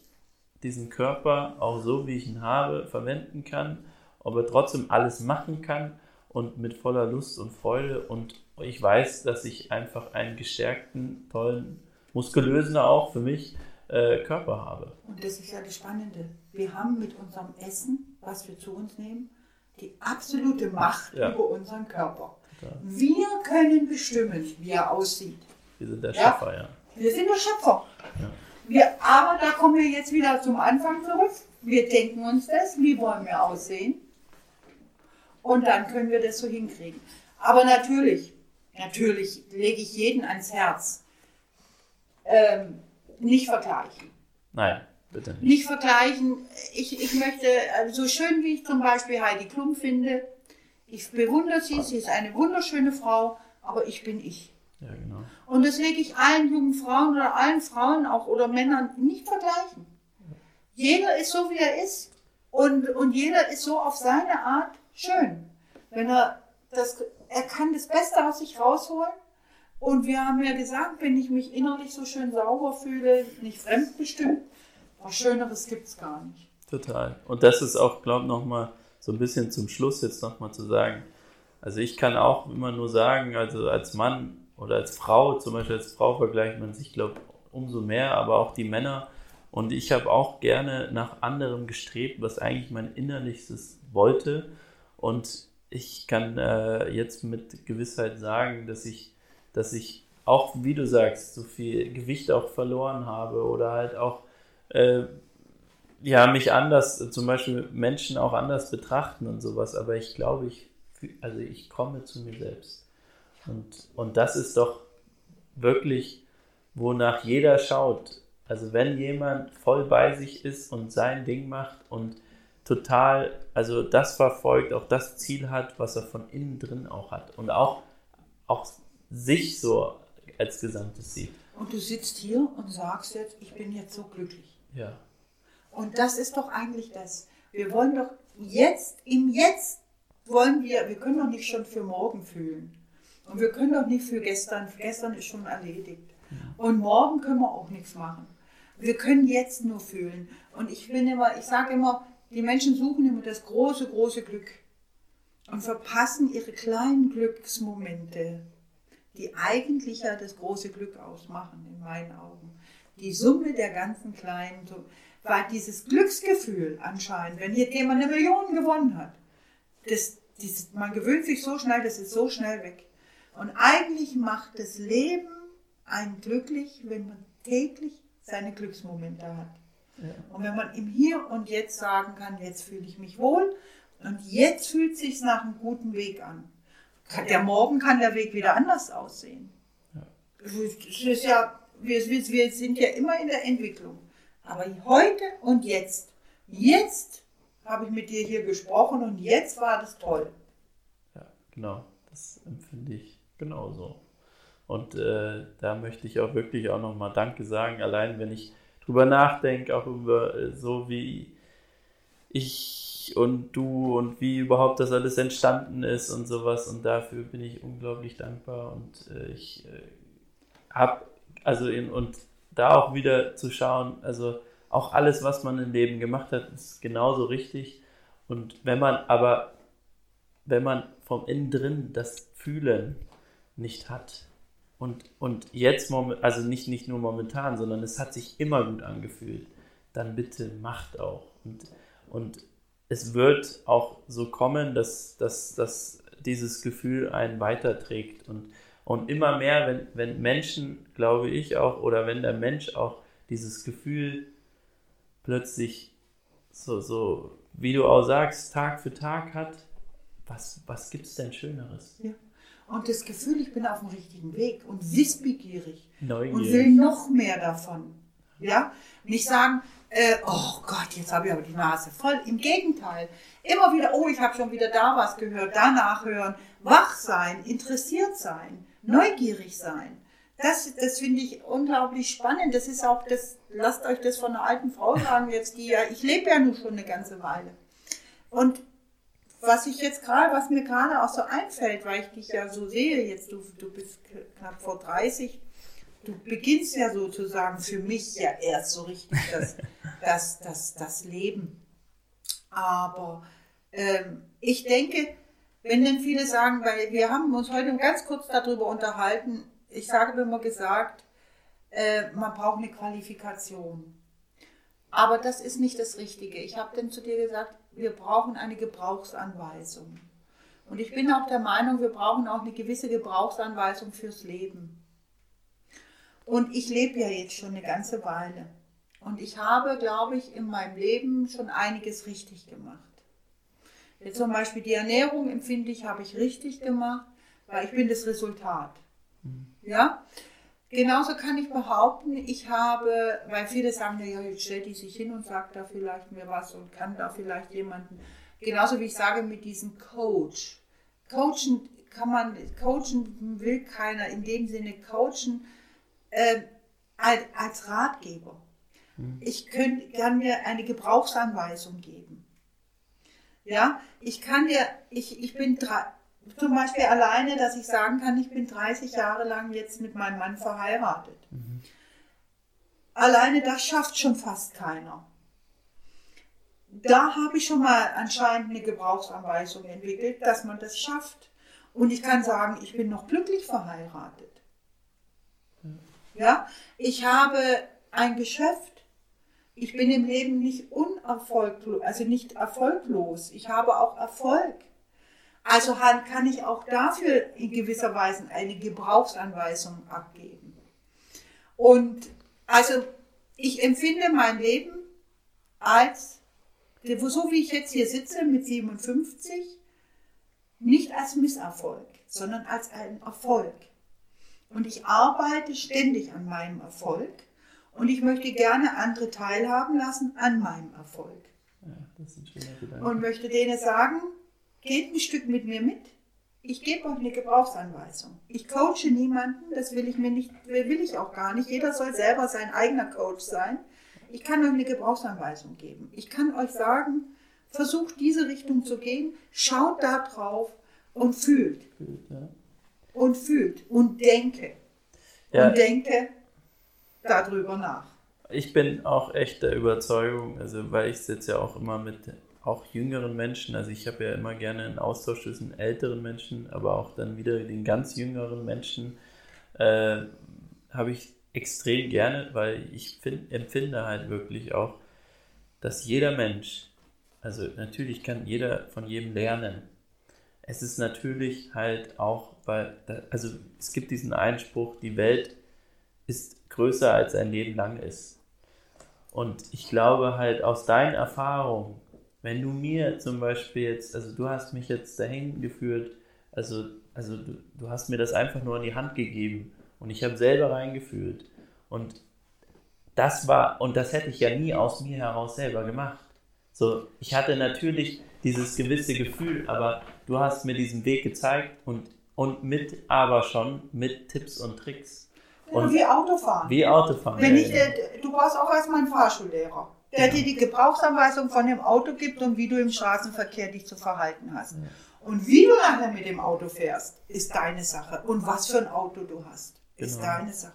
diesen Körper auch so, wie ich ihn habe, verwenden kann, aber trotzdem alles machen kann und mit voller Lust und Freude. Und ich weiß, dass ich einfach einen gestärkten, tollen, muskulösen auch für mich äh, Körper habe. Und das ist ja das Spannende. Wir haben mit unserem Essen, was wir zu uns nehmen, die absolute Macht Ja. über unseren Körper. Total. Wir können bestimmen, wie er aussieht. Wir sind der Ja. Schöpfer, ja. Wir sind der Schöpfer. Ja. Wir, aber da kommen wir jetzt wieder zum Anfang zurück. Wir denken uns das, wie wollen wir aussehen? Und dann können wir das so hinkriegen. Aber natürlich, natürlich lege ich jeden ans Herz. Ähm, nicht vergleichen. Nein, bitte nicht. Nicht vergleichen. Ich, ich möchte, äh, so schön wie ich zum Beispiel Heidi Klum finde, ich bewundere sie, sie ist eine wunderschöne Frau, aber ich bin ich. Ja, genau. Und das lege ich allen jungen Frauen oder allen Frauen auch oder Männern nicht vergleichen. Jeder ist so, wie er ist. Und, und jeder ist so auf seine Art schön. Wenn er das, er kann das Beste aus sich rausholen. Und wir haben ja gesagt, wenn ich mich innerlich so schön sauber fühle, nicht fremdbestimmt, was Schöneres gibt es gar nicht. Total. Und das ist auch, glaube ich, nochmal so ein bisschen zum Schluss jetzt nochmal zu sagen. Also ich kann auch immer nur sagen, also als Mann oder als Frau, zum Beispiel als Frau vergleicht man sich, glaube ich, umso mehr, aber auch die Männer. Und ich habe auch gerne nach anderem gestrebt, was eigentlich mein Innerlichstes wollte. Und ich kann äh, jetzt mit Gewissheit sagen, dass ich, dass ich auch, wie du sagst, so viel Gewicht auch verloren habe oder halt auch äh, ja, mich anders, zum Beispiel Menschen auch anders betrachten und sowas, aber ich glaube, ich, also ich komme zu mir selbst. Und, und das ist doch wirklich, wonach jeder schaut. Also wenn jemand voll bei sich ist und sein Ding macht und total, also das verfolgt, auch das Ziel hat, was er von innen drin auch hat und auch, auch sich so als Gesamtes sieht. Und du sitzt hier und sagst jetzt, ich bin jetzt so glücklich. Ja, Und das ist doch eigentlich das. Wir wollen doch jetzt, im Jetzt wollen wir, wir können doch nicht schon für morgen fühlen. Und wir können doch nicht für gestern, für gestern ist schon erledigt. Und morgen können wir auch nichts machen. Wir können jetzt nur fühlen. Und ich bin immer, ich sage immer, die Menschen suchen immer das große, große Glück. und verpassen ihre kleinen Glücksmomente, die eigentlich ja das große Glück ausmachen, in meinen Augen. Die Summe der ganzen kleinen, weil dieses Glücksgefühl anscheinend, wenn hier jemand eine Million gewonnen hat, das, dieses, man gewöhnt sich so schnell, das ist so schnell weg. Und eigentlich macht das Leben einen glücklich, wenn man täglich seine Glücksmomente hat. Ja. Und wenn man im Hier und Jetzt sagen kann, jetzt fühle ich mich wohl und jetzt fühlt es sich nach einem guten Weg an. Der Morgen kann der Weg wieder anders aussehen. Ja. Es ist ja, wir, wir sind ja immer in der Entwicklung. Aber heute und jetzt, jetzt habe ich mit dir hier gesprochen und jetzt war das toll. Ja, genau. Das empfinde ich genauso. Und äh, da möchte ich auch wirklich auch nochmal Danke sagen, allein wenn ich drüber nachdenke, auch über äh, so wie ich und du und wie überhaupt das alles entstanden ist und sowas. Und dafür bin ich unglaublich dankbar und äh, ich äh, habe, also in, und da auch wieder zu schauen, also auch alles, was man im Leben gemacht hat, ist genauso richtig. Und wenn man aber, wenn man vom Innen drin das Fühlen nicht hat, und, und jetzt, also nicht, nicht nur momentan, sondern es hat sich immer gut angefühlt, dann bitte macht auch. Und, und es wird auch so kommen, dass, dass, dass dieses Gefühl einen weiterträgt. Und, und immer mehr, wenn, wenn Menschen, glaube ich auch, oder wenn der Mensch auch dieses Gefühl plötzlich so, so wie du auch sagst, Tag für Tag hat, was, was gibt es denn Schöneres? Ja und das Gefühl, ich bin auf dem richtigen Weg und wissbegierig Neugierig. und will noch mehr davon. Ja, nicht sagen, äh, oh Gott, jetzt habe ich aber die Nase voll. Im Gegenteil, immer wieder, oh, ich habe schon wieder da was gehört, da nachhören, wach sein, interessiert sein, neugierig sein. Das, das finde ich unglaublich spannend. Das ist auch das, lasst euch das von einer alten Frau sagen jetzt, die ja, ich lebe ja nun schon eine ganze Weile. Und was ich jetzt gerade, was mir gerade auch so einfällt, weil ich dich ja so sehe, jetzt du, du bist knapp vor 30, du beginnst ja sozusagen für mich ja erst so richtig das, das, das, das Leben. Aber ähm, ich denke, wenn denn viele sagen, weil wir haben uns heute ganz kurz darüber unterhalten, ich sage immer gesagt, äh, man braucht eine Qualifikation. Aber das ist nicht das Richtige. Ich habe dann zu dir gesagt, wir brauchen eine Gebrauchsanweisung. Und ich bin auch der Meinung, wir brauchen auch eine gewisse Gebrauchsanweisung fürs Leben. Und ich lebe ja jetzt schon eine ganze Weile. Und ich habe, glaube ich, in meinem Leben schon einiges richtig gemacht. Jetzt zum Beispiel die Ernährung empfinde ich, habe ich richtig gemacht, weil ich bin das Resultat. Mhm. Ja? Genauso kann ich behaupten, ich habe, weil viele sagen, ja, jetzt stellt die sich hin und sagt da vielleicht mir was und kann da vielleicht jemanden, genauso wie ich sage mit diesem Coach. Coachen kann man, coachen will keiner in dem Sinne coachen äh, als, als Ratgeber. Hm. Ich könnt, kann mir eine Gebrauchsanweisung geben. Ja, ich kann dir, ich, ich bin drei, zum Beispiel alleine, dass ich sagen kann, ich bin 30 Jahre lang jetzt mit meinem Mann verheiratet. Mhm. Alleine das schafft schon fast keiner. Da habe ich schon mal anscheinend eine Gebrauchsanweisung entwickelt, dass man das schafft. Und ich kann sagen, ich bin noch glücklich verheiratet. Ja, ich habe ein Geschäft. Ich bin im Leben nicht unerfolglos, also nicht erfolglos. Ich habe auch Erfolg. Also kann ich auch dafür in gewisser Weise eine Gebrauchsanweisung abgeben. Und also ich empfinde mein Leben als, so wie ich jetzt hier sitze mit 57, nicht als Misserfolg, sondern als einen Erfolg. Und ich arbeite ständig an meinem Erfolg und ich möchte gerne andere teilhaben lassen an meinem Erfolg. Ja, und möchte denen sagen, geht ein Stück mit mir mit. Ich gebe euch eine Gebrauchsanweisung. Ich coache niemanden, das will ich mir nicht, will ich auch gar nicht. Jeder soll selber sein eigener Coach sein. Ich kann euch eine Gebrauchsanweisung geben. Ich kann euch sagen, versucht diese Richtung zu gehen, schaut da drauf und fühlt. Und fühlt und denke. Ja. Und denke darüber nach. Ich bin auch echt der Überzeugung, also weil ich sitze ja auch immer mit auch jüngeren Menschen, also ich habe ja immer gerne einen Austausch zwischen älteren Menschen, aber auch dann wieder den ganz jüngeren Menschen, äh, habe ich extrem gerne, weil ich find, empfinde halt wirklich auch, dass jeder Mensch, also natürlich kann jeder von jedem lernen. Es ist natürlich halt auch, weil, also es gibt diesen Einspruch, die Welt ist größer als ein Leben lang ist. Und ich glaube halt aus deinen Erfahrungen, wenn du mir zum Beispiel jetzt, also du hast mich jetzt dahin geführt, also, also du, du hast mir das einfach nur in die Hand gegeben und ich habe selber reingefühlt. Und das war, und das hätte ich ja nie aus mir heraus selber gemacht. So, ich hatte natürlich dieses gewisse Gefühl, aber du hast mir diesen Weg gezeigt und, und mit, aber schon mit Tipps und Tricks. Und wie Autofahren. Wie Autofahren. Wenn ich, du warst auch erstmal ein Fahrschullehrer, der ja. dir die Gebrauchsanweisung von dem Auto gibt und wie du im Straßenverkehr dich zu verhalten hast. Ja. Und wie du nachher mit dem Auto fährst, ist deine Sache. Und was für ein Auto du hast, ist genau. deine Sache.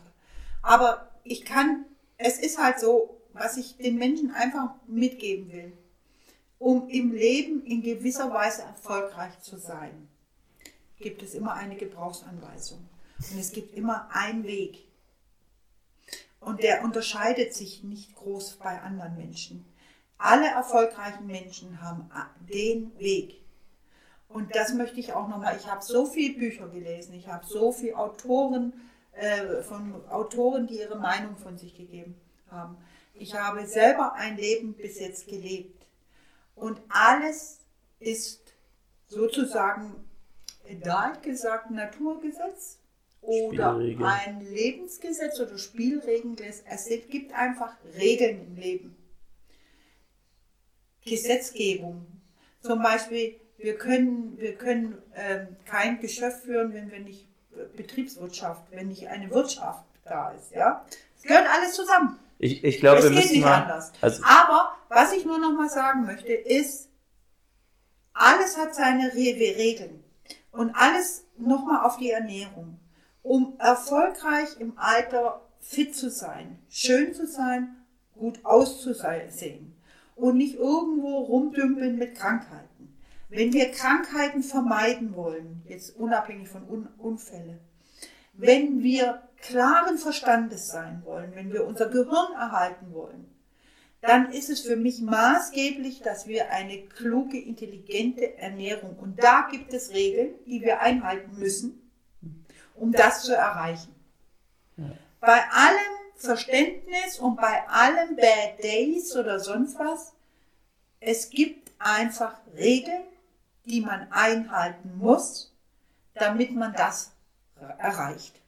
Aber ich kann, es ist halt so, was ich den Menschen einfach mitgeben will, um im Leben in gewisser Weise erfolgreich zu sein, gibt es immer eine Gebrauchsanweisung. Und es gibt immer einen Weg. Und der unterscheidet sich nicht groß bei anderen Menschen. Alle erfolgreichen Menschen haben den Weg. Und das möchte ich auch nochmal. Ich habe so viele Bücher gelesen, ich habe so viele Autoren äh, von Autoren, die ihre Meinung von sich gegeben haben. Ich habe selber ein Leben bis jetzt gelebt. Und alles ist sozusagen, da gesagt, Naturgesetz oder ein Lebensgesetz oder Spielregeln. Es gibt einfach Regeln im Leben. Gesetzgebung. Zum Beispiel, wir können, wir können äh, kein Geschäft führen, wenn wir nicht Betriebswirtschaft, wenn nicht eine Wirtschaft da ist. Ja? Es gehört alles zusammen. Ich, ich glaube, geht nicht mal, anders. Also Aber was ich nur noch mal sagen möchte, ist, alles hat seine Regeln. Und alles nochmal auf die Ernährung. Um erfolgreich im Alter fit zu sein, schön zu sein, gut auszusehen und nicht irgendwo rumdümpeln mit Krankheiten. Wenn wir Krankheiten vermeiden wollen, jetzt unabhängig von Un Unfälle, wenn wir klaren Verstandes sein wollen, wenn wir unser Gehirn erhalten wollen, dann ist es für mich maßgeblich, dass wir eine kluge, intelligente Ernährung, und da gibt es Regeln, die wir einhalten müssen, um das zu erreichen. Bei allem Verständnis und bei allen Bad Days oder sonst was, es gibt einfach Regeln, die man einhalten muss, damit man das erreicht.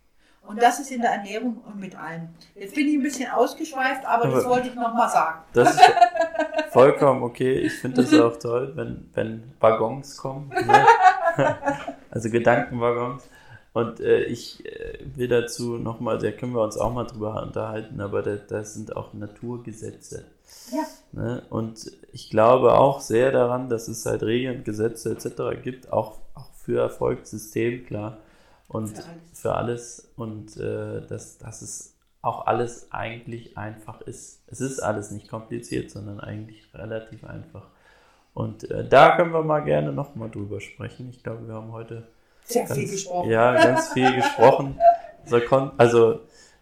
Und das ist in der Ernährung und mit allem. Jetzt bin ich ein bisschen ausgeschweift, aber, aber das wollte ich nochmal sagen. Das ist vollkommen okay. Ich finde das auch toll, wenn, wenn Waggons kommen. Ne? Also Gedankenwaggons. Und äh, ich äh, will dazu nochmal, da können wir uns auch mal drüber unterhalten, aber da, das sind auch Naturgesetze. Ja. Ne? Und ich glaube auch sehr daran, dass es halt Regeln, Gesetze etc. gibt, auch, auch für Erfolgssystem, klar. Und für alles. Für alles und äh, dass, dass es auch alles eigentlich einfach ist. Es ist alles nicht kompliziert, sondern eigentlich relativ einfach. Und äh, da können wir mal gerne nochmal drüber sprechen. Ich glaube, wir haben heute sehr ganz, viel gesprochen. Ja, ganz viel gesprochen. Also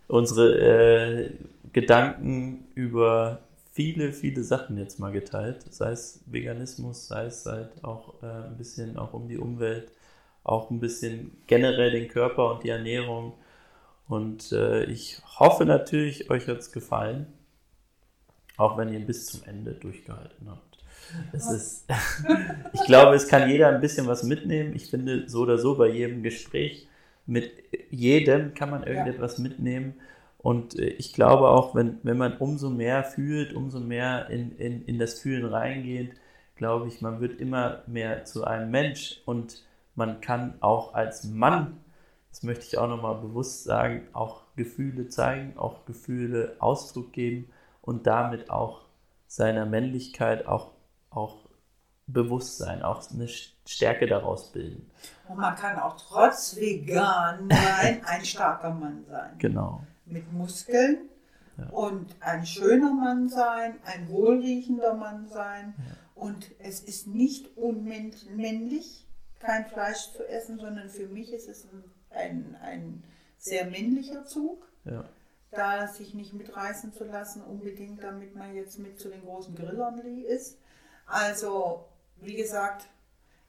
unsere äh, Gedanken über viele, viele Sachen jetzt mal geteilt. Sei es Veganismus, sei es halt auch äh, ein bisschen auch um die Umwelt, auch ein bisschen generell den Körper und die Ernährung. Und äh, ich hoffe natürlich, euch hat es gefallen. Auch wenn ihr bis zum Ende durchgehalten habt. Es ist, ich glaube, es kann jeder ein bisschen was mitnehmen. Ich finde so oder so bei jedem Gespräch mit jedem kann man irgendetwas ja. mitnehmen. Und äh, ich glaube auch, wenn, wenn man umso mehr fühlt, umso mehr in, in, in das Fühlen reingeht, glaube ich, man wird immer mehr zu einem Mensch und man kann auch als Mann, das möchte ich auch nochmal bewusst sagen, auch Gefühle zeigen, auch Gefühle Ausdruck geben und damit auch seiner Männlichkeit auch, auch Bewusstsein, auch eine Stärke daraus bilden. Und man kann auch trotz vegan sein, ein starker Mann sein. Genau mit Muskeln ja. und ein schöner Mann sein, ein wohlriechender Mann sein. Ja. Und es ist nicht unmännlich, kein Fleisch zu essen, sondern für mich ist es ein, ein, ein sehr männlicher Zug. Ja. Da sich nicht mitreißen zu lassen, unbedingt, damit man jetzt mit zu den großen Grillern ist. Also, wie gesagt,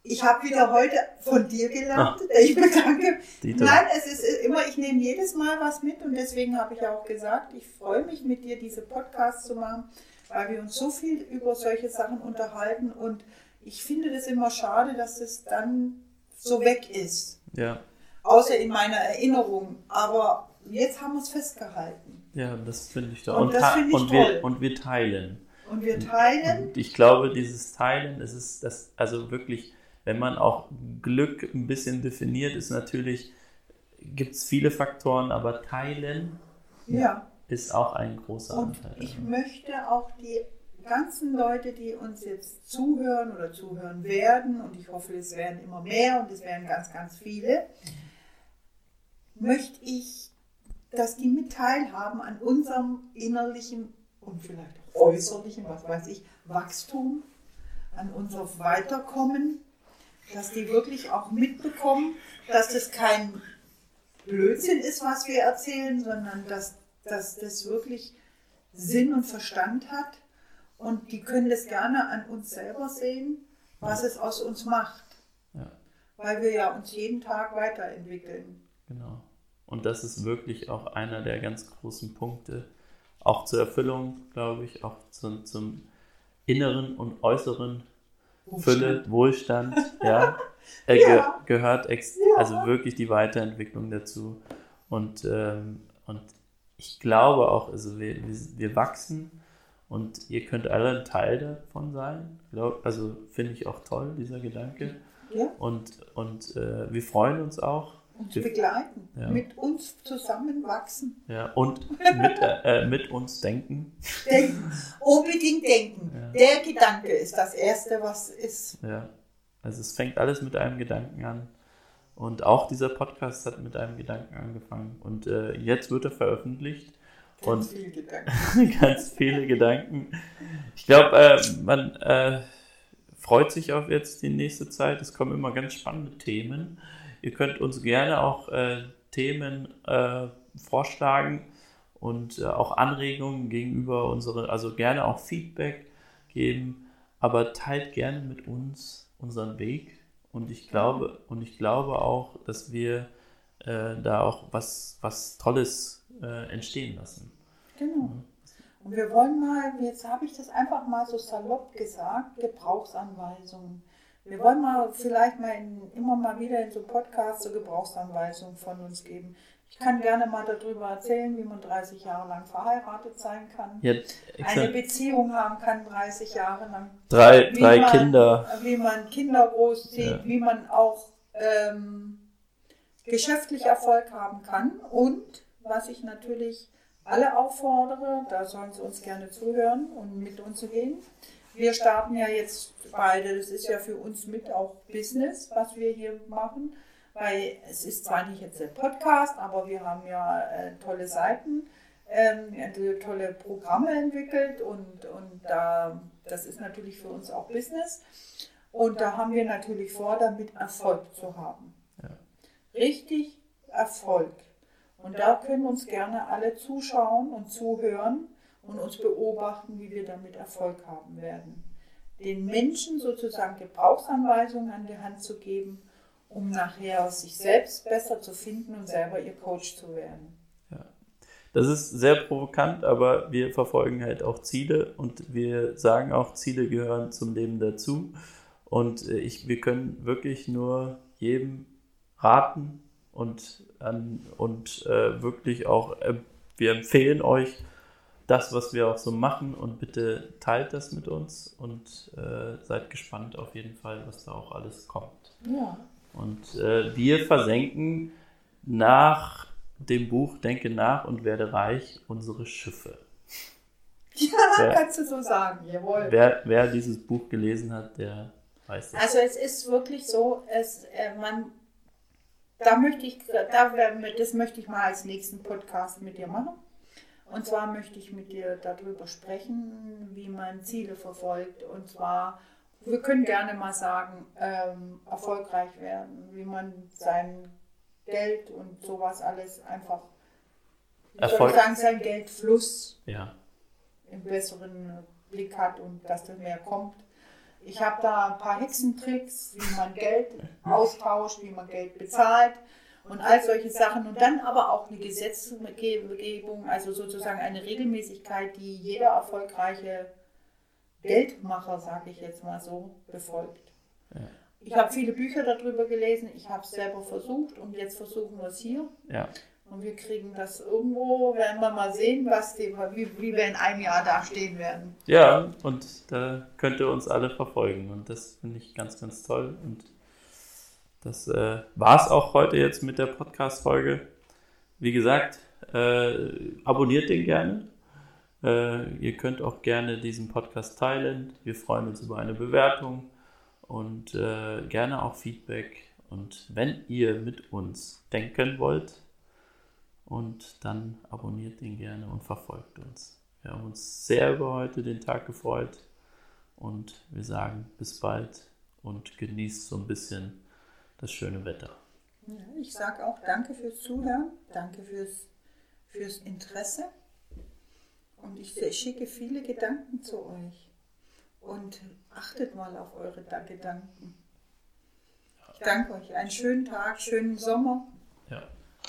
ich habe wieder heute von dir gelernt. Ah. Ich bedanke. Dieter. Nein, es ist immer, ich nehme jedes Mal was mit und deswegen habe ich auch gesagt, ich freue mich mit dir, diese Podcasts zu machen, weil wir uns so viel über solche Sachen unterhalten und ich finde das immer schade, dass es dann so weg ist. Ja. Außer in meiner Erinnerung. Aber jetzt haben wir es festgehalten. Ja, das finde ich doch. Und, und, das find ich und, toll. Wir, und wir teilen. Und wir teilen. Und ich glaube, dieses Teilen, es ist das, also wirklich wenn man auch Glück ein bisschen definiert, ist natürlich, gibt es viele Faktoren, aber Teilen ja. ist auch ein großer Und Anteil. Ich möchte auch die ganzen Leute, die uns jetzt zuhören oder zuhören werden, und ich hoffe, es werden immer mehr und es werden ganz, ganz viele, möchte ich, dass die mit teilhaben an unserem innerlichen und vielleicht auch äußerlichen, was weiß ich, Wachstum, an unser Weiterkommen dass die wirklich auch mitbekommen, dass das kein Blödsinn ist, was wir erzählen, sondern dass, dass das wirklich Sinn und Verstand hat. Und die können das gerne an uns selber sehen, was es aus uns macht. Ja. Weil wir ja uns jeden Tag weiterentwickeln. Genau. Und das ist wirklich auch einer der ganz großen Punkte, auch zur Erfüllung, glaube ich, auch zum, zum inneren und äußeren Fülle, Wohlstand, ja, äh, ja. Ge gehört ja. also wirklich die Weiterentwicklung dazu. Und, ähm, und ich glaube auch, also wir, wir, wir, wachsen und ihr könnt alle ein Teil davon sein. Glaub, also finde ich auch toll, dieser Gedanke. Ja. Und, und äh, wir freuen uns auch, uns begleiten, ja. mit uns zusammenwachsen. Ja, und mit, äh, mit uns denken. Denken, unbedingt denken. Ja. Der Gedanke ist das Erste, was ist. Ja, also es fängt alles mit einem Gedanken an. Und auch dieser Podcast hat mit einem Gedanken angefangen. Und äh, jetzt wird er veröffentlicht. Ganz und viele Gedanken. ganz viele Gedanken. Ich glaube, äh, man äh, freut sich auf jetzt die nächste Zeit. Es kommen immer ganz spannende Themen. Ihr könnt uns gerne auch äh, Themen äh, vorschlagen und äh, auch Anregungen gegenüber unsere, also gerne auch Feedback geben, aber teilt gerne mit uns unseren Weg und ich glaube und ich glaube auch, dass wir äh, da auch was was Tolles äh, entstehen lassen. Genau. Und wir wollen mal, jetzt habe ich das einfach mal so salopp gesagt, Gebrauchsanweisungen. Wir wollen mal vielleicht mal in, immer mal wieder in so Podcasts so Gebrauchsanweisungen von uns geben. Ich kann gerne mal darüber erzählen, wie man 30 Jahre lang verheiratet sein kann. Ja, eine Beziehung haben kann 30 Jahre lang. Drei, drei man, Kinder. Wie man Kinder großzieht, ja. wie man auch ähm, geschäftlich Erfolg haben kann. Und was ich natürlich alle auffordere, da sollen sie uns gerne zuhören und mit uns gehen wir starten ja jetzt beide, das ist ja für uns mit auch Business, was wir hier machen, weil es ist zwar nicht jetzt der Podcast, aber wir haben ja äh, tolle Seiten, ähm, tolle Programme entwickelt und, und da, das ist natürlich für uns auch Business. Und da haben wir natürlich vor, damit Erfolg zu haben. Ja. Richtig Erfolg. Und da können uns gerne alle zuschauen und zuhören und uns beobachten, wie wir damit Erfolg haben werden. Den Menschen sozusagen Gebrauchsanweisungen an die Hand zu geben, um nachher sich selbst besser zu finden und selber ihr Coach zu werden. Ja. Das ist sehr provokant, aber wir verfolgen halt auch Ziele und wir sagen auch, Ziele gehören zum Leben dazu. Und äh, ich, wir können wirklich nur jedem raten und, an, und äh, wirklich auch, äh, wir empfehlen euch, das, was wir auch so machen und bitte teilt das mit uns und äh, seid gespannt auf jeden Fall, was da auch alles kommt. Ja. Und äh, wir versenken nach dem Buch Denke nach und werde reich unsere Schiffe. Ja, wer, kannst du so sagen, jawohl. Wer, wer, dieses Buch gelesen hat, der weiß das. Also es ist wirklich so, es, äh, man, da möchte ich, da, das möchte ich mal als nächsten Podcast mit dir machen und zwar möchte ich mit dir darüber sprechen, wie man Ziele verfolgt. Und zwar wir können gerne mal sagen, ähm, erfolgreich werden, wie man sein Geld und sowas alles einfach, ich Erfolg- würde sagen, sein Geldfluss Ja. im besseren Blick hat und dass da mehr kommt. Ich habe da ein paar Hexentricks, wie man Geld austauscht, wie man Geld bezahlt und all solche Sachen. Und dann aber auch eine Gesetzgebung, also sozusagen eine Regelmäßigkeit, die jeder erfolgreiche Geldmacher, sage ich jetzt mal so, befolgt. Ja. Ich habe viele Bücher darüber gelesen, ich habe es selber versucht und jetzt versuchen wir es hier. Ja. Und wir kriegen das irgendwo, werden wir mal sehen, was die, wie, wie wir in einem Jahr dastehen werden. Ja, und da könnt ihr uns alle verfolgen. Und das finde ich ganz, ganz toll. Und das äh, war es auch heute jetzt mit der Podcast-Folge. Wie gesagt, äh, abonniert den gerne. Äh, ihr könnt auch gerne diesen Podcast teilen. Wir freuen uns über eine Bewertung und äh, gerne auch Feedback. Und wenn ihr mit uns denken wollt, und dann abonniert den gerne und verfolgt uns. Wir haben uns sehr über heute den Tag gefreut und wir sagen bis bald und genießt so ein bisschen das schöne Wetter. Ja, ich sage auch danke fürs Zuhören, danke fürs, fürs Interesse. Und ich schicke viele Gedanken zu euch. Und achtet mal auf eure Da- Gedanken. Ich danke euch. Einen schönen Tag, schönen Sommer. Ja.